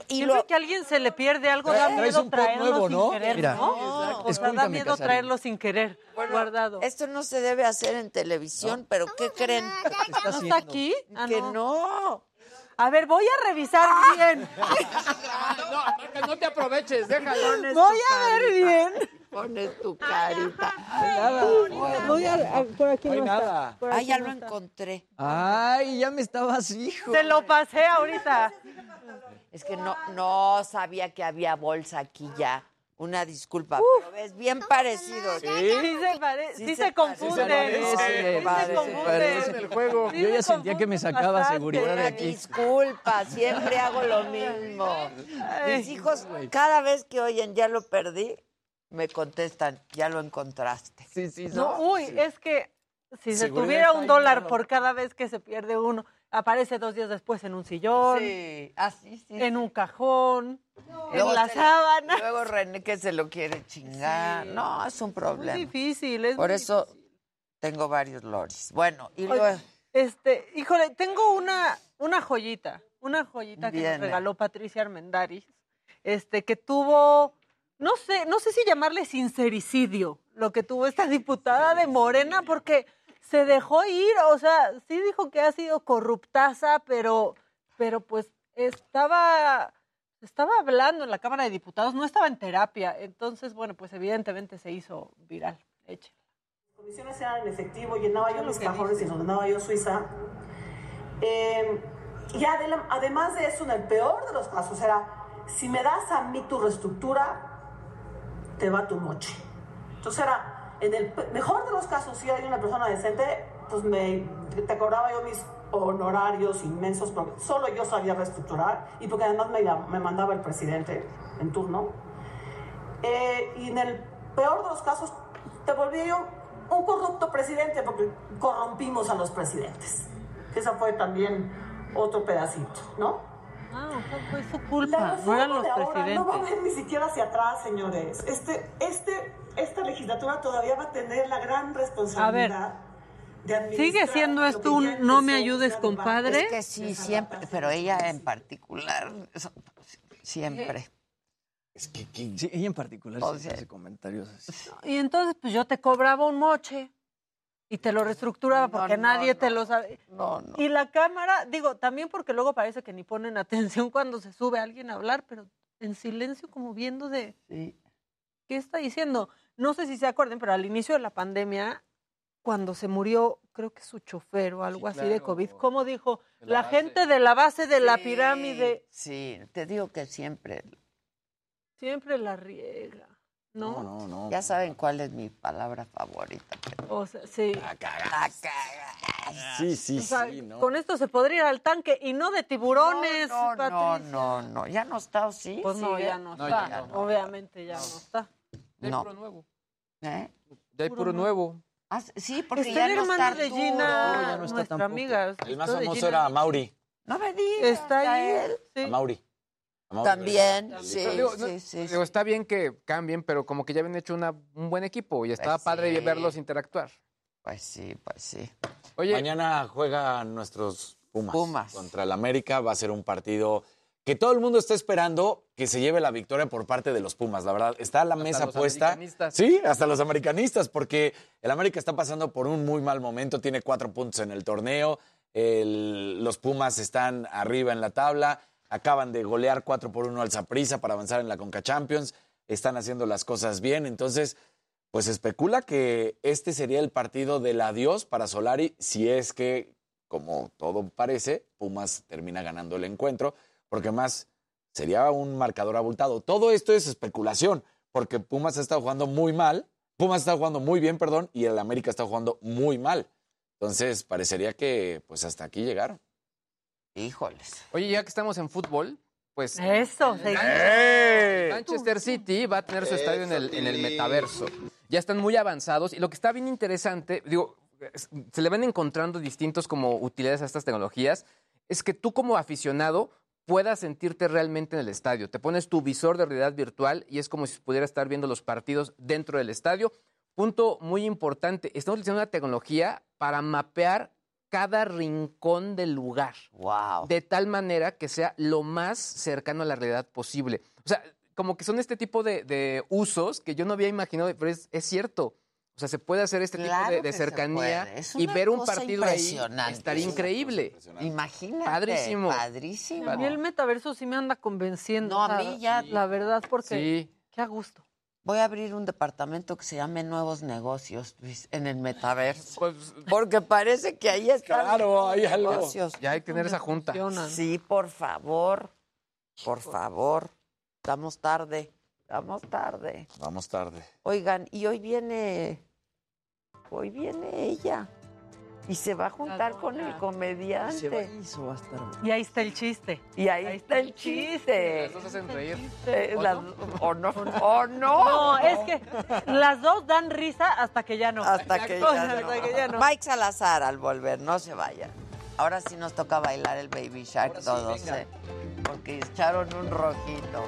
Y Siempre lo, que a alguien se le pierde algo, da Traes miedo un pod traerlo nuevo, sin ¿no? querer, Mira. ¿no? Exacto. O sea, da miedo Casarín. traerlo sin querer, guardado. esto no se debe hacer en televisión, pero ¿qué creen? ¿No está aquí? Ah, que no. A ver, voy a revisar bien. No, no te aproveches, déjalo. Voy a ver bien. Pones tu carita. Voy a, a- por aquí No hay no está. nada. Por Ah, aquí ya no lo está. encontré. Ay, ya me estabas, hijo. Te lo pasé ahorita. Es que no, no sabía que había bolsa aquí ya. Una disculpa, pero ves bien parecido. Sí se, pare- sí se confunde. parece, Sí se parece, confunde. el juego. Sí Yo se ya sentía que me sacaba bastante. seguridad de Una aquí. disculpa, siempre hago lo mismo. Mis hijos, cada vez que oyen ya lo perdí, me contestan, ya lo encontraste. Sí, sí, No, uy, es que si se Seguridad tuviera un dólar por cada vez que se pierde uno, aparece dos días después en un sillón, Sí, así sí. en un cajón, Luego en la sábana. Luego René que se lo quiere chingar. Sí. No, es un Es problema. difícil, es Por eso tengo varios loris. Bueno, y Oye, luego... Este, híjole, tengo una, una joyita, una joyita que nos regaló Patricia Armendáriz, este, que tuvo, no sé, no sé si llamarle sincericidio, lo que tuvo esta diputada de Morena, porque se dejó ir, o sea, sí dijo que ha sido corruptaza, pero, pero pues estaba, estaba hablando en la Cámara de Diputados, no estaba en terapia, entonces, bueno, pues evidentemente se hizo viral. Eche. comisiones eran en efectivo, llenaba yo mis cajones y los mandaba yo Suiza. Eh, y además de eso, en el peor de los casos, era, si me das a mí tu reestructura, te va tu moche. Entonces era, en el mejor de los casos, si hay una persona decente, pues me, te cobraba yo mis honorarios inmensos, porque solo yo sabía reestructurar y porque además me, me mandaba el presidente en turno. Eh, y en el peor de los casos, te volví yo un corrupto presidente porque corrompimos a los presidentes. Esa fue también otro pedacito, ¿no? Ah, fue su culpa, no eran los de ahora no va a presidentes. ver ni siquiera hacia atrás, señores. Este, este, esta legislatura todavía va a tener la gran responsabilidad de administrar ¿Sigue siendo esto un no me ayudes, compadre? Es que sí, siempre, pero ella en particular, eso, siempre. Es que, que- sí, ella en particular O sea- hace comentarios así. Y entonces, pues yo te cobraba un moche y te lo reestructuraba No, porque no, nadie no. te lo sabe. No, no. Y la cámara, digo, también porque luego parece que ni ponen atención cuando se sube alguien a hablar, pero en silencio como viendo de Sí. qué está diciendo. No sé si se acuerden, pero al inicio de la pandemia, cuando se murió, creo que su chofer o algo así de. COVID, ¿cómo dijo? La La, gente de la base de la Sí, pirámide Sí, te digo que siempre. siempre la riega, ¿no? No, no, no. Ya saben cuál es mi palabra favorita. pero- O sea, sí. La cagas. Sí, sí, O sea, sí, ¿no? Con esto se podría ir al tanque y no de tiburones, No, no, no, Patricia. no, no. ¿Ya no está o sí? Pues no, ya no No, está. ya no. Obviamente ya no está. Puro nuevo. ¿Eh? Ya hay Puro puro nuevo. Ah, sí, porque Está ya el no hermano está de. Gina, ya no está nuestra tampoco. amiga. El más de famoso era. Mauri. No me digas. Está ahí. él. sí. A Mauri. A Mauri. También, sí, Pero digo, no- sí, sí. digo, está bien que cambien, pero como que ya habían hecho una- un buen equipo y estaba Pues padre sí. verlos interactuar. Pues sí, pues sí. Oye, Mañana juegan nuestros Pumas, Pumas. contra el América. Va a ser un partido que todo el mundo está esperando que se lleve la victoria por parte de los Pumas. La verdad, está la mesa los puesta. americanistas. Sí, hasta los americanistas, porque el América está pasando por un muy mal momento. Tiene cuatro puntos en el torneo. el- los Pumas están arriba en la tabla. Acaban de golear 4 por 1 al Zaprisa para avanzar en la Conca Champions. Están haciendo las cosas bien. Entonces, pues especula que este sería el partido del adiós para Solari si es que, como todo parece, Pumas termina ganando el encuentro, porque más sería un marcador abultado. Todo esto es especulación, porque Pumas ha estado jugando muy mal, Pumas está jugando muy bien, perdón, y el América está jugando muy mal. Entonces, parecería que pues hasta aquí llegaron. Híjoles. oye, ya que estamos en fútbol, pues Eso, sí. Manchester, Manchester City va a tener su estadio en el, en el metaverso. Ya están muy avanzados y lo que está bien interesante, digo, se le van encontrando distintos como utilidades a estas tecnologías, es que tú como aficionado puedas sentirte realmente en el estadio. Te pones tu visor de realidad virtual y es como si pudieras estar viendo los partidos dentro del estadio. punto muy importante, estamos utilizando una tecnología para mapear cada rincón del lugar. Wow. De tal manera que sea lo más cercano a la realidad posible. O sea, como que son este tipo de, de usos que yo no había imaginado, pero es, es cierto. O sea, se puede hacer este Claro tipo de, cercanía y ver un partido ahí impresionante. estaría increíble. Imagínate. Padrísimo. A mí el metaverso sí me anda convenciendo. No, a mí ya- La verdad, porque. Sí. Qué a gusto. Voy a abrir un departamento que se llame Nuevos Negocios Luis, en el metaverso. Pues, Porque parece que ahí están Claro, los hay algo. negocios. Ya hay que tener esa junta. Sí, por favor. Por favor. Estamos tarde. Estamos tarde. Vamos tarde. Oigan, y hoy viene. Hoy viene ella. Y se va a juntar con el comediante. Eso va a estar. Y ahí está el chiste. Y ahí, está el chiste. Las dos hacen reír. Eh, ¿O las- no? ¿O no? ¿O no? No, es que las dos dan risa hasta que ya no. Hasta que, ya no. hasta que ya no. Mike Salazar al volver, no se vayan. Ahora sí nos toca bailar el Baby Shark todos, venga. ¿eh? Porque echaron un rojito.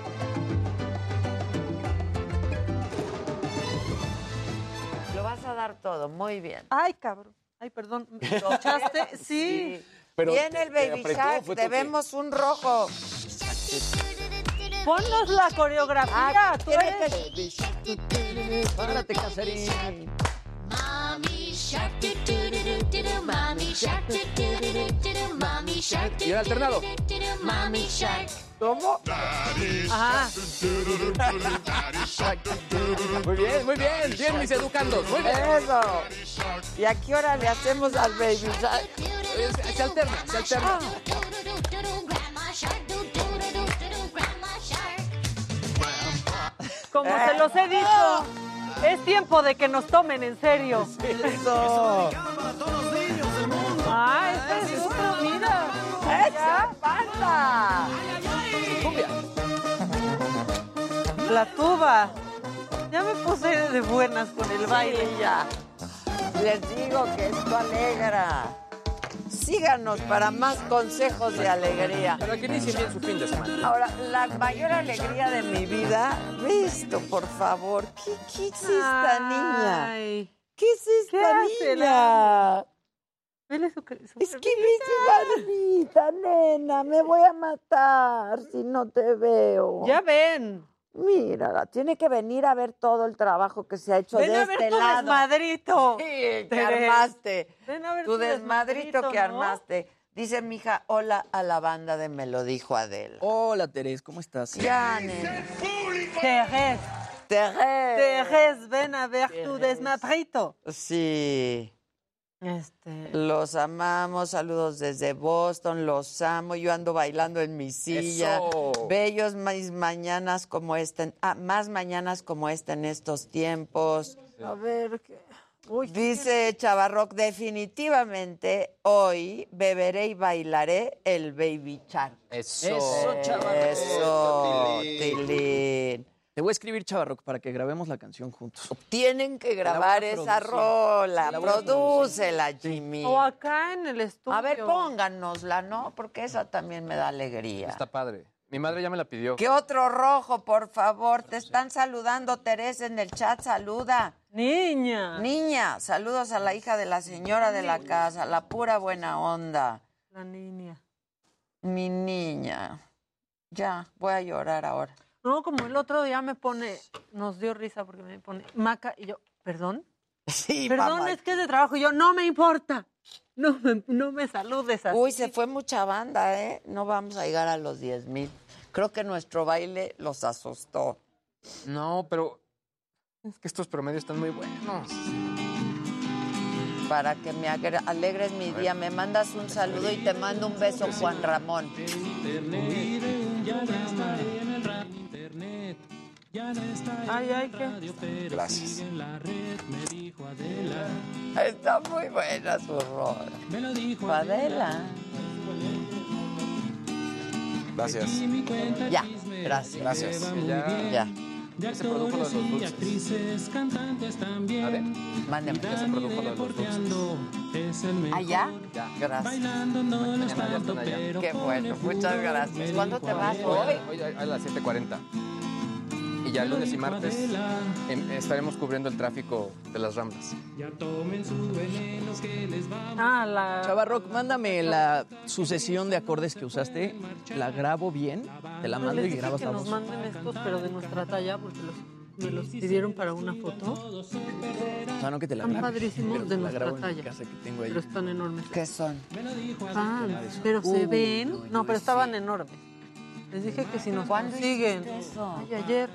A dar todo, muy bien. Ay, cabrón. Ay, perdón. ¿Me escuchaste? Sí. Pero Viene te- el Baby apretó, Shark, debemos un rojo. Ponnos la coreografía. Ah, tú eres. Párate, Cacerín. Mommy shark. Mommy shark. Mommy shark, Y el alternado. do do do. Mommy shark. ¿Cómo? Ajá. Muy bien, muy bien. Bien, mis educandos. Muy bien. Eso. ¿Y a qué hora le hacemos al Baby Shark? Se se alterna, se alterna. Como se los he dicho, es tiempo de que nos tomen en serio. Eso. Ah, este es otro, mira. ¡Eso! Cumbia. La tuba. Ya me puse de buenas con el baile. Ya. Les digo que esto alegra. Síganos para más consejos de alegría. Pero que inicien bien su fin de semana. Ahora, la mayor alegría de mi vida, visto, por favor. ¿Qué, qué es esta niña? Ay. ¿Qué es esta ¿Qué hace niña? Vele su, su Es que me Barbita, nena, me voy a matar si no te veo. Ya ven. Mira, tiene que venir a ver todo el trabajo que se ha hecho Ven de a ver este tu lado. desmadrito. Sí, que armaste. Ven a ver Tu desmadrito que ¿no? armaste. Dice mi hija, hola a la banda de Me lo dijo Adela. Hola, Terés, ¿cómo estás? Ya, nena. Terés. Terés. Terés, ven a ver tu desmadrito. Sí. Este. Los amamos, saludos desde Boston, los amo, yo ando bailando en mi silla. Eso. Bellos más mañanas como esta, en- ah, más mañanas como esta en estos tiempos. A ver, ¿qué? Uy, Dice Chavarrock, definitivamente hoy beberé y bailaré el Baby Shark. Eso. Eso. Eso, Tilín. Te voy a escribir, Chavarroc, para que grabemos la canción juntos. Tienen que grabar esa rola, La prodúcela, Jimmy. O acá en el estudio. A ver, pónganosla, ¿no? Porque esa también me da alegría. Está padre. Mi madre ya me la pidió. ¿Qué otro rojo, por favor? Te están saludando, Teresa, en el chat. Saluda. Niña. Niña, saludos a la hija de la señora de la casa, la pura buena onda. La niña. Mi niña. Ya, voy a llorar ahora. No, como el otro día me pone, nos dio risa porque me pone Maca y yo, ¿perdón? Sí, Perdón, mamá. es que es de trabajo. Y yo, no me importa. No me, no me saludes así. Uy, se fue mucha banda, ¿eh? No vamos a llegar a los 10 mil. Creo que nuestro baile los asustó. No, pero es que estos promedios están muy buenos. Para que me alegres mi día, me mandas un saludo y te mando un beso, Juan Ramón. Ay, ay, ¿qué? Gracias. Está muy buena su rola. Adela. Gracias. Ya, gracias. Gracias. Ya, Ya. se produjo lo de los dulces. A ver, Mándeme. ya se produjo lo de los dulces. ¿Allá? Ya. Gracias. Mañana ya están allá. Qué bueno, muchas gracias. ¿Cuándo te vas Hoy, hoy? hoy a las 7.40. Y ya lunes y martes em, estaremos cubriendo el tráfico de las Ramblas. Ah, la... Chava Rock, mándame la sucesión de acordes que usaste. La grabo bien, te la No, mando les y grabas que la nos voz. manden estos, pero de nuestra talla, porque los, me los pidieron para una foto. O sea, no que te la Están padrísimos pero de la nuestra talla. casa que tengo ahí. Pero están enormes. ¿Qué son? Ah, pero se ven. no, No, pero estaban enormes. Les dije que si nos ¿Cuándo consiguen. Ay, ayer.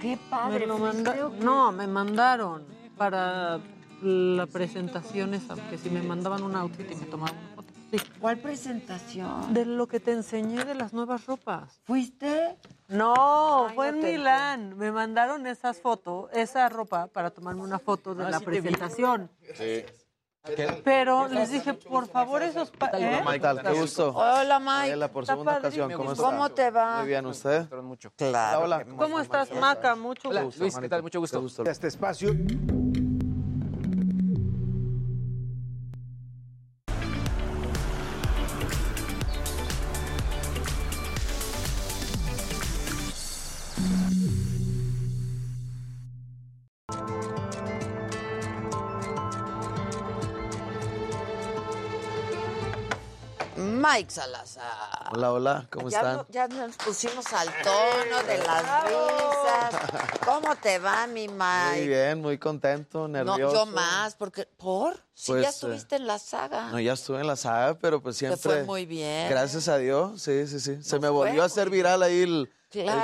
Qué Me padre. lo pues, manda- que- No, me mandaron para la presentación esa, que si me mandaban un outfit y me tomaban una foto. Sí. ¿Cuál presentación? De lo que te enseñé de las nuevas ropas. ¿Fuiste? No, Ay, fue no en Milán. Me mandaron esas fotos, esa ropa para tomarme una foto de Ah, la sí presentación. Sí. Pero les dije, por favor, esos... pa- ¿eh? ¿Qué tal? Qué gusto. Hola, Mike. Mariela, por Está segunda padrísimo. ocasión. ¿Cómo está? ¿Cómo te va? Muy bien, ¿usted? Claro. Hola, hola. ¿Cómo estás, Maca? Mucho Hola, gusto. Luis, ¿qué tal? Mucho gusto. Este espacio. Mike Salazar. Hola, hola, ¿cómo ya, están? no- ya nos pusimos al tono de las risas. ¿Cómo te va, mi Muy Mike? bien, muy contento, No, nervioso. yo más, porque ¿por? Si Pues, ya eh, estuviste en la saga. No, ya estuve en la saga, pero pues Te siempre. fue muy bien. Gracias a Dios, sí, sí, sí. Se me volvió a hacer viral ahí el,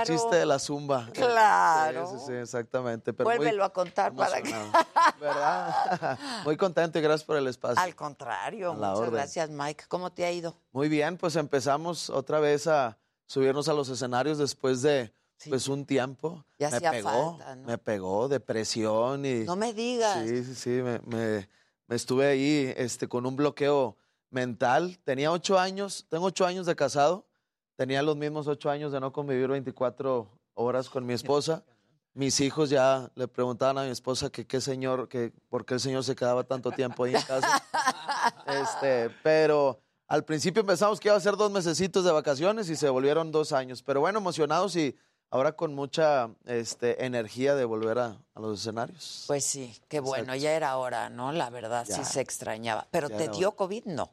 chiste de la zumba. Claro. Sí, sí, sí, exactamente. Pero muy Vuélvelo a contar para que... ¿Verdad? Muy contento y gracias por el espacio. Al contrario, muchas orden. gracias, Mike. ¿Cómo te ha ido? Muy bien, pues empezamos otra vez a subirnos a los escenarios después de pues un tiempo. Ya me pegó, falta, ¿no? me pegó depresión y No me digas. sí, sí, sí, me, me- me estuve ahí este, con un bloqueo mental. Tenía ocho años, tengo ocho años de casado, tenía los mismos ocho años de no convivir 24 horas con mi esposa. Mis hijos ya le preguntaban a mi esposa que qué señor, que por qué el señor se quedaba tanto tiempo ahí en casa. Este, pero al principio empezamos que iba a ser dos mesecitos de vacaciones y se volvieron dos años. Pero bueno, emocionados y ahora con mucha este, energía de volver a, a los escenarios. Pues sí, qué bueno, Exacto. ya era hora, ¿no? La verdad, sí se extrañaba. Pero Ya te dio hora. COVID, no.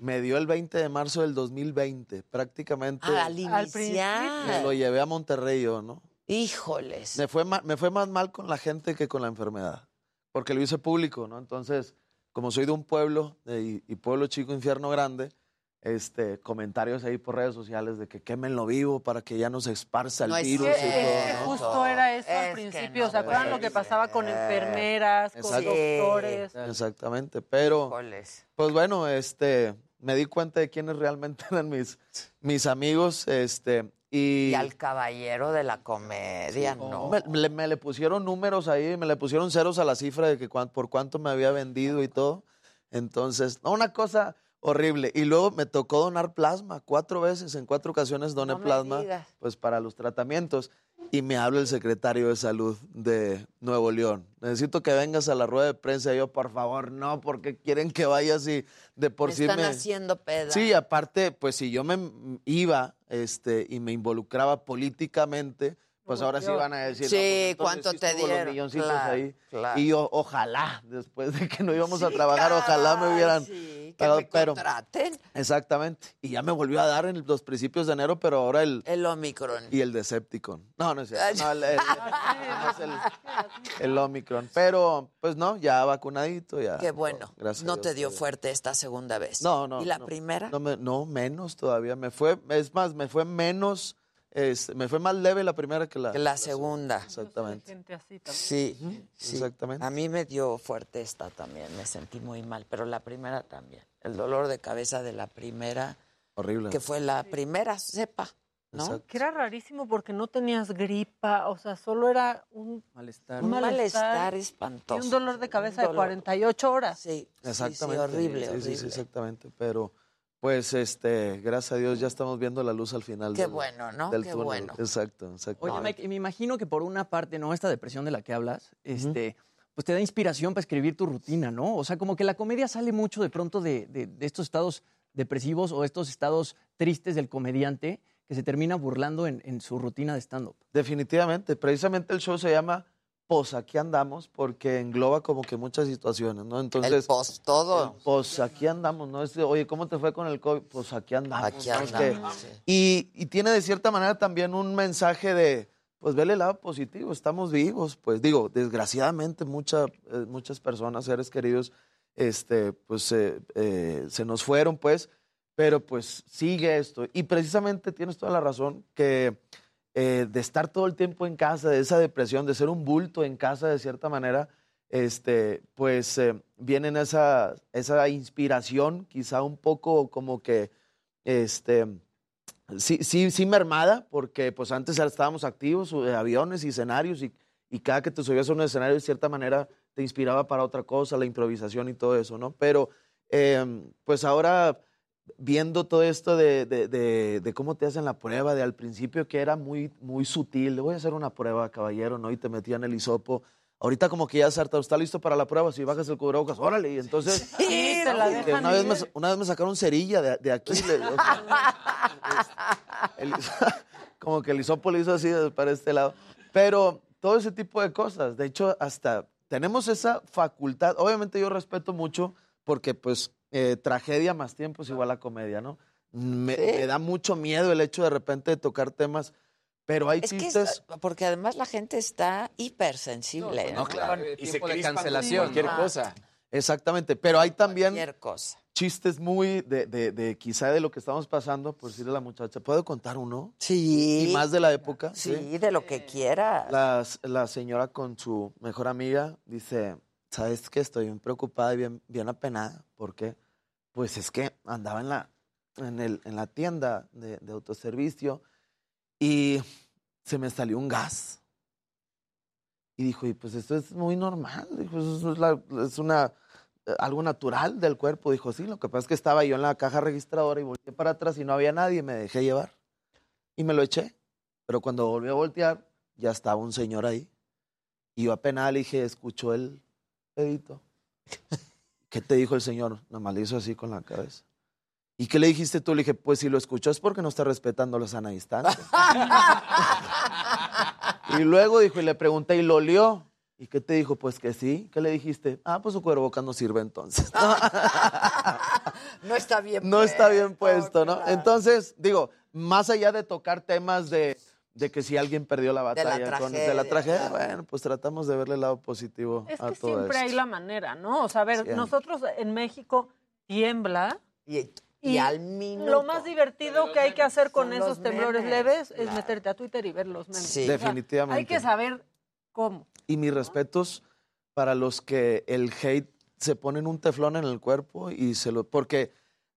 Me dio el 20 de marzo del 2020, prácticamente. Ah, al me lo llevé a Monterrey yo, ¿no? Híjoles. Me fue, me fue más mal con la gente que con la enfermedad, porque lo hice público, ¿no? Entonces, como soy de un pueblo, de- y pueblo chico, infierno grande, este, comentarios ahí por redes sociales de que quémenlo vivo para que ya no se esparza el No es virus ¿no? Justo era eso al Es principio. no ¿Se acuerdan lo que pasaba con enfermeras, con Exacto. doctores? Exactamente, pero pues bueno, este, me di cuenta de quiénes realmente eran mis, mis amigos, este, y... Y al caballero de la comedia, ¿no? Me, me le- me le pusieron números ahí, me le pusieron ceros a la cifra de que cuán- por cuánto me había vendido y todo. Entonces, no, una cosa horrible. Y luego me tocó donar plasma cuatro veces, en cuatro ocasiones doné No plasma, pues para los tratamientos. Y me habla el secretario de salud de Nuevo León. Necesito que vengas a la rueda de prensa. Y yo, por favor, no, porque quieren que vayas y de por Me sí están me... haciendo peda. Sí, aparte, pues si yo me iba este, y me involucraba políticamente, pues ahora sí van a decir. Sí, no, pues, entonces ¿cuánto sí te los dieron? milloncitos Claro, ahí. claro. Y yo, ojalá, después de que no íbamos a Sí, trabajar, ojalá me hubieran sí, que me pero contraten. Exactamente. Y ya me volvió a dar en los principios de enero, pero ahora el... El Omicron. Y el Decepticon. No, no es cierto. No, el, el- el- el Omicron. Pero, pues no, ya vacunadito, ya. Qué bueno. Gracias no te dio fuerte esta segunda vez. No, no. ¿Y la no. primera? No, me- no, menos todavía. Me fue, es más, me fue menos, es- me fue más leve la primera que la, Que la segunda. Exactamente. Gente así también. Sí, sí. Exactamente. A mí me dio fuerte esta también, me sentí muy mal, pero la primera también. El dolor de cabeza de la primera, Horrible. que fue la primera cepa, ¿no? Exacto. Que era rarísimo porque no tenías gripa, o sea, solo era un Malestar. Un malestar malestar espantoso. y un dolor de cabeza de dolor. 48 horas. Sí, Exactamente. Sí, horrible, Sí, sí, sí, horrible. exactamente. Pero, pues, este, gracias a Dios ya estamos viendo la luz al final. Qué del- bueno, ¿no? Del Qué túnel. bueno. Exacto, exacto. Oye, Mike, y me imagino que por una parte, ¿no? Esta depresión de la que hablas, este, pues te da inspiración para escribir tu rutina, ¿no? O sea, como que la comedia sale mucho de pronto de, de- de estos estados depresivos o estos estados tristes del comediante que se termina burlando en, en su rutina de stand-up. Definitivamente. Precisamente el show se llama Pos, aquí andamos, porque engloba como que muchas situaciones, ¿no? Entonces. El pos todo. Pos, aquí andamos, ¿no? Es de, Oye, ¿cómo te fue con el COVID? Pues aquí andamos. Aquí ¿no? Es que- andamos, sí. y, y tiene de cierta manera también un mensaje de, pues vele el lado positivo, estamos vivos, pues digo, desgraciadamente mucha, eh, muchas personas, seres queridos, este, pues eh, eh, se nos fueron, pues, pero pues sigue esto. Y precisamente tienes toda la razón que eh, de estar todo el tiempo en casa, de esa depresión, de ser un bulto en casa de cierta manera, este, pues eh, viene esa, esa inspiración, quizá un poco como que, este, sí, sí, sí mermada, porque pues antes estábamos activos, eh, aviones y escenarios, y, y cada que te subías a un escenario de cierta manera te inspiraba para otra cosa, la improvisación y todo eso, ¿no? Pero eh, pues ahora viendo todo esto de, de- de- de cómo te hacen la prueba, de al principio que era muy, muy sutil, le voy a hacer una prueba, caballero, ¿no? Y te metían el hisopo. Ahorita como que ya se harta, ¿está listo para la prueba? Si bajas el cubrebocas, órale. Y entonces, Sí, te la dejan una, vez me, una vez me sacaron cerilla de, de aquí. le- o sea, el- como que el hisopo le hizo así para este lado. Pero todo ese tipo de cosas. De hecho, hasta tenemos esa facultad. Obviamente yo respeto mucho porque pues eh, tragedia más tiempo es igual a comedia, ¿no? Me, me da mucho miedo el hecho de repente de tocar temas, pero hay Es que chistes... es- porque además la gente está hipersensible. No, claro, eh, y se de cancelación. cualquier cosa. Exactamente, pero hay también Cualquier cosa. chistes muy de, de- de quizá de lo que estamos pasando, por decirle a la muchacha, ¿puedo contar uno? Sí. Y más de la época. Sí, de lo que quieras. La, la señora con su mejor amiga dice, ¿sabes qué? Estoy bien preocupada y bien, bien apenada. ¿Por qué? Pues es que andaba en la, en el, en la tienda de, de autoservicio y se me salió un gas. Y dijo, y pues esto es muy normal, dijo, eso es, la- es una, eh, algo natural del cuerpo. Dijo, sí, lo que pasa es que estaba yo en la caja registradora y volteé para atrás y no había nadie y me dejé llevar. Y me lo eché. Pero cuando volví a voltear, ya estaba un señor ahí. Y yo apenas le dije, escuchó el pedito. ¿Qué te dijo el señor? Nada más le hizo así con la cabeza. ¿Y qué le dijiste tú? Le dije, pues si lo escuchó es porque no está respetando la sana distancia. y luego dijo, y le pregunté, ¿y lo olió? ¿Y qué te dijo? Pues que sí. ¿Qué le dijiste? Ah, pues su cuervoca no sirve entonces. No está bien no está bien puesto, ¿no? Entonces, digo, más allá de tocar temas de, de que si alguien perdió la De la batalla con- de la tragedia, tragedia, bueno, pues tratamos de verle el lado positivo Es a que todo siempre esto. hay la manera, ¿no? O sea, a ver, Siempre. nosotros en México tiembla. Y, y al minuto. Lo más divertido que hay que hacer con esos temblores memes, leves es claro. meterte a Twitter y ver los memes. Sí. O sea, Definitivamente. hay que saber cómo. Y mis respetos para los que el hate se ponen un teflón en el cuerpo y se lo... Porque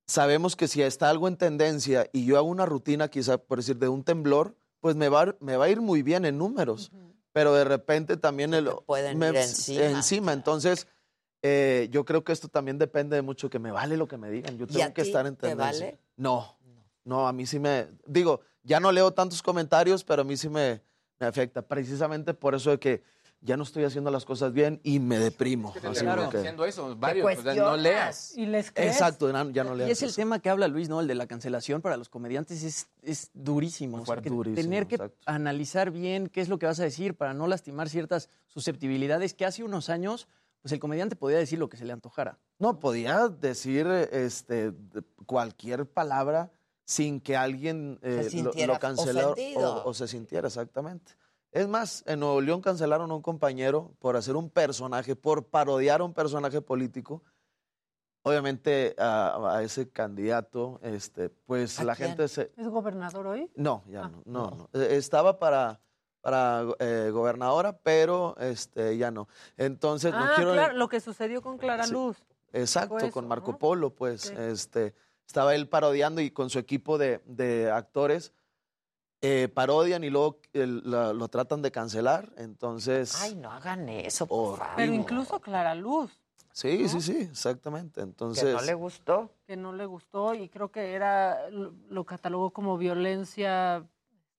sabemos que si está algo en tendencia y yo hago una rutina, quizá por decir, de un temblor, pues me va, a- me va a ir muy bien en números. Pero de repente también el, pueden me- ir encima. encima. Entonces, eh, yo creo que esto también depende de mucho que me vale lo que me digan. Yo ¿Y tengo a que ti estar en te tendencia. vale? No, no, a mí sí me... Digo, ya no leo tantos comentarios, pero a mí sí me, me afecta. Precisamente por eso de que ya no estoy haciendo las cosas bien y me deprimo. Así como que- haciendo eso, varios, o sea, no leas. Y les Exacto, ya no- no Y leas es el eso. tema que habla Luis, ¿no? El de la cancelación para los comediantes es, es durísimo. O sea, que durísimo, tener que exacto. analizar bien qué es lo que vas a decir para no lastimar ciertas susceptibilidades que hace unos años, pues el comediante podía decir lo que se le antojara. No, podía decir este, cualquier palabra sin que alguien eh, lo- lo, cancelara o se sintiera, exactamente. Es más, en Nuevo León cancelaron a un compañero por hacer un personaje, por parodiar a un personaje político. Obviamente a, a ese candidato, este, pues ¿A la quién? gente se... ¿Es gobernador hoy? No, ya Ah. no, no, no. Eh, Estaba para, para eh, gobernadora, pero este, ya no. Entonces, no ah, quiero... claro, lo que sucedió con Clara Sí. Luz. Exacto, eso, con Marco ¿no? Polo, pues, Sí. este, estaba él parodiando y con su equipo de, de actores eh, parodian y luego el- la- lo tratan de cancelar, entonces... Ay, no hagan eso, por favor. Pero incluso Clara Luz, Sí, sí, sí, exactamente. Entonces, que no le gustó. que no le gustó y creo que era lo, lo catalogó como violencia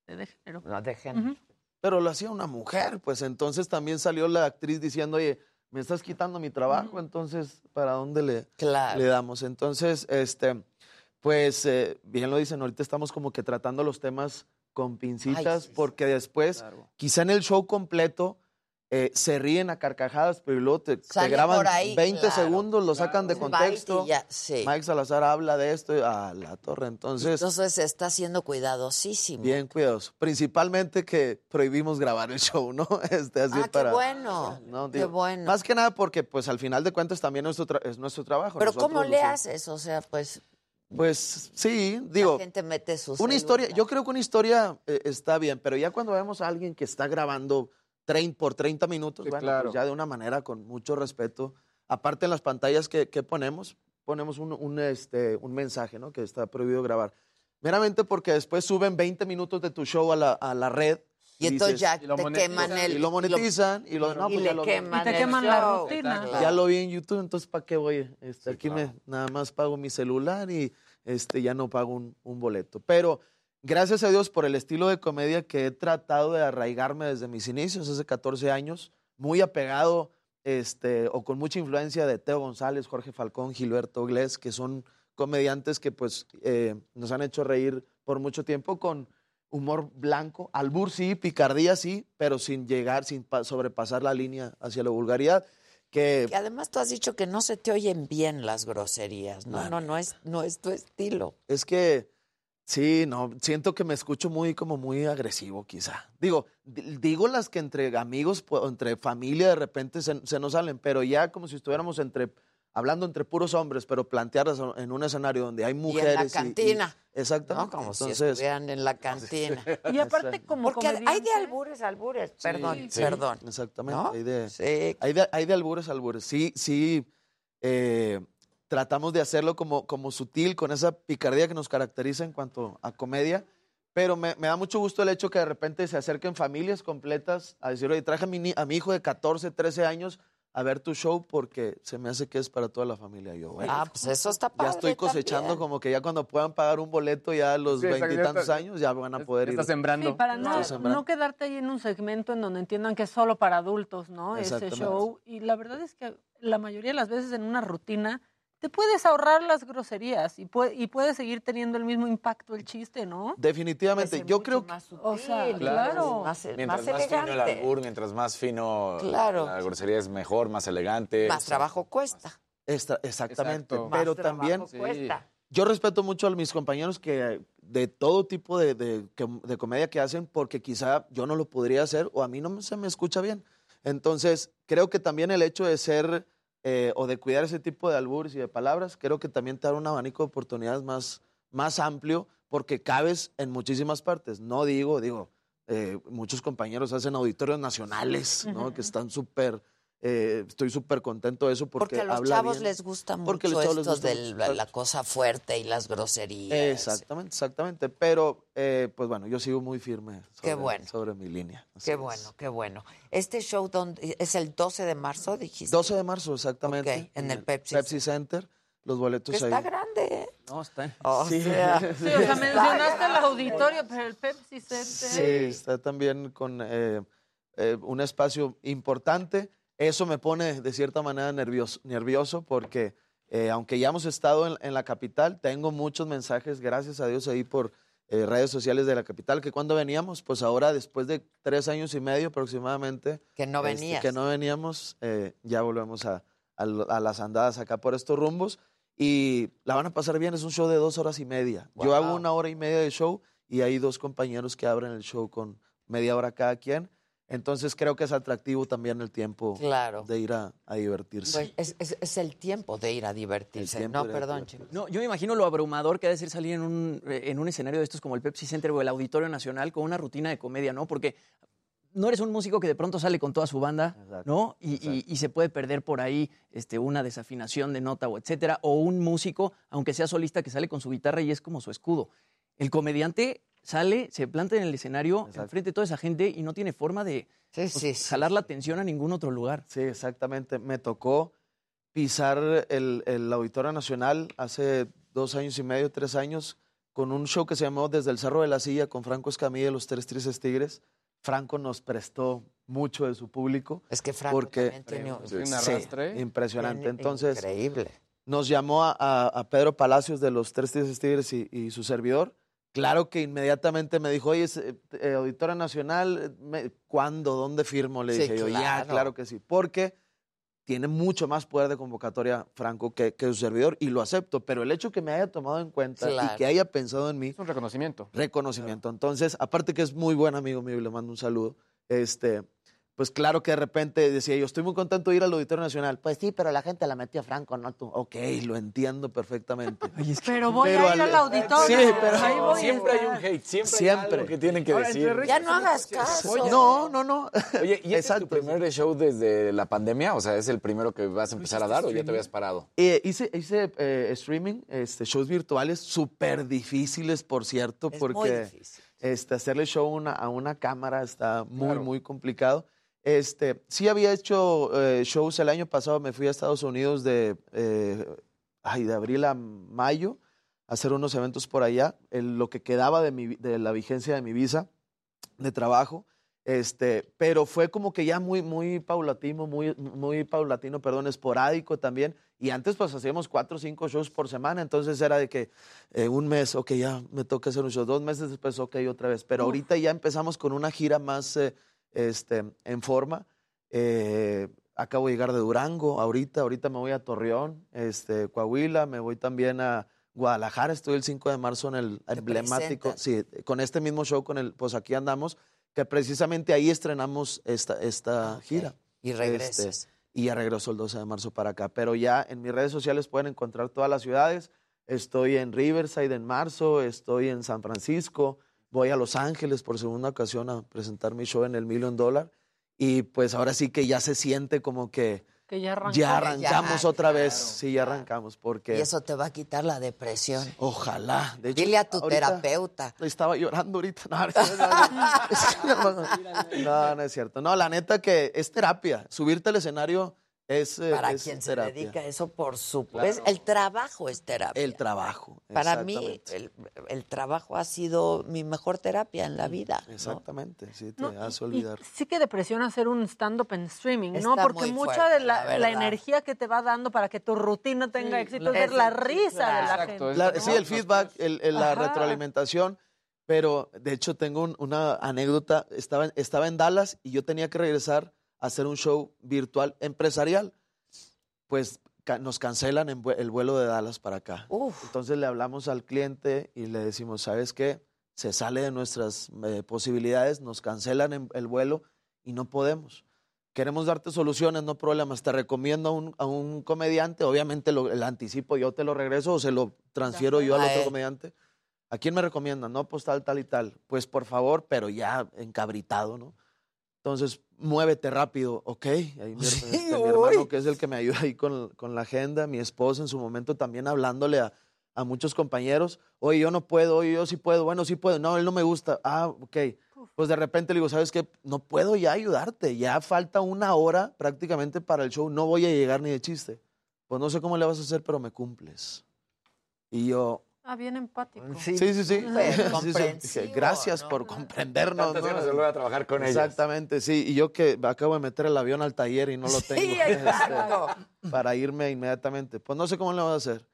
de género. No dejen. Ujú. pero lo hacía una mujer, pues entonces también salió la actriz diciendo, oye, me estás quitando mi trabajo, entonces, ¿para dónde le, Claro. le damos? Entonces, este, Pues eh, bien lo dicen, ahorita estamos como que tratando los temas con pincitas, porque después, quizá en el show completo, eh, se ríen a carcajadas, pero luego te, graban ahí, 20 claro. segundos, lo sacan de contexto. ya, sí. Mike Salazar habla de esto y- a la torre. Entonces, Entonces se está siendo cuidadosísimo. bien cuidadoso. Principalmente que prohibimos grabar el show, ¿no? Este, así Ah, qué para, bueno. No, Qué bueno. Más que nada porque, pues, al final de cuentas también nuestro tra- es nuestro trabajo. Pero ¿cómo le haces? O sea, pues Pues sí, digo, la gente mete sus una historia, yo creo que una historia eh, está bien, pero ya cuando vemos a alguien que está grabando 30 por 30 minutos, bueno, claro. pues ya de una manera con mucho respeto. Aparte en las pantallas que, que ponemos, ponemos un, un, este, un mensaje, ¿no? Que está prohibido grabar. Meramente porque después suben 20 minutos de tu show a la, a la red. Y entonces ya Y lo te queman el- Y lo monetizan. Y, lo, no, y pues le lo queman Y te queman la rutina. Exacto. Ya lo vi en YouTube, entonces ¿para qué voy? Este, aquí me, nada más pago mi celular y este, ya no pago un, un boleto. Pero gracias a Dios por el estilo de comedia que he tratado de arraigarme desde mis inicios, hace 14 años, muy apegado este, o con mucha influencia de Teo González, Jorge Falcón, Gilberto Glés, que son comediantes que pues eh, nos han hecho reír por mucho tiempo con humor blanco, albur sí, picardía sí, pero sin llegar, sin pa- sobrepasar la línea hacia la vulgaridad. Que, Que además tú has dicho que no se te oyen bien las groserías. No, no, no es, no es tu estilo. Es que sí, no, siento que me escucho muy como muy agresivo quizá. Digo, di- digo las que entre amigos o entre familia de repente se, se nos salen, pero ya como si estuviéramos entre hablando entre puros hombres, pero plantearlas en un escenario donde hay Y en mujeres la cantina. exactamente. ¿no? Como si Entonces, estuvieran en la cantina. Y aparte, como Porque hay de albures, albures. Perdón, Sí, perdón. Exactamente. ¿No? Hay, de, hay, de, hay de albures, albures. Sí, sí. eh, tratamos de hacerlo como, como sutil, con esa picardía que nos caracteriza en cuanto a comedia. Pero me, me da mucho gusto el hecho que de repente se acerquen familias completas a decir, oye, traje a mi, a mi hijo de 14, 13 años a ver tu show porque se me hace que es para toda la familia. Yo, bueno, Ah, pues eso está padre ya estoy cosechando también. como que ya cuando puedan pagar un boleto ya a los veintitantos está- años ya van a poder ir. Sí, para no, sembrando. no quedarte ahí en un segmento en donde entiendan que es solo para adultos, ¿no? Ese show. Y la verdad es que la mayoría de las veces en una rutina te puedes ahorrar las groserías y, puede- y puedes seguir teniendo el mismo impacto el chiste, ¿no? Definitivamente, yo creo que... O sea, claro. Más, Mientras más más, fino el elegante. albur, mientras más fino Claro. la grosería es mejor, más elegante. Más trabajo cuesta. Esta- exactamente, Exacto. pero Más también trabajo cuesta. yo respeto mucho a mis compañeros que de todo tipo de, de- que- de comedia que hacen porque quizá yo no lo podría hacer o a mí no se me escucha bien. Entonces, creo que también el hecho de ser eh, o de cuidar ese tipo de albures y de palabras, creo que también te da un abanico de oportunidades más, más amplio porque cabes en muchísimas partes. No digo, digo, eh, muchos compañeros hacen auditorios nacionales, ¿no? Que están súper, eh, estoy súper contento de eso porque, Porque a los habla chavos bien. les gusta mucho Porque chavos les esto gusta de mucho. la, la cosa fuerte y las groserías. Exactamente, exactamente. Pero, eh, pues bueno, yo sigo muy firme sobre, Qué bueno. sobre mi línea. Así Qué es. bueno, qué bueno. Este show donde, es el 12 de marzo, dijiste. 12 de marzo, exactamente. Ok, en el Pepsi Pepsi Center. Los boletos Que ahí. está grande, ¿eh? No, está. O Sí. sea, Sí, o sea, mencionaste el auditorio, pero el Pepsi Center. Sí, está también con eh, eh, un espacio importante. Eso me pone de cierta manera nervioso, nervioso porque eh, aunque ya hemos estado en, en la capital, tengo muchos mensajes, gracias a Dios, ahí por eh, redes sociales de la capital, que cuando veníamos, pues ahora después de tres años y medio aproximadamente, Que no este, venías. que no veníamos, eh, ya volvemos a, a lo- a las andadas acá por estos rumbos y la van a pasar bien, es un show de dos horas y media. Yo hago una hora y media de show y hay dos compañeros que abren el show con media hora cada quien. Entonces creo que es atractivo también el tiempo Claro. de ir a, a divertirse. Pues es, es- es el tiempo de ir a divertirse. No, perdón, chicos. No, yo me imagino lo abrumador que ha de ser salir en un, eh, en un escenario de estos como el Pepsi Center o el Auditorio Nacional con una rutina de comedia, ¿no? Porque no eres un músico que de pronto sale con toda su banda, ¿no? Y, y- y se puede perder por ahí este, una desafinación de nota o etcétera. O un músico, aunque sea solista, que sale con su guitarra y es como su escudo. El comediante sale, se planta en el escenario enfrente de toda esa gente y no tiene forma de pues, jalar la atención a ningún otro lugar. Sí, exactamente. Me tocó pisar el, el Auditorio Nacional hace dos años y medio, tres años, con un show que se llamó Desde el Cerro de la Silla con Franco Escamilla y los Tres Tristes Tigres. Franco nos prestó mucho de su público. Es que Franco porque, también tiene un- Sí, sí, arrastre. impresionante. Entonces, increíble. nos llamó a, a- a Pedro Palacios de los Tres Tigres Tigres y, y su servidor. Claro que inmediatamente me dijo, oye, es, eh, Auditora Nacional, me- ¿cuándo? ¿Dónde firmo? Le Sí, dije yo, ya, claro. claro que sí. Porque tiene mucho más poder de convocatoria Franco que, que su servidor y lo acepto, pero el hecho que me haya tomado en cuenta Claro. y que haya pensado en mí... Es un reconocimiento. Reconocimiento. Entonces, aparte que es muy buen amigo mío y le mando un saludo, este, pues claro que de repente decía yo, estoy muy contento de ir al Auditorio Nacional. Pues sí, pero la gente la metió a Franco, no tú. Ok, lo entiendo perfectamente. Pero voy Pero a ir al- auditorio. Sí, pero- Ahí voy a Siempre hay un hate, siempre, Siempre. hay algo que tienen que Ahora, decir. Ya no hagas caso. No, no, no. Oye, ¿y este es tu primer show desde la pandemia? O sea, ¿es el primero que vas a empezar a dar o ya te habías parado? Eh, hice hice eh, streaming, este, shows virtuales súper difíciles, por cierto, Es muy porque difícil. este, hacerle show una- a una cámara está muy, muy complicado. Este, sí había hecho eh, shows el año pasado, me fui a Estados Unidos de, eh, ay, de abril a mayo a hacer unos eventos por allá, lo que quedaba de, mi, de la vigencia de mi visa de trabajo. Este, pero fue como que ya muy, muy paulatino, muy, muy paulatino, perdón, esporádico también. Y antes pues hacíamos cuatro o cinco shows por semana, entonces era de que eh, un mes, ok, ya me toca hacer un show, dos meses después, ok, otra vez. Pero ahorita ya empezamos con una gira más eh, este, en forma. Eh, acabo de llegar de Durango, ahorita, ahorita me voy a Torreón, este, Coahuila, me voy también a Guadalajara, estoy el 5 de marzo en el emblemático, sí, con este mismo show, con el, pues aquí andamos, que precisamente ahí estrenamos esta, esta gira. Y regresas. Este, y ya regreso el 12 de marzo para acá. Pero ya en mis redes sociales pueden encontrar todas las ciudades. Estoy en Riverside en marzo, estoy en San Francisco, voy a Los Ángeles por segunda ocasión a presentar mi show en el Million Dollar. Y pues ahora sí que ya se siente como que Que ya arrancó. ya arrancamos Ya, otra vez. Sí, ya arrancamos porque... Y eso te va a quitar la depresión. Ojalá. De hecho, Dile a tu ahorita terapeuta. Estaba llorando ahorita. No, no, no, no, no es cierto. No, la neta que es terapia. Subirte al escenario es, eh, Para es quien se dedica a eso, por supuesto. El trabajo es terapia. El trabajo. Para mí, el, el trabajo ha sido mi mejor terapia en la vida. ¿no? Exactamente, sí, te No, hace y- olvidar. Y sí que depresión hacer un stand-up en streaming, ¿no? Porque muy mucha fuerte, de la, la verdad. la energía que te va dando para que tu rutina tenga éxito es la- ver la risa de la Exacto, gente. La- ¿no? sí, el feedback, el- el- la retroalimentación. Pero de hecho tengo un- una anécdota. Estaba, en- estaba en Dallas y yo tenía que regresar hacer un show virtual empresarial. Pues ca- nos cancelan en el vuelo de Dallas para acá. Entonces le hablamos al cliente y le decimos, ¿sabes qué? Se sale de nuestras eh, posibilidades, nos cancelan en- el vuelo y no podemos. Queremos darte soluciones, no problemas. Te recomiendo a un, a un comediante, obviamente lo, el anticipo yo te lo regreso o se lo transfiero yo al otro comediante. ¿A quién me recomiendan? No, pues tal, tal y tal. Pues por favor, pero ya encabritado, ¿no? Entonces, muévete rápido, ok. Ahí mi, este, mi hermano, que es el que me ayuda ahí con, con la agenda, mi esposa en su momento también hablándole a, a muchos compañeros, oye, yo no puedo, oye, yo sí puedo, bueno, sí puedo, no, él no me gusta, ah, ok. Pues de repente le digo, ¿sabes qué? No puedo ya ayudarte, ya falta una hora prácticamente para el show, no voy a llegar ni de chiste. Pues no sé cómo le vas a hacer, pero me cumples. Y yo, Ah, bien empático. Sí, sí, sí. Gracias ¿no? por comprendernos. Tantas ¿no? ganas de volver a trabajar con ellos. Exactamente, sí. Y yo que acabo de meter el avión al taller y no lo tengo. Sí, este, exacto. para irme inmediatamente. Pues no sé cómo le voy a hacer.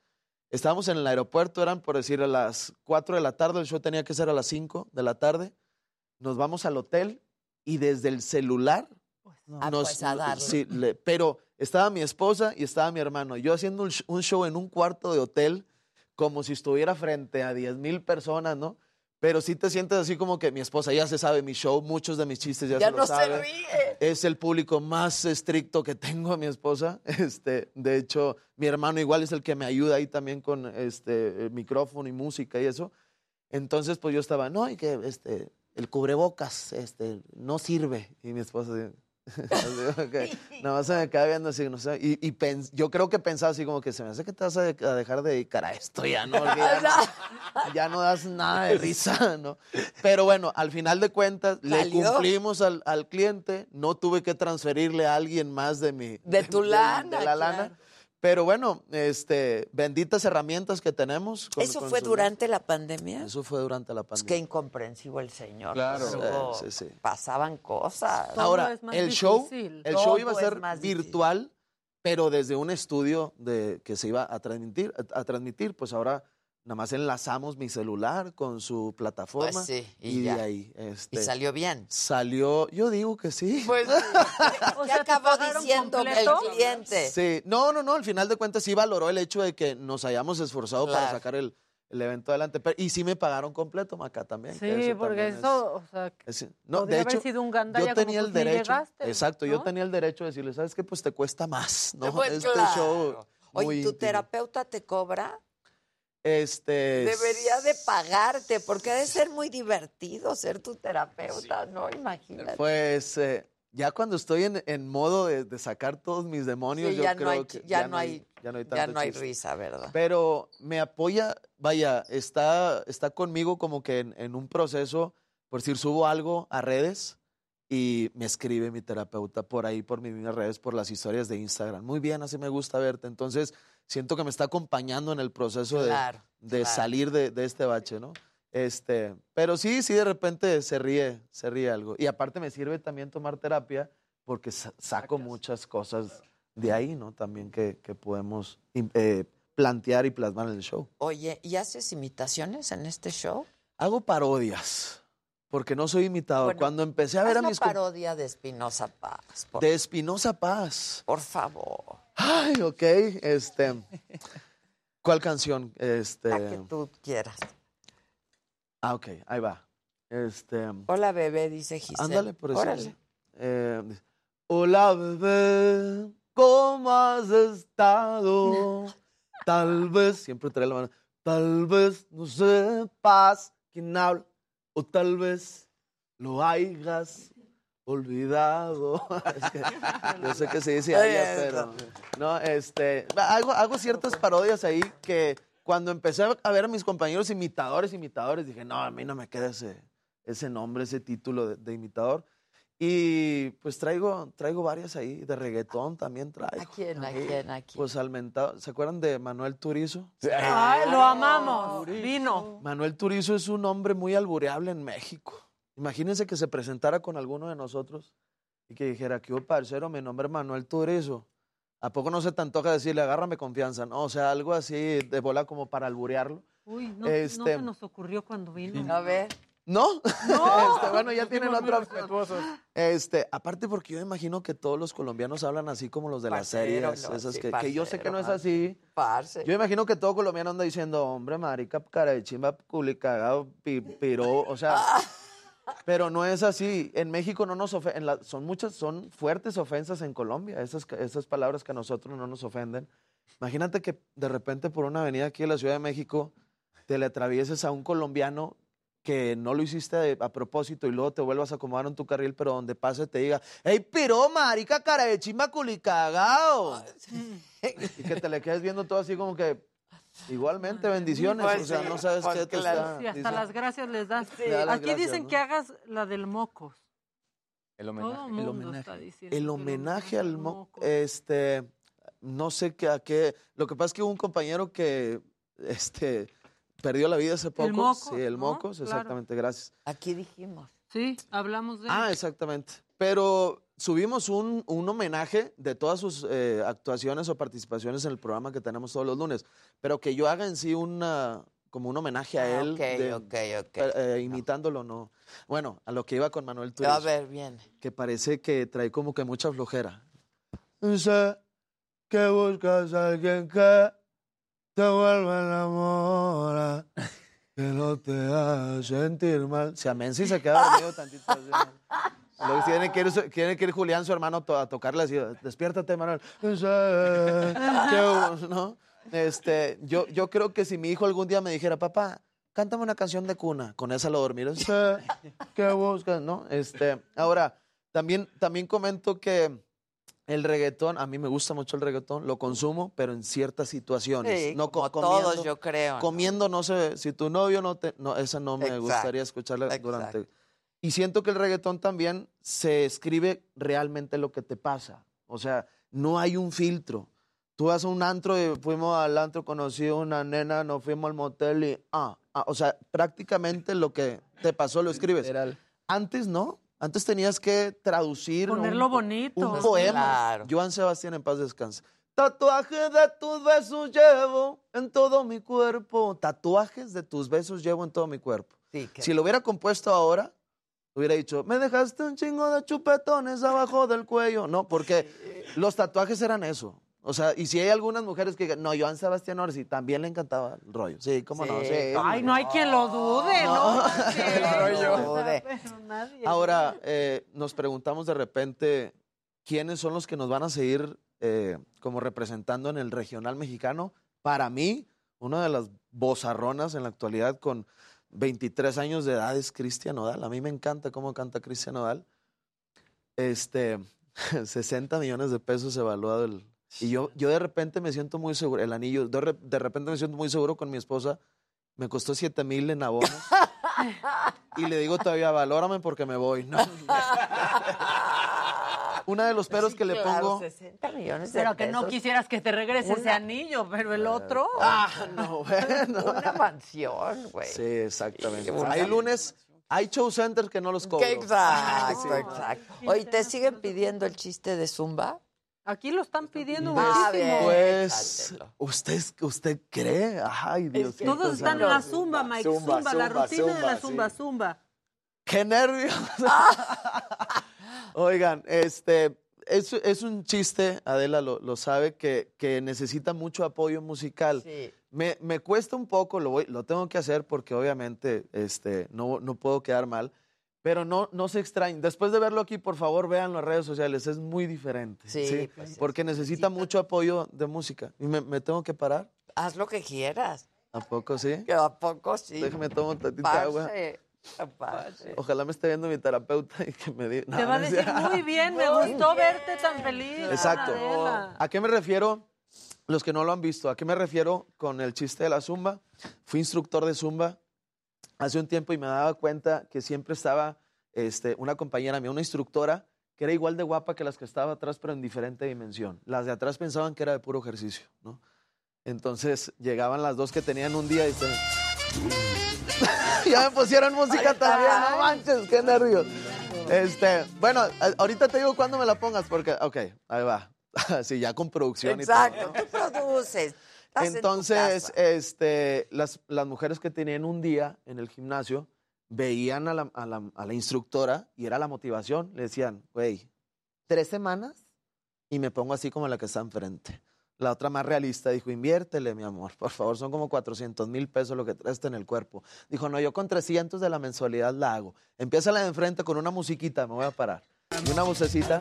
Estábamos en el aeropuerto, eran por decir a las 4 de la tarde, el show tenía que ser a las 5 de la tarde. Nos vamos al hotel y desde el celular Ah, nos, pues, a sí, le- pero estaba mi esposa y estaba mi hermano. Yo haciendo un show en un cuarto de hotel, como si estuviera frente a 10 mil personas, ¿no? Pero sí te sientes así como que mi esposa ya se sabe mi show, muchos de mis chistes ya, Ya se lo no se ríe. Es el público más estricto que tengo a mi esposa. Este, de hecho, mi hermano igual es el que me ayuda ahí también con este el micrófono y música y eso. Entonces, pues yo estaba, no, y que este, el cubrebocas este, no sirve. Y mi esposa Nada más se me queda viendo así, no sé. Y, y pens- yo creo que pensaba así como que se me hace que te vas a, de- a dejar de dedicar a esto ya, ¿no? Ya, no, ya no das nada de risa, ¿no? Pero bueno, al final de cuentas, le cumplimos al, al cliente, no tuve que transferirle a alguien más de mi... De tu lana, De la lana. Pero bueno, este, benditas herramientas que tenemos. con- ¿Eso con fue durante la pandemia? Eso fue durante la pandemia. qué incomprensivo el señor. Claro. Pues, Sí, sí, sí. Pasaban cosas. Ahora, el show, el show iba a Todo es ser virtual, pero desde un estudio de, que se iba a transmitir, a, a transmitir, pues ahora nada más enlazamos mi celular con su plataforma Pues sí, y y, de ya. ahí. Este, ¿Y salió bien? Salió, yo digo que sí. Pues ¿qué acabó diciendo el cliente? Sí, no, no, no, al final de cuentas sí valoró el hecho de que nos hayamos esforzado para sacar el, el evento adelante. Pero- y sí me pagaron completo, Maca, también. que Sí, eso porque también es- eso, o sea, es- no, de haber hecho, sido un gandalla yo como, tenía el pues, ni derecho, llegaste, exacto, yo tenía el derecho de decirle, ¿sabes qué? Pues te cuesta más, ¿no? Pues este claro. show Oye, ¿tu íntimo. terapeuta te cobra? Este, Debería de pagarte, porque debe ser muy divertido ser tu terapeuta, ¿no? Imagínate. Pues eh, ya cuando estoy en, en modo de, de sacar todos mis demonios, Sí, yo ya creo no hay que ya no hay- ya no hay ya tanto no hay chiste. risa, ¿verdad? Pero me apoya, vaya, está, está conmigo como que en, en un proceso, por decir, subo algo a redes y me escribe mi terapeuta por ahí, por mis redes, por las historias de Instagram. Muy bien, así me gusta verte. Entonces, siento que me está acompañando en el proceso de- Claro, de, claro. salir de, de este bache, ¿no? Este, pero sí, sí, de repente se ríe, se ríe algo. Y aparte me sirve también tomar terapia porque sa- saco muchas cosas de ahí, ¿no? También que, que podemos eh, plantear y plasmar en el show. Oye, ¿y haces imitaciones en este show? Hago parodias, porque no soy imitador. Bueno, Cuando empecé a ver a mis... com- parodia de Espinosa Paz. Por, De Espinosa Paz. por favor. Ay, ok, este... ¿Cuál canción? Este... La que tú quieras. Ah, ok, ahí va. Este... Hola, bebé, dice Giselle. Ándale, por eso. Eh, Hola, bebé, ¿cómo has estado? Tal vez, siempre trae la mano, tal vez no sepas quién habla, o tal vez lo hayas olvidado. Es que yo sé que se dice allá, pero no, este, hago, hago ciertas parodias ahí que cuando empecé a ver a mis compañeros imitadores, imitadores, dije, no, a mí no me queda ese, ese nombre, ese título de, de imitador. Y pues traigo, traigo varias ahí, de reggaetón también traigo. ¿A quién, a quién, a quién? Pues al mentado, ¿se acuerdan de Manuel Turizo? Ay, lo amamos. Vino. Manuel Turizo es un hombre muy albureable en México. Imagínense que se presentara con alguno de nosotros y que dijera, que parcero, mi nombre es Manuel Turizo. ¿A poco no se te antoja decirle, agárrame confianza? No, o sea, algo así de bola como para alburearlo. Uy, no, no Este- se nos ocurrió cuando vino. A ver. ¿No? No. Este, bueno, ya tienen otra. Este, aparte porque yo imagino que todos los colombianos hablan así como los de las Parcero, series, no, esas sí, que, que yo sé que no es así. Parce. Yo imagino que todo colombiano anda diciendo, hombre, marica, cara de chimba, culicagado, pi- piró, o sea, pero no es así. En México no nos ofenden, son muchas, son fuertes ofensas en Colombia, esas, esas palabras que a nosotros no nos ofenden. Imagínate que de repente por una avenida aquí en la Ciudad de México te le atravieses a un colombiano que no lo hiciste a propósito y luego te vuelvas a acomodar en tu carril, pero donde pase te diga, ¡Ey, piró, marica, cara de chimba, culicagado! y que te le quedes viendo todo así como que, igualmente, bendiciones, Pues o sea, sí, no sabes pues qué te claro. está Sí, hasta diciendo. las gracias les das. Da Aquí gracias, dicen ¿no? que hagas la del mocos. El Todo homenaje. el mundo está diciendo. El homenaje al mo este, no sé qué, a qué, lo que pasa es que hubo un compañero que, este, perdió la vida hace poco. Mocos, sí, el ¿no? Mocos, Claro. exactamente, gracias. Aquí dijimos. Sí, hablamos de. Ah, exactamente. Pero subimos un, un homenaje de todas sus eh, actuaciones o participaciones en el programa que tenemos todos los lunes. Pero que yo haga en sí una, como un homenaje a Ah, él. ok, de- ok, ok. eh, eh, imitándolo, no. Bueno, a lo que iba con Manuel Turizo. A ver, bien. Que parece que trae como que mucha flojera. Sé que buscas a alguien que te vuelva a enamorar, que no te haga sentir mal. Si a Menzi se queda dormido tantito. Luego tiene que, ir, tiene que ir Julián, su hermano, a tocarle así, despiértate, Manuel. ¿no? Este, yo, yo creo que si mi hijo algún día me dijera, papá, cántame una canción de cuna, con esa lo dormiré. Sé que buscas, ¿no? Este, ahora, también, también comento que el reggaetón, a mí me gusta mucho el reggaetón, lo consumo, pero en ciertas situaciones. Sí, no como todos, yo creo. Comiendo, no sé, si tu novio no te, no, esa no me Exacto, gustaría escucharla durante. Y siento que el reggaetón también se escribe realmente lo que te pasa. O sea, no hay un filtro. Tú vas a un antro y fuimos al antro, conocí a una nena, nos fuimos al motel y ah, ah, o sea, prácticamente lo que te pasó lo escribes. Antes no, antes tenías que traducir Ponerlo un, bonito. un poema. Claro. Joan Sebastián en paz descanse. Tatuajes de tus besos llevo en todo mi cuerpo. Tatuajes de tus besos llevo en todo mi cuerpo. Sí, que- Si lo hubiera compuesto ahora, hubiera dicho, me dejaste un chingo de chupetones abajo del cuello. No, porque los tatuajes eran eso. O sea, y si hay algunas mujeres que digan, no, Joan Sebastián Orsi también le encantaba el rollo. Sí, cómo no. Sí. Ay, no hay quien lo dude, ¿no? No, no lo dude. pero nadie. Ahora, eh, nos preguntamos de repente quiénes son los que nos van a seguir eh, como representando en el regional mexicano. Para mí, una de las bozarronas en la actualidad con 23 años de edad es Cristian Nodal. A mí me encanta cómo canta Cristian Nodal. Este, 60 millones de pesos evaluado el... Y yo, yo de repente me siento muy seguro, el anillo, de, re- de repente me siento muy seguro con mi esposa. Me costó 7 mil en abonos. Y le digo todavía, valórame porque me voy. No. Una de los peros que le pongo. 60 millones de Pero que no pesos. quisieras que te regrese ese Una- anillo, pero el otro. Ah, no, bueno. Una mansión, güey. Sí, exactamente. una- Hay lunes, hay show centers que no los cobro. Exacto, Sí. exacto. Oye, ¿te siguen pidiendo el chiste de Zumba? Aquí lo están pidiendo Ah, muchísimo. Pues, ¿usted, ¿usted cree? Ay, Dios que Todos están en la zumba, Mike. Zumba, Zumba, la zumba, rutina de la zumba, zumba, sí. zumba. ¡Qué nervios! Oigan, este, es, es un chiste, Adela lo, lo sabe, que, que necesita mucho apoyo musical. Sí. Me, me cuesta un poco, lo, voy, lo tengo que hacer porque obviamente este, no, no puedo quedar mal, pero no, no se extrañen. Después de verlo aquí, por favor, vean las redes sociales, es muy diferente. Sí, pues, porque necesita mucho apoyo de música. ¿Y me, me tengo que parar? Haz lo que quieras. ¿A poco sí? Que ¿A poco sí? Déjame tomar tantita agua. Pase. Ojalá me esté viendo mi terapeuta y que me diga. Te va a decir muy bien, me gustó verte tan feliz. Exacto. Adela. ¿A qué me refiero? Los que no lo han visto, ¿a qué me refiero con el chiste de la zumba? Fui instructor de zumba hace un tiempo y me daba cuenta que siempre estaba este, una compañera mía, una instructora, que era igual de guapa que las que estaba atrás, pero en diferente dimensión. Las de atrás pensaban que era de puro ejercicio, ¿no? Entonces llegaban las dos que tenían un día y. ya me pusieron música también, no manches, qué nervios. Este, bueno, ahorita te digo cuándo me la pongas, porque, ok, ahí va. sí, ya con producción Exacto, y todo. ¿no? tú produces. En Entonces, este, las, las mujeres que tenían un día en el gimnasio veían a la, a la- a la instructora y era la motivación. Le decían, güey, tres semanas y me pongo así como la que está enfrente. La otra más realista dijo, inviértele, mi amor, por favor, son como 400 mil pesos lo que traes en el cuerpo. Dijo, no, yo con 300 de la mensualidad la hago. Empieza la de enfrente con una musiquita, me voy a parar. Y una vocecita.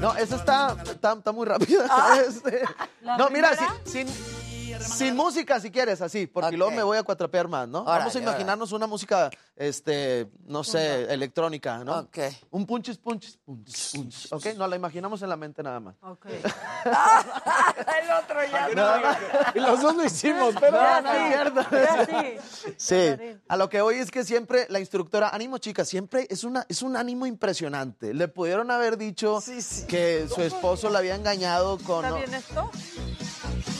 No, esa está, está, está muy rápida. Este, ¿La no, mira, sin, sin, música si quieres, así, porque luego me voy a cuatrapear más, ¿no? Vamos a Órale, imaginarnos una música, este, no sé, electrónica, ¿no? Ok. Un punchis, punchis, punchis, punchis. ¿Ok? No, la imaginamos en la mente nada más. Ok. El otro ya no. Y los dos lo hicimos, pero No, no sí, es cierto. ya sí. Sí, a lo que voy es que siempre la instructora, ánimo chicas, siempre es, una, es un ánimo impresionante. Le pudieron haber dicho que su esposo la había engañado con... ¿Está bien esto?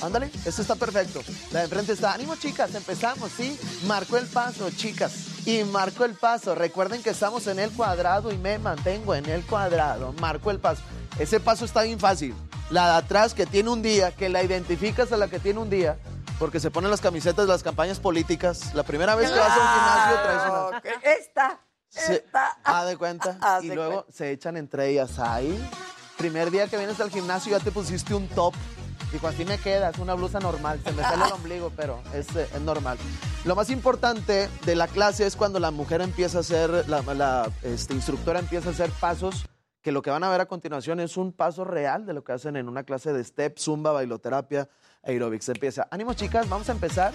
Ándale, eso está perfecto. La de enfrente está, ánimo chicas, empezamos, ¿sí? Marcó el paso, chicas. Y marcó el paso. Recuerden que estamos en el cuadrado y me mantengo en el cuadrado. Marcó el paso. Ese paso está bien fácil. La de atrás que tiene un día, que la identificas a la que tiene un día, porque se ponen las camisetas de las campañas políticas. La primera vez que vas a un gimnasio traes una... Esta. Se, Esta. haz de cuenta. Haz y luego se echan entre ellas ahí. Primer día que vienes al gimnasio ya te pusiste un top. Dijo, así me quedas, una blusa normal. Se me sale el ombligo, pero es, eh, es normal. Lo más importante de la clase es cuando la mujer empieza a hacer, la, la, este, instructora empieza a hacer pasos que lo que van a ver a continuación es un paso real de lo que hacen en una clase de step, zumba, bailoterapia, aerobics. Empieza, ánimo chicas, vamos a empezar.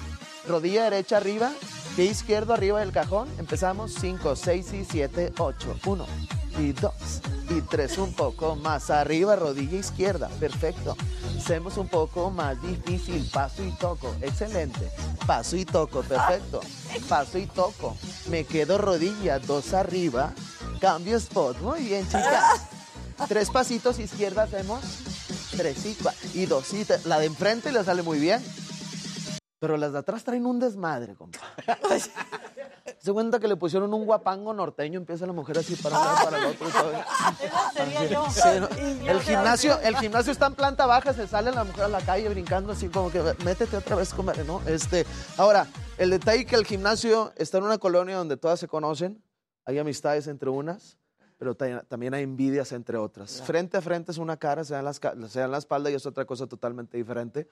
Rodilla derecha arriba, pie izquierdo arriba del cajón. Empezamos 5, 6 y 7, 8. 1 y 2 y 3. Un poco más arriba, rodilla izquierda. Perfecto. Hacemos un poco más difícil. Paso y toco. Excelente. Paso y toco. Perfecto. Paso y toco. Me quedo rodilla, dos arriba. Cambio spot. Muy bien, chicas. Tres pasitos izquierda hacemos. Tres y. Y dos y tres. La de enfrente le sale muy bien. Pero las de atrás traen un desmadre, compa. Se cuenta que le pusieron un guapango norteño, empieza la mujer así para un lado, para el otro. sería yo. Sí, ¿no? El gimnasio, el gimnasio está en planta baja, se sale la mujer a la calle brincando así como que métete otra vez, comadre, ¿no? Este, ahora, el detalle que el gimnasio está en una colonia donde todas se conocen, hay amistades entre unas, pero ta- también hay envidias entre otras. Frente a frente es una cara, se dan, las, se dan la espalda y es otra cosa totalmente diferente.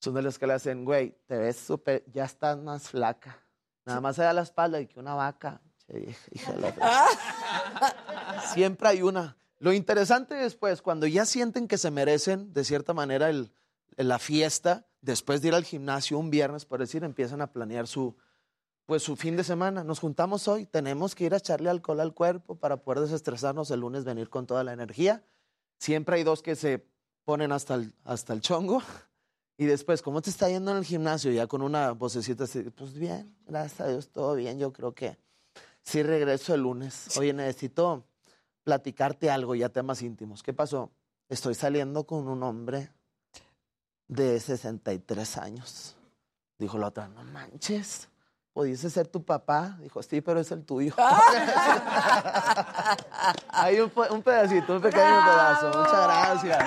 Son de las que le hacen, güey, te ves súper, ya estás más flaca. Nada más se da la espalda y que una vaca. Che, hija- hija de la fregada. Siempre hay una. Lo interesante después, cuando ya sienten que se merecen, de cierta manera, el- la fiesta, después de ir al gimnasio un viernes, por decir, empiezan a planear su, pues, su fin de semana. Nos juntamos hoy, tenemos que ir a echarle alcohol al cuerpo para poder desestresarnos el lunes, venir con toda la energía. Siempre hay dos que se ponen hasta el, hasta el chongo. Y después, ¿cómo te está yendo en el gimnasio? Ya con una vocecita así, pues bien, gracias a Dios, todo bien. Yo creo que sí regreso el lunes. Oye, necesito platicarte algo, ya temas íntimos. ¿Qué pasó? Estoy saliendo con un hombre de 63 años. Dijo la otra, no manches, ¿pudiese ser tu papá? Dijo, sí, pero es el tuyo. Hay un, un pedacito, un pequeño pedazo. Muchas gracias.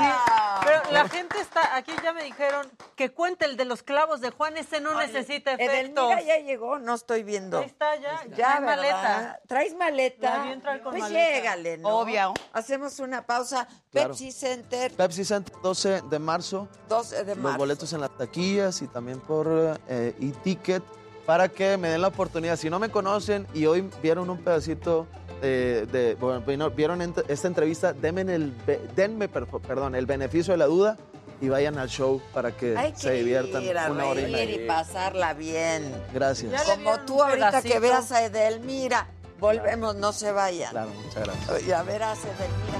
Pero la gente está, aquí ya me dijeron que cuente el de los clavos de Juan, ese no necesita efectos. Edelmira ya llegó, no estoy viendo. Ahí está ya, Ya, trae ¿verdad? maleta. ¿Traes maleta? Con pues maleta. llégale, ¿no? Obvio. Hacemos una pausa. Claro. Pepsi Center, Pepsi Center, 12 de marzo. 12 de Los marzo. boletos en las taquillas y también por eh, e-ticket para que me den la oportunidad. Si no me conocen y hoy vieron un pedacito eh, de, bueno, vino- vieron ent- esta entrevista, denme, el, be- denme per- perdón, el beneficio de la duda y vayan al show para que Hay se diviertan ir a una hora y y pasarla bien. Gracias. Como tú ahorita que veas a Edelmira. Volvemos, no se vayan. Claro, muchas gracias. Y a ver a Edelmira.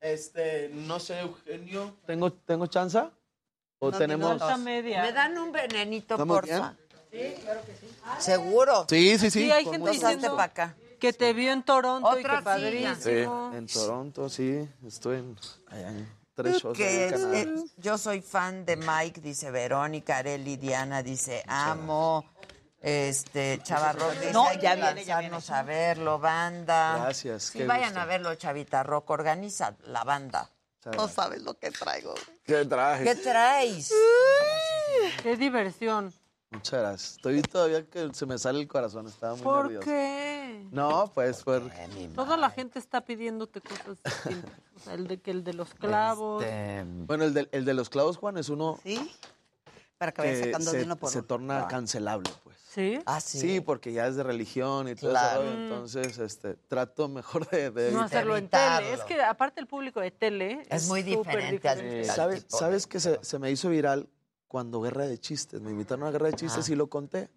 Este, no sé, Eugenio. ¿Tengo, tengo chance? ¿O No, tenemos...? ¿Me dan un venenito, ¿Estamos porfa? Sí, claro que sí. ¿Seguro? Sí, sí, sí. Sí, hay gente diciendo para acá. que te vio en Toronto y Otra que padrísimo. En Toronto, sí. Estoy en, allá en tres shows. Que en es- Canadá. eh, yo soy fan de Mike, dice Verónica, Areli, Diana dice amo. Este, Chavarro dice, No, ya que viene, ya a verlo, banda. Gracias, Sí, qué vayan gusto. a verlo, Chavita Rock, organiza la banda. Muchas No sabes lo que traigo. ¿Qué traje? ¿Qué traes? Qué diversión. Muchas gracias. Estoy todavía que se me sale el corazón. Estaba muy ¿Por nervioso. qué? No, pues por... Toda la gente está pidiéndote cosas distintas. O sea, el de que el de los clavos. Este, Bueno, el de, el de los clavos, Juan, es uno ¿Sí? Para que vaya que sacando se, de uno por se torna Ah. cancelable. ¿Sí? Ah, sí. Sí, porque ya es de religión y todo Claro. eso. Entonces, este, trato mejor de... de No evitar. hacerlo en tele. Es que aparte el público de tele Es muy diferente al- diferente. al ¿Sabes, tipo ¿sabes que se, se me hizo viral cuando Guerra de Chistes? Me invitaron a Guerra de Chistes y lo conté.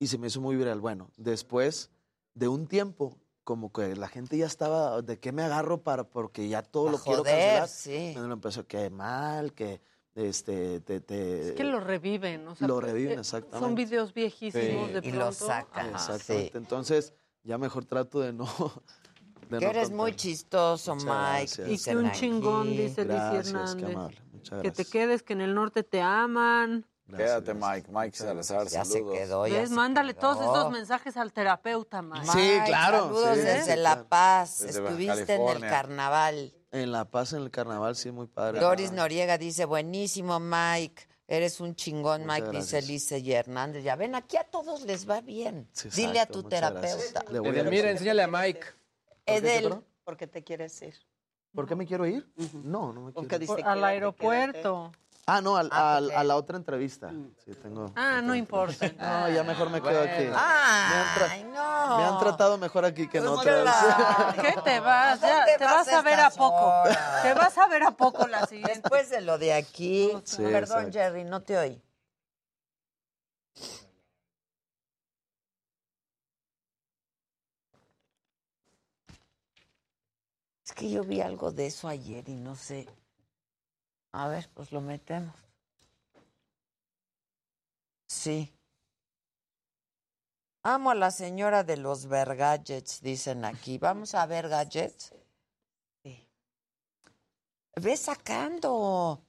Y se me hizo muy viral. Bueno, después de un tiempo, como que la gente ya estaba, ¿de qué me agarro para? Porque ya todo lo quiero joder, cancelar. sí. Me lo empezó, que mal, que este, te, te- Es que lo reviven. O sea, Lo reviven, eh, exactamente. Son videos viejísimos Sí. de Y pronto. lo sacan. Ajá. Exactamente. Entonces, ya mejor trato de no. de Que no eres contar. muy chistoso, Muchas Mike. gracias. Y que un aquí. chingón, dice Gracias, qué Hernández. amable. Muchas Que te quedes, que en el norte te aman. Quédate, Mike. Mike Salazar, Ya se saludos. quedó, ya ¿Ves? se Mándale quedó. todos esos mensajes al terapeuta, Mike. Sí, claro, Saludos sí, desde sí, La. Paz. Desde Estuviste en el carnaval. En La Paz, en el carnaval, sí, muy padre. Doris Noriega dice, buenísimo, Mike. Eres un chingón, Muchas Mike, dice gracias. Lice y Hernández. Ya ven, aquí a todos les va bien. Sí, Dile a exacto, tu terapeuta. Le voy a Edelmira, decir. enséñale a Mike. Edel, perdón? ¿Por qué te quieres ir? ¿Por qué me quiero ir? No, no me Porque quiero ir. dice Por- al aeropuerto. Ah, no, al- Ah, al- a la otra entrevista. Sí, tengo. Ah, no importa. No, ya mejor me quedo aquí. Ay, no. Me han tratado mejor aquí que en Pues otras. ¿Qué te vas? Ya, te vas vas a ver a poco. horas? Te vas a ver a poco la siguiente. Después de lo de aquí. Sí, Perdón, exacto. Jerry, no te oí. Es que yo vi algo de eso ayer y no sé. A ver, pues lo metemos. Sí. Amo a la señora de los Vergadgets, dicen aquí. Vamos a ver gadgets. Sí. Ve sacando.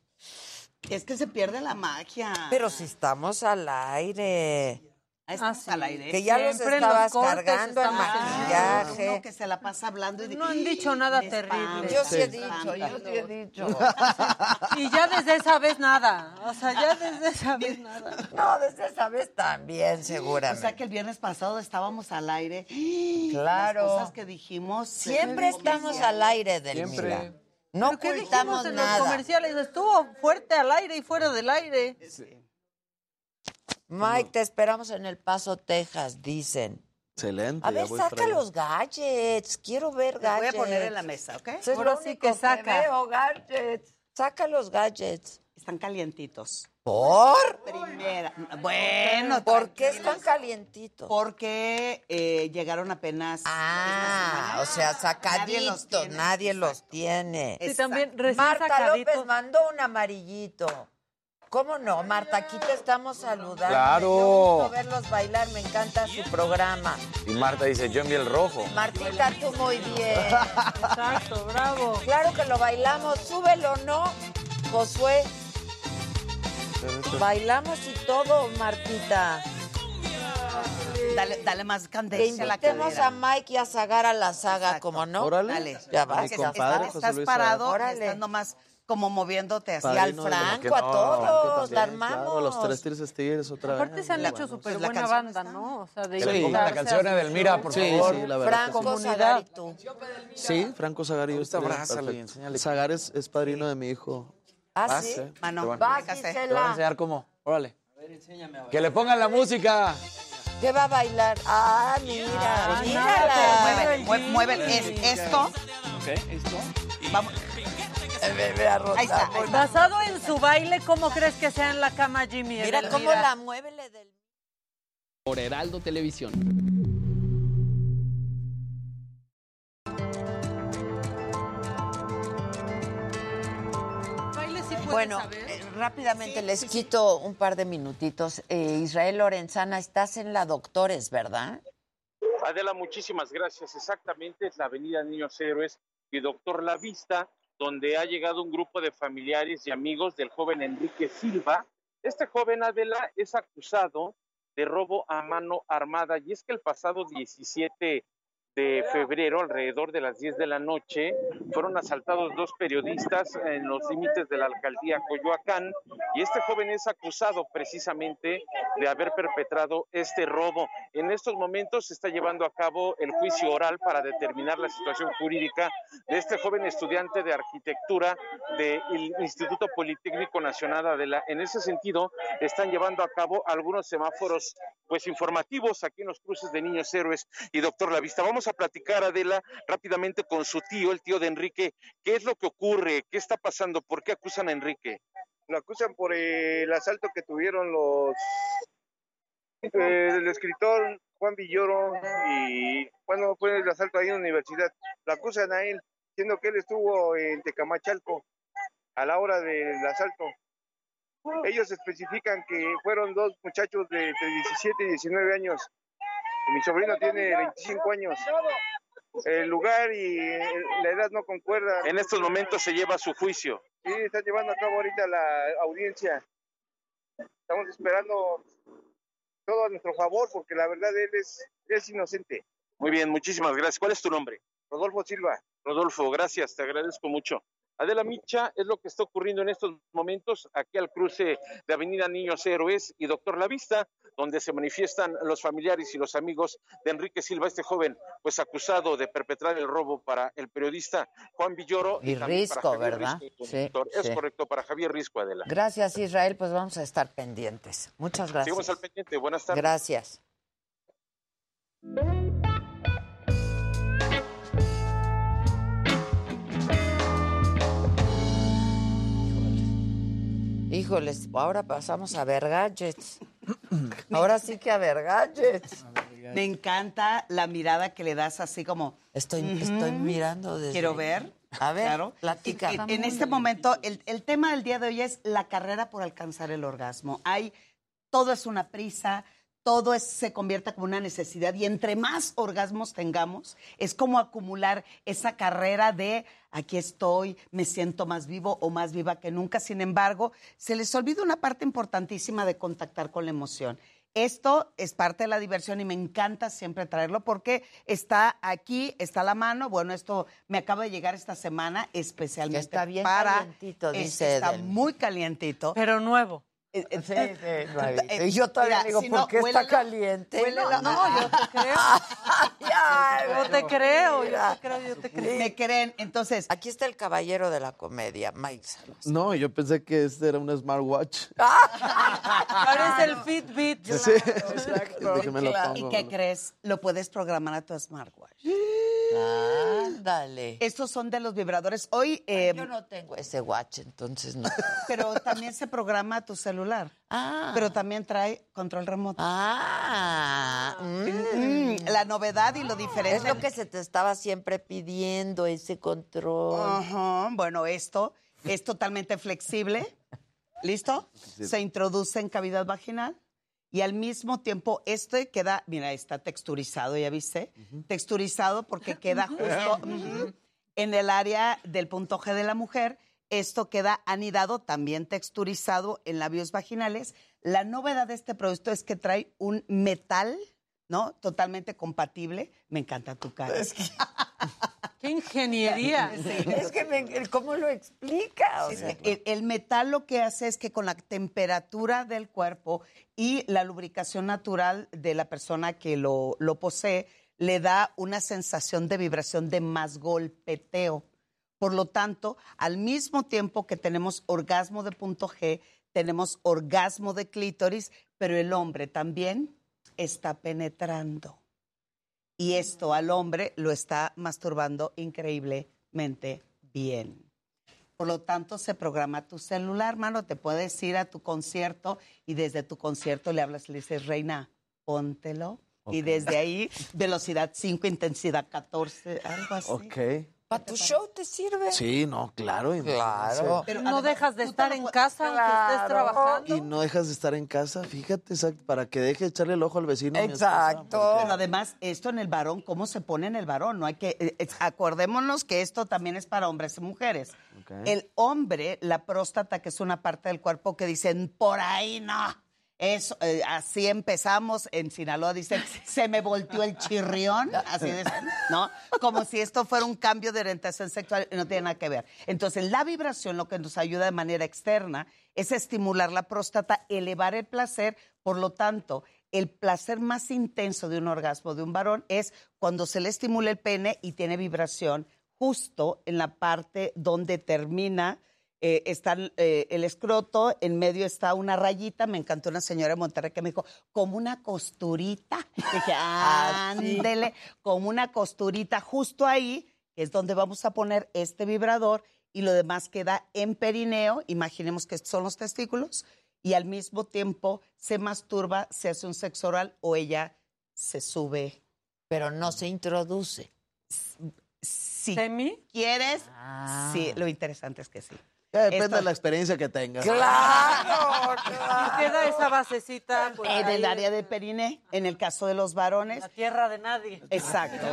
Es que se pierde la magia. Pero si estamos al aire. Ah, al aire. Que ya los Siempre los estabas cargando el maquillaje. Uno que se la pasa hablando y No han dicho nada terrible. Yo sí he dicho, yo sí he dicho. Y ya desde esa vez nada. O sea, ya desde esa vez nada. No, desde esa vez también, O seguramente. sea que el viernes pasado estábamos al aire. Claro. Las cosas que dijimos. Siempre estamos al aire, Delmira. Siempre. No ¿Pero qué ocultamos dijimos en nada. los comerciales? Estuvo fuerte al aire y fuera del aire. Mike, te esperamos en El Paso, Texas, dicen. Excelente. A ver, saca los gadgets. Quiero ver Los voy a gadgets. poner en la mesa, ¿ok? Eso es Ahora lo sí único que saca. veo, gadgets. Saca los gadgets. Están calientitos. ¿Por? Primera. Bueno, ¿Por qué tranquilos. están calientitos? Porque eh, llegaron apenas. Ah, o sea, sacaditos, nadie los tiene. Sí, también recién Marta sacaditos. López mandó un amarillito. ¿Cómo no, Marta? Aquí te estamos saludando. Claro. Me gusto verlos bailar, me encanta su programa. Y Marta dice, yo envié el rojo. Martita, tú muy bien. Exacto, bravo. Claro que lo bailamos, súbelo, ¿no? Josué. Bailamos y todo, Martita. Dale, dale más candela a la invitemos cadera. a Mike y a Zagar a la saga, como no. Órale. Dale. Ya vas. Estás, estás Luis parado, Órale. estás nomás como moviéndote así. Y al Padrino de Franco, los- a no, todos, También, la claro, armamos. los tres Tigres Tigres otra vez. Aparte se han hecho súper Pues buena canción banda, ¿no? O sea, de Que le pongan la canción a sus Delmira, por Sí, favor. sí, la verdad. que Franco, sí. Zagar y tú. Sí, Franco Zagar y yo. Gusta, estoy abrázale, perfecto. enséñale. Zagar es, es padrino de mi hijo. ¿Ah, Vas, sí? Mano, Vas, Fíjate. Te voy a enseñar cómo. Órale. Que le pongan la música. ¿Qué va a bailar? Ah, mira, Ah, mírala. Mueve, mueve, mueve. Es, esto. Ok, esto. Vamos. Eh, ve a Rosa, Ahí está, ahí está. Basado en su baile, ¿cómo crees que sea en la cama, Jimmy? Mira cómo la mueve le del... Por Heraldo Televisión. Bueno, eh, rápidamente les quito un par de minutitos. Eh, Israel Lorenzana, estás en la Doctores, ¿verdad? Adela, muchísimas gracias. Exactamente, es la Avenida Niños Héroes y Doctor La Vista, donde ha llegado un grupo de familiares y amigos del joven Enrique Silva. Este joven, Adela, es acusado de robo a mano armada y es que el pasado 17 de febrero, alrededor de las 10 de la noche, fueron asaltados dos periodistas en los límites de la alcaldía Coyoacán y este joven es acusado precisamente de haber perpetrado este robo. En estos momentos se está llevando a cabo el juicio oral para determinar la situación jurídica de este joven estudiante de arquitectura del Instituto Politécnico Nacional Adela. En ese sentido, están llevando a cabo algunos semáforos pues informativos aquí en los cruces de Niños Héroes y Doctor La Vista. Vamos a platicar, Adela, rápidamente con su tío, el tío de Enrique. ¿Qué es lo que ocurre? ¿Qué está pasando? ¿Por qué acusan a Enrique? Lo acusan por el asalto que tuvieron los eh, el escritor Juan Villoro y bueno fue el asalto ahí en la universidad. Lo acusan a él, siendo que él estuvo en Tecamachalco a la hora del asalto. Ellos especifican que fueron dos muchachos de entre 17 y 19 años. Mi sobrino tiene 25 años. El lugar y la edad no concuerdan. En estos momentos se lleva su juicio. Sí, están llevando a cabo ahorita la audiencia. Estamos esperando todo a nuestro favor porque la verdad él es, es inocente. Muy bien, muchísimas gracias. ¿Cuál es tu nombre? Rodolfo Silva. Rodolfo, gracias, te agradezco mucho. Adela Micha es lo que está ocurriendo en estos momentos aquí al cruce de Avenida Niños Héroes y Doctor La Vista, donde se manifiestan los familiares y los amigos de Enrique Silva, este joven, pues acusado de perpetrar el robo para el periodista Juan Villoro. Y Risco, ¿verdad? Risco, Sí. Es sí. correcto, para Javier Risco, Adela. Gracias, Israel. Pues vamos a estar pendientes. Muchas gracias. Seguimos al pendiente. Buenas tardes. Gracias. Híjoles, ahora pasamos a ver gadgets. Ahora sí que a ver gadgets. Me encanta la mirada que le das así como... Estoy, mirando desde... Quiero ver. A ver, Claro. platica. En, en este momento, el, el tema del día de hoy es la carrera por alcanzar el orgasmo. Hay, todo es una prisa, todo es- se convierta como una necesidad y entre más orgasmos tengamos, es como acumular esa carrera de aquí estoy, me siento más vivo o más viva que nunca. Sin embargo, se les olvida una parte importantísima de contactar con la emoción. Esto es parte de la diversión y me encanta siempre traerlo porque está aquí, está a la mano. Bueno, esto me acaba de llegar esta semana especialmente está bien para... calientito, dice Está muy calientito. Pero nuevo. Sí, nuevito. Y yo todavía digo, ¿por qué está caliente? No, no, yo te creo. yo te creo, yo te creo, yo te creo. Me creen, entonces... Aquí está el caballero de la comedia, Mike Salas. No, yo pensé que este era un smartwatch. Parece el Fitbit. Sí. Dije, me lo ¿Y pongo. qué crees? Lo puedes programar a tu smartwatch. Ándale. Estos son de los vibradores. Hoy... eh, Yo no tengo ese watch, entonces no. Pero también se programa a tu celular. Ah. Pero también trae control remoto. Ah. Mm, la novedad y lo diferente. Es lo que se te estaba siempre pidiendo, ese control. Ajá. Bueno, esto es totalmente flexible. ¿Listo? Sí. Se introduce en cavidad vaginal y al mismo tiempo este queda, mira, está texturizado, ¿ya viste? Texturizado porque queda justo en el área del punto G de la mujer. Esto queda anidado, también texturizado en labios vaginales. La novedad de este producto es que trae un metal, ¿no? Totalmente compatible. Me encanta tu cara. ¡Qué ingeniería! Es que, me- ¿cómo lo explica? O Es sea, que el, el metal lo que hace es que con la temperatura del cuerpo y la lubricación natural de la persona que lo, lo posee, le da una sensación de vibración de más golpeteo. Por lo tanto, al mismo tiempo que tenemos orgasmo de punto G, tenemos orgasmo de clítoris, pero el hombre también está penetrando. Y esto al hombre lo está masturbando increíblemente bien. Por lo tanto, se programa tu celular, mano. Te puedes ir a tu concierto y desde tu concierto le hablas y le dices, Reina, póntelo. Y desde ahí, velocidad 5, intensidad 14, algo así. Ok. ¿Para tu show te sirve? Sí, no, claro. Claro. Pero no dejas de estar en casa aunque estés trabajando. Y no dejas de estar en casa, fíjate, exacto, para que deje de echarle el ojo al vecino. esposa, Pero además, esto en el varón, ¿cómo se pone en el varón? No hay que, eh, acordémonos que esto también es para hombres y mujeres. El hombre, la próstata, que es una parte del cuerpo que dicen, por ahí no. Eso, eh, así empezamos en Sinaloa, dicen, se me volteó el chirrión, así dicen, ¿no? Como si esto fuera un cambio de orientación sexual y no tiene nada que ver. Entonces, la vibración lo que nos ayuda de manera externa es estimular la próstata, elevar el placer, por lo tanto, el placer más intenso de un orgasmo de un varón es cuando se le estimula el pene y tiene vibración justo en la parte donde termina eh, está eh, el escroto, en medio está una rayita. Me encantó una señora de Monterrey que me dijo, como una costurita. Dije, ándele, como una costurita justo ahí, que es donde vamos a poner este vibrador y lo demás queda en perineo. Imaginemos que estos son los testículos y al mismo tiempo se masturba, se hace un sexo oral o ella se sube. Pero no se introduce. Si ¿Semi? quieres, Ah. sí, lo interesante es que sí. Ya depende Esto- de la experiencia que tengas. ¡Claro! Y queda esa basecita pues, en el ahí, área de periné, en el caso de los varones. la tierra de nadie. Exacto.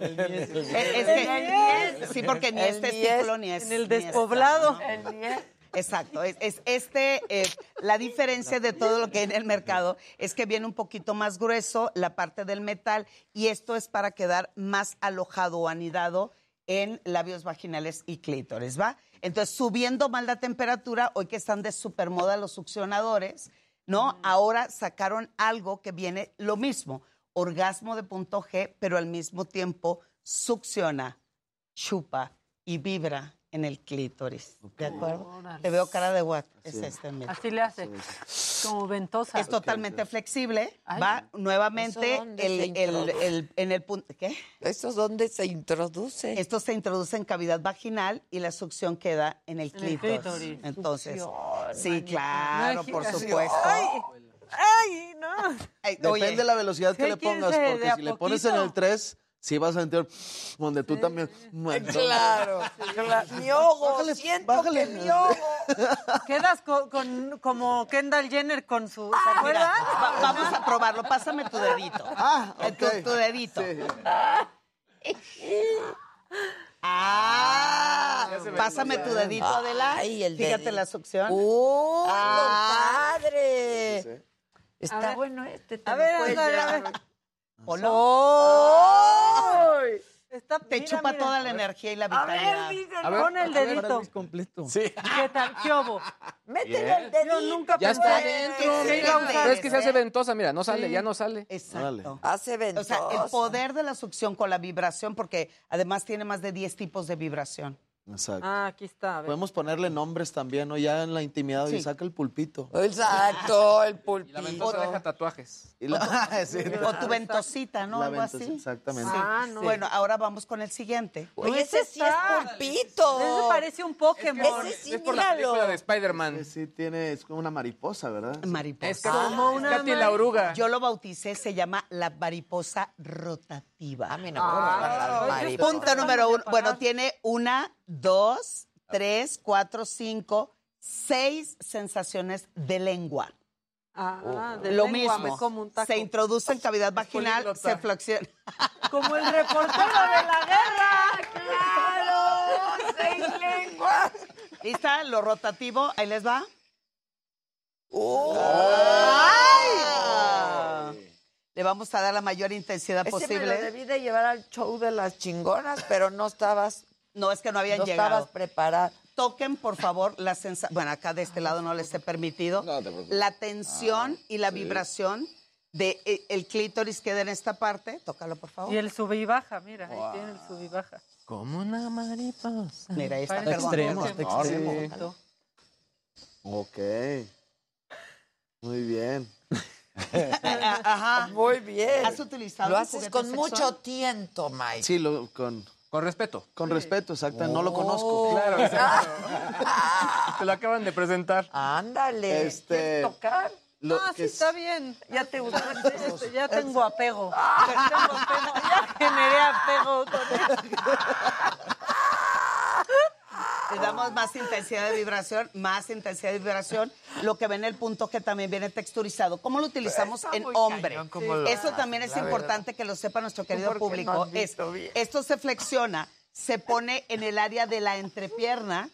Es que, el sí, porque ni El es testículo ni es. en el ni es- despoblado. Exacto. Es, es este, eh, la diferencia de todo lo que hay en el mercado es que viene un poquito más grueso la parte del metal y esto es para quedar más alojado o anidado en labios vaginales y clítores, ¿va? Entonces, subiendo más la temperatura, hoy que están de supermoda los succionadores, ¿no? Ahora sacaron algo que viene lo mismo, orgasmo de punto G, pero al mismo tiempo succiona, chupa y vibra en el clítoris. ¿De acuerdo? Órale. Te veo cara de what? Es este, mira. Así le hace. Como ventosa. Es totalmente flexible. Ay, Va nuevamente ¿eso dónde el, el- el- en el punto. ¿Qué? ¿Eso dónde se introduce? Esto se introduce en cavidad vaginal y la succión queda en el En el clítoris. clítoris. Entonces, Succión, sí, manita. claro, por supuesto. Ay, ay, no. Ay, Depende oye, de la velocidad que le ¿quién pongas, porque si le pones en el 3, sí vas a sentir donde tú también. Claro, claro. Mi ojo, siento que mi ojo. Quedas co- con, como Kendall Jenner con su. ¿Se acuerdan? Va- vamos a probarlo. Pásame tu dedito. Ah, Eh, tu, ok. tu dedito. Ah, pásame tu dedito, Adela. Ay, el Fíjate dedito. la succión. ¡Uh, Ah. compadre! A Está ver. bueno este. te A ver, puedes ándale, a ver. ¿O no? ¡Ay! Está, Te mira, chupa mira. toda la energía y la A vitalidad. ver, dice, A ver, pon el a ver, dedito. completo. Sí. ¿Qué tal? ¿Qué hubo? Métele el dedito. Yo nunca Ya está adentro. Pero es que se hace ventosa, mira, no sale, Sí. ya no sale. Exacto. Hace O ventosa. sea, el poder de la succión con la vibración, porque además tiene más de 10 tipos de vibración. Exacto. Ah, aquí está. A ver. Podemos ponerle nombres también, ¿no? Ya en la intimidad, y Sí. saca el pulpito. Exacto, el Y la pulpito. ventosa deja tatuajes. Y la- sí, O tu ventosita, ¿no? la Algo ventosa, así. Exactamente. Ah, no. Bueno, ahora vamos con el siguiente. Oye, ese sí es pulpito. Ese parece un Pokémon. Ese sí, es por la película de míralo. Spider-Man. Sí, sí, tiene, es como una mariposa, ¿verdad? Mariposa. Es Katy, Como es una Katy la oruga. Yo lo bauticé, se llama la mariposa rotativa. A mí no Ay, mariposas. Punto número uno. Bueno, tiene una, dos, tres, cuatro, cinco, seis sensaciones de lengua. Ah, de Lo lengua, mismo. me como un taco. Se introduce en cavidad vaginal, se flexiona. Como el reportero de la guerra. ¡Claro! ¡Seis lenguas! ¿Lista? Lo rotativo, ahí les va. ¡Ay! Le vamos a dar la mayor intensidad Ese me lo posible. debí de llevar al show de las chingonas, pero no estabas, No, es que no habían no llegado. estabas preparada. Toquen, por favor, la sensación. Bueno, acá de este lado no les he permitido. No te preocupes. La tensión y la vibración de eh, el clítoris queda en esta parte. Tócalo, por favor. Y el sube y baja, mira, ahí tiene el sube y baja. Como una mariposa. Mira, ahí está. Extremo, extremo. Sí. Tócalo. Ok. Muy bien. Ajá. Muy bien. ¿Has utilizado Lo haces con sexual? mucho tiento, Mike. Sí, lo, con, Con respeto. con respeto, exacto. No lo conozco. Oh. Claro, exacto. Te lo acaban de presentar. Ándale. Este- ¿Quieres tocar? Lo ah, sí, es- está bien. Ya te gustó. Este, ya tengo apego. Ya tengo apego. Ya generé apego con él. Le damos más intensidad de vibración, más intensidad de vibración. Lo que ven el punto que también viene texturizado. ¿Cómo lo utilizamos en hombre? cañón lo Eso también es la importante que lo sepa nuestro querido público. Es, esto se flexiona, se pone en el área de la entrepierna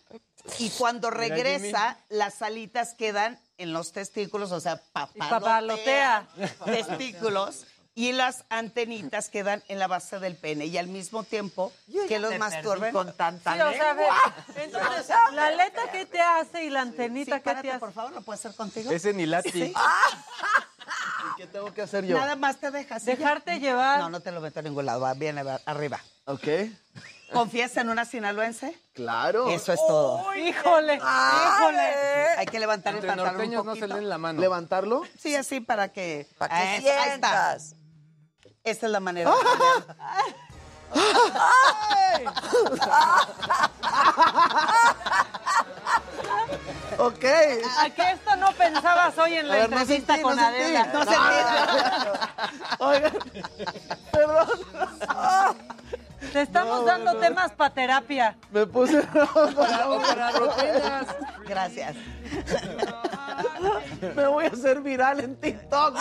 y cuando Mira, regresa, las alitas quedan en los testículos, o sea, papalotea. papalotea testículos. Y las antenitas quedan en la base del pene. Y al mismo tiempo que los masturben. con tanta Sí, o sea, a ver, lengua. entonces, ¿la aleta qué te hace y la Sí, antenita qué párate, te hace? por favor, ¿lo puedo hacer contigo? Ese ni lati. ¿Qué tengo que hacer yo? Nada más te dejas. y ya. Dejarte llevar. No, no te lo meto a ningún lado, va bien arriba. Ok. ¿Confías en una sinaloense? Claro. Eso es todo. Híjole, híjole. Hay que levantar Entre el pantalón un norteños no se poquito. leen la mano. ¿Levantarlo? Sí, así para que... Para que Eso, ahí está. Esta es la manera. de. Ok. ¿A que esto no pensabas hoy en la ver, no entrevista sentí, con no sentí. Adela? No se Oigan, perdón. Te estamos dando temas para terapia. Me puse. Para rutinas. Gracias. Me voy a hacer viral en TikTok.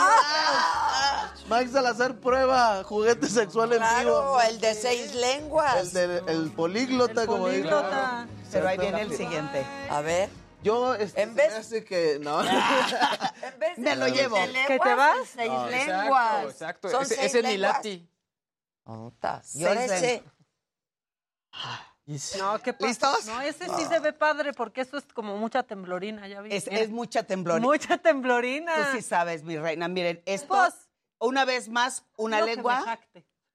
Mike Salazar prueba juguete sexual en Claro, vivo. el de seis lenguas. El, de- el políglota, como digo. Políglota. Pero ahí viene el siguiente. A ver. Yo, este, En vez- hace que. No. En vez de Me lo llevo. lenguas, ¿Que te vas? Seis No, lenguas. Exacto, exacto. Son Ese, seis ese ni lenguas. lati. Ota, Y Seis ahora ese. No, ¿qué pasa? ¿Listos? No, ese sí se ve padre porque eso es como mucha temblorina, ya vi. Es, mucha temblor. Mucha temblorina. Tú sí sabes, mi reina. Miren, esto, Pues, una vez más, una lengua,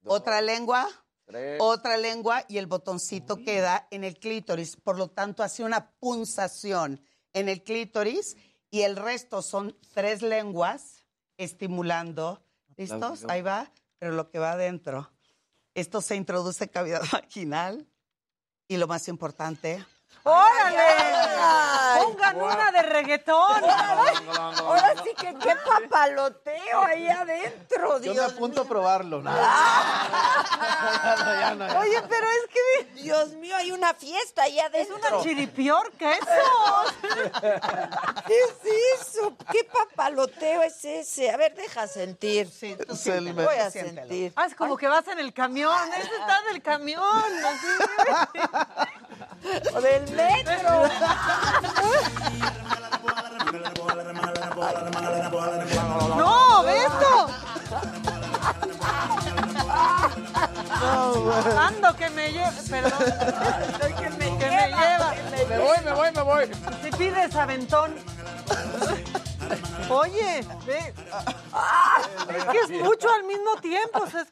otra lengua, Tres. otra lengua y el botoncito queda en el clítoris. Por lo tanto, hace una punzación en el clítoris y el resto son tres lenguas estimulando. ¿Listos? Ahí va. Pero lo que va adentro. Esto se introduce en cavidad vaginal y lo más importante, ¡Órale! Pongan una de reggaetón. Ahora sí que qué papaloteo ahí adentro, Yo me Dios apunto a probarlo. ¿no? Ya no, ya no. Oye, pero es que Dios mío, hay una fiesta ahí es adentro. una chiripior, ¿qué es eso? ¿Qué es eso? ¿Qué papaloteo es ese? A ver, deja sentir. Sí, tú Es siéntelo, Voy a siéntelo. sentir. Ah, es como que vas en el camión. Ese está en el camión. así. O del metro. ¡No, Beto! Ando que me lleva. Perdón. que me, que me lleva. Me voy, me voy, me voy. Si pides aventón. Oye, ve. Es que es mucho al mismo tiempo. o sea, es-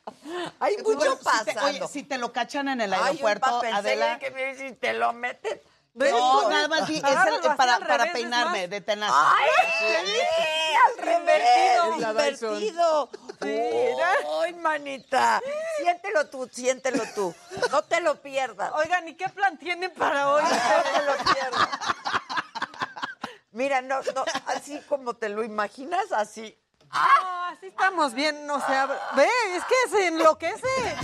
Hay mucho Bueno, si te- pasando. oye, si te lo cachan en el Ay, un aeropuerto, papel Adela. que me dice, te lo meten. No, nada más di- es el- para, peinarme de tenaza. ¡Ay, sí! ¡Al revés! ¡Invertido! mira. ¡Ay, manita! Siéntelo tú, siéntelo tú. No te lo pierdas. Oigan, ¿y qué plan tienen para hoy? No te lo pierdas. Mira, no, no, así como te lo imaginas, así. Ah, así estamos bien, no se abre. Ve, es que se enloquece.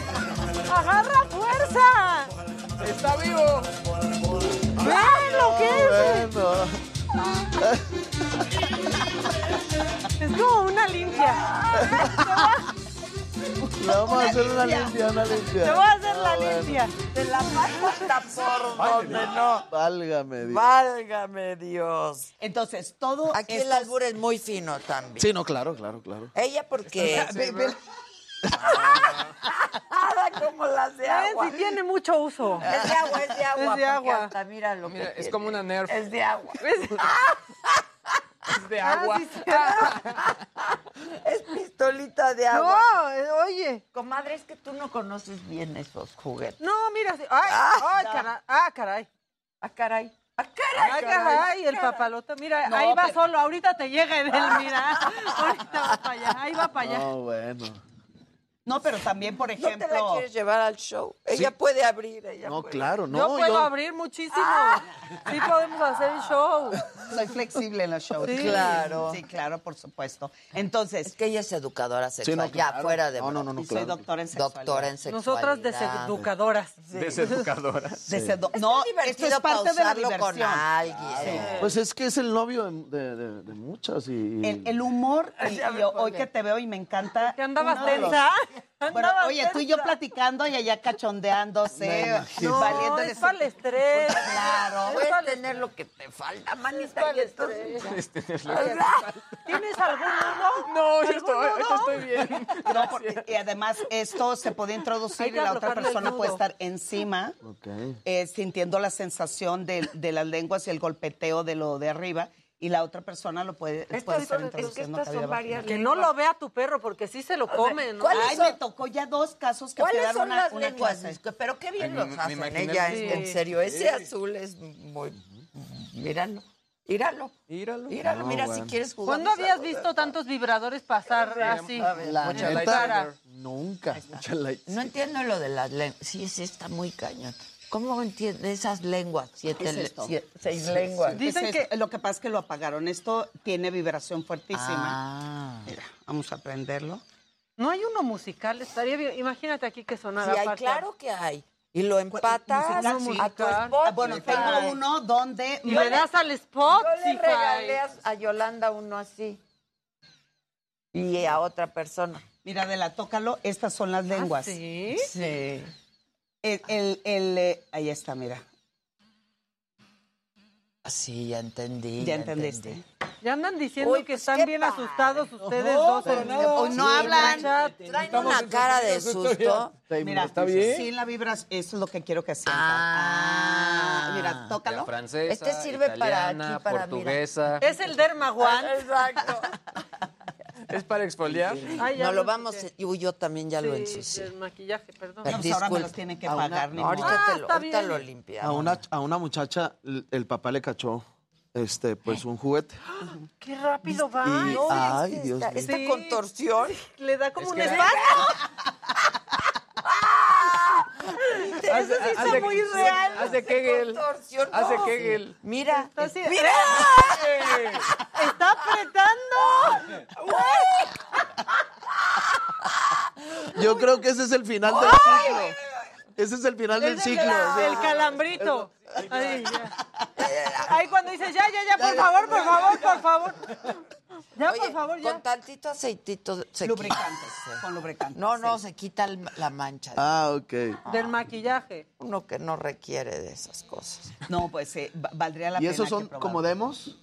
Agarra fuerza. Está vivo. Ve, enloquece. Bueno. Es como una limpia. Le vamos a hacer una limpia, una limpia. Te voy a hacer la Ah, bueno. limpia. Te la paso hasta por donde no. Válgame Dios. Válgame Dios. Entonces, todo Aquí el albur es muy fino también. Sí, no, claro, claro, claro. Ella porque... Ve- ve- Nada como las de agua. Ven, si tiene mucho uso. Es de agua, es de agua. Es de porque agua. hasta mira lo Mira, que es tiene. como una Nerf. Es de agua. Es de Ah, agua. sí, sí. Es pistolita de agua. No, eh, oye. Comadre, es que tú no conoces bien esos juguetes. No, mira. sí. Ay, ay, caray. Ah, caray. Ah, caray. Ah, caray. Ay, caray, el papalote. Mira, No, ahí va pero- solo. Ahorita te llega en el, mira. Ahorita va para allá. Ahí va para allá. No, bueno. No, pero también, por ¿No te la ejemplo, quieres llevar al show? Ella puede abrir, ella No, puede. claro, no. yo puedo yo- abrir muchísimo. Sí podemos hacer el show. soy flexible en los shows. Sí. Claro. Sí, claro, por supuesto. Entonces, Es que ella es educadora sexual, no, ya fuera de No, no, no, no, y soy doctora en sexualidad. Doctora en sexualidad. Nosotras deseducadoras. Deseducadoras. Es No, divertido esto es parte de la pausarlo con diversión. alguien. Pues es que es el novio de, de- de muchas y... El, el humor, y, hoy que te veo y me encanta. Que andabas tensa. Bueno, oye, tú y yo platicando y allá cachondeándose, No, valiéndole es para el estrés. Claro. Puedes tener lo que te falta, manita. y entonces ya. Este, ¿Tienes algún uno? No, yo estoy, yo estoy bien. No, porque- y además esto se puede introducir que y la otra persona puede nudo. estar encima, Ok. eh, sintiendo la sensación de, de las lenguas y el golpeteo de lo de arriba, y la otra persona lo puede, puede estar son, es que son varias. Que no lo vea tu perro porque sí se lo come, ¿no? ¿cuáles Ay, son? me tocó ya dos casos que ¿Cuáles son una, las una lenguas? clase. Pero qué bien Ay, los me hacen, imaginé ella, el- en serio. Ese azul es muy... Míralo, míralo. Míralo. Míralo, No, mira bueno. si quieres jugar. ¿Cuándo habías visto tantos vibradores pasar así? La Mucha nunca. Mucha light. No entiendo lo de las lenguas. Sí, sí, está muy cañón. ¿Cómo entiende esas lenguas? Siete, es seis lenguas. Dicen Es esto, que- Lo que pasa es que lo apagaron. Esto tiene vibración fuertísima. Ah. Mira, vamos a prenderlo. No hay uno musical, estaría bien. Imagínate aquí que sonara Sí, hay, claro que hay. Y lo empatas musical, sí. a tu Ah, spot. Ah, bueno, tengo uno donde... Y le das al spot, Yo le regalé a, a Yolanda uno así. Y a otra persona. Mira, Adela, tócalo. Estas son las lenguas. ¿Sí? Sí. El, el, el, eh, ahí está, mira. Sí, ya entendí. Ya entendiste. entendí. Ya andan diciendo Uy, que pues, están qué bien padre. asustados ustedes No, dos. pero en- nada. Hoy no Sí, hablan. chat. Traen una cara de susto. Mira, ¿Está bien? Sí, la vibras, eso es lo que quiero que sientan. Ah. Ah, mira, tócalo. Francesa, Este sirve para italiana, aquí, para, portuguesa. Es el Dermaguan. Exacto. ¿Es para exfoliar? Ay, No lo lo vamos. Uy, yo también ya lo ensucié. el maquillaje, perdón. No, pues ahora me los tienen que A una- pagar, ni No, ahorita. Ah, te lo, está ahorita lo limpiamos. A una, a una muchacha el, papá le cachó este pues un juguete. Qué rápido va. Y- No, Ay, es que Dios esta, mío. esta Sí. contorsión. Le da como Es un. Te Eso sí está muy real. Hace Kegel. Hace Kegel. Mira. Así- Mira. ¡Está apretando! Yo creo que ese es el final del ciclo. Ese es el final del ciclo. el calambrito. Ahí cuando dices, ya, ya, ya, por favor, por favor, por favor. Ya, Oye, por favor, ya. Con tantito aceitito se Lubricantes, quita. con lubricantes. No, no, se quita el- la mancha. Ah, ok. Del maquillaje. Uno que no requiere de esas cosas. No, pues eh, va- valdría la ¿Y pena. esos que son probarlo. como demos?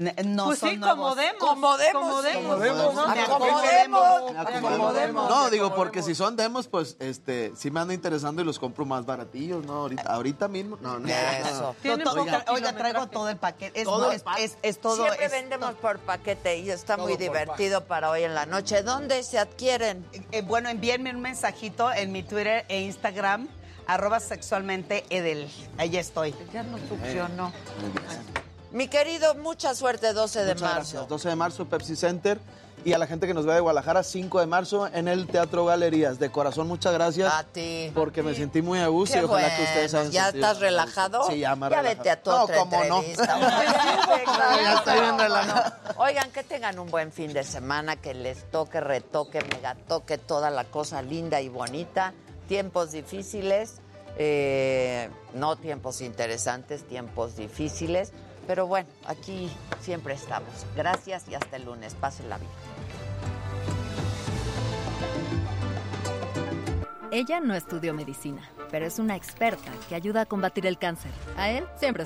No Pues son sí, nuevos. como demos. Como demos. Como demos. Como demos. ¿no? Me Acomodemos. acomodemos. Acomodemos. No, digo, porque si son demos, pues este, sí me anda interesando y los compro más baratillos, ¿no? Ahorita, ahorita mismo. No, no. Eso. Poca Oiga, traigo todo el paquete. Es, Todo es, es- es todo. Siempre es vendemos por paquete y está Todo muy divertido para hoy en la noche. ¿Dónde se adquieren? Eh, bueno, envíenme un mensajito en mi Twitter e Instagram, arroba sexualmente Edel. Ahí estoy. Ya no funcionó. Mi querido, mucha suerte 12 de Muchas marzo. gracias. 12 de marzo, Pepsi Center. Y a la gente que nos ve de Guadalajara, 5 de marzo en el Teatro Galerías. De corazón, muchas gracias. A ti. Porque me sentí muy a gusto y ojalá que ustedes hayan ¿Ya sentido estás relajado? Sí, ya me Ya relajado. vete a tu No, cómo no. Ya estoy bien relajado. Oigan, que tengan un buen fin de semana, que les toque, retoque, mega toque toda la cosa linda y bonita. Tiempos difíciles, eh, no tiempos interesantes, tiempos difíciles. Pero bueno, aquí siempre estamos. Gracias y hasta el lunes. Pásenla bien. Ella no estudió medicina, pero es una experta que ayuda a combatir el cáncer. A él siempre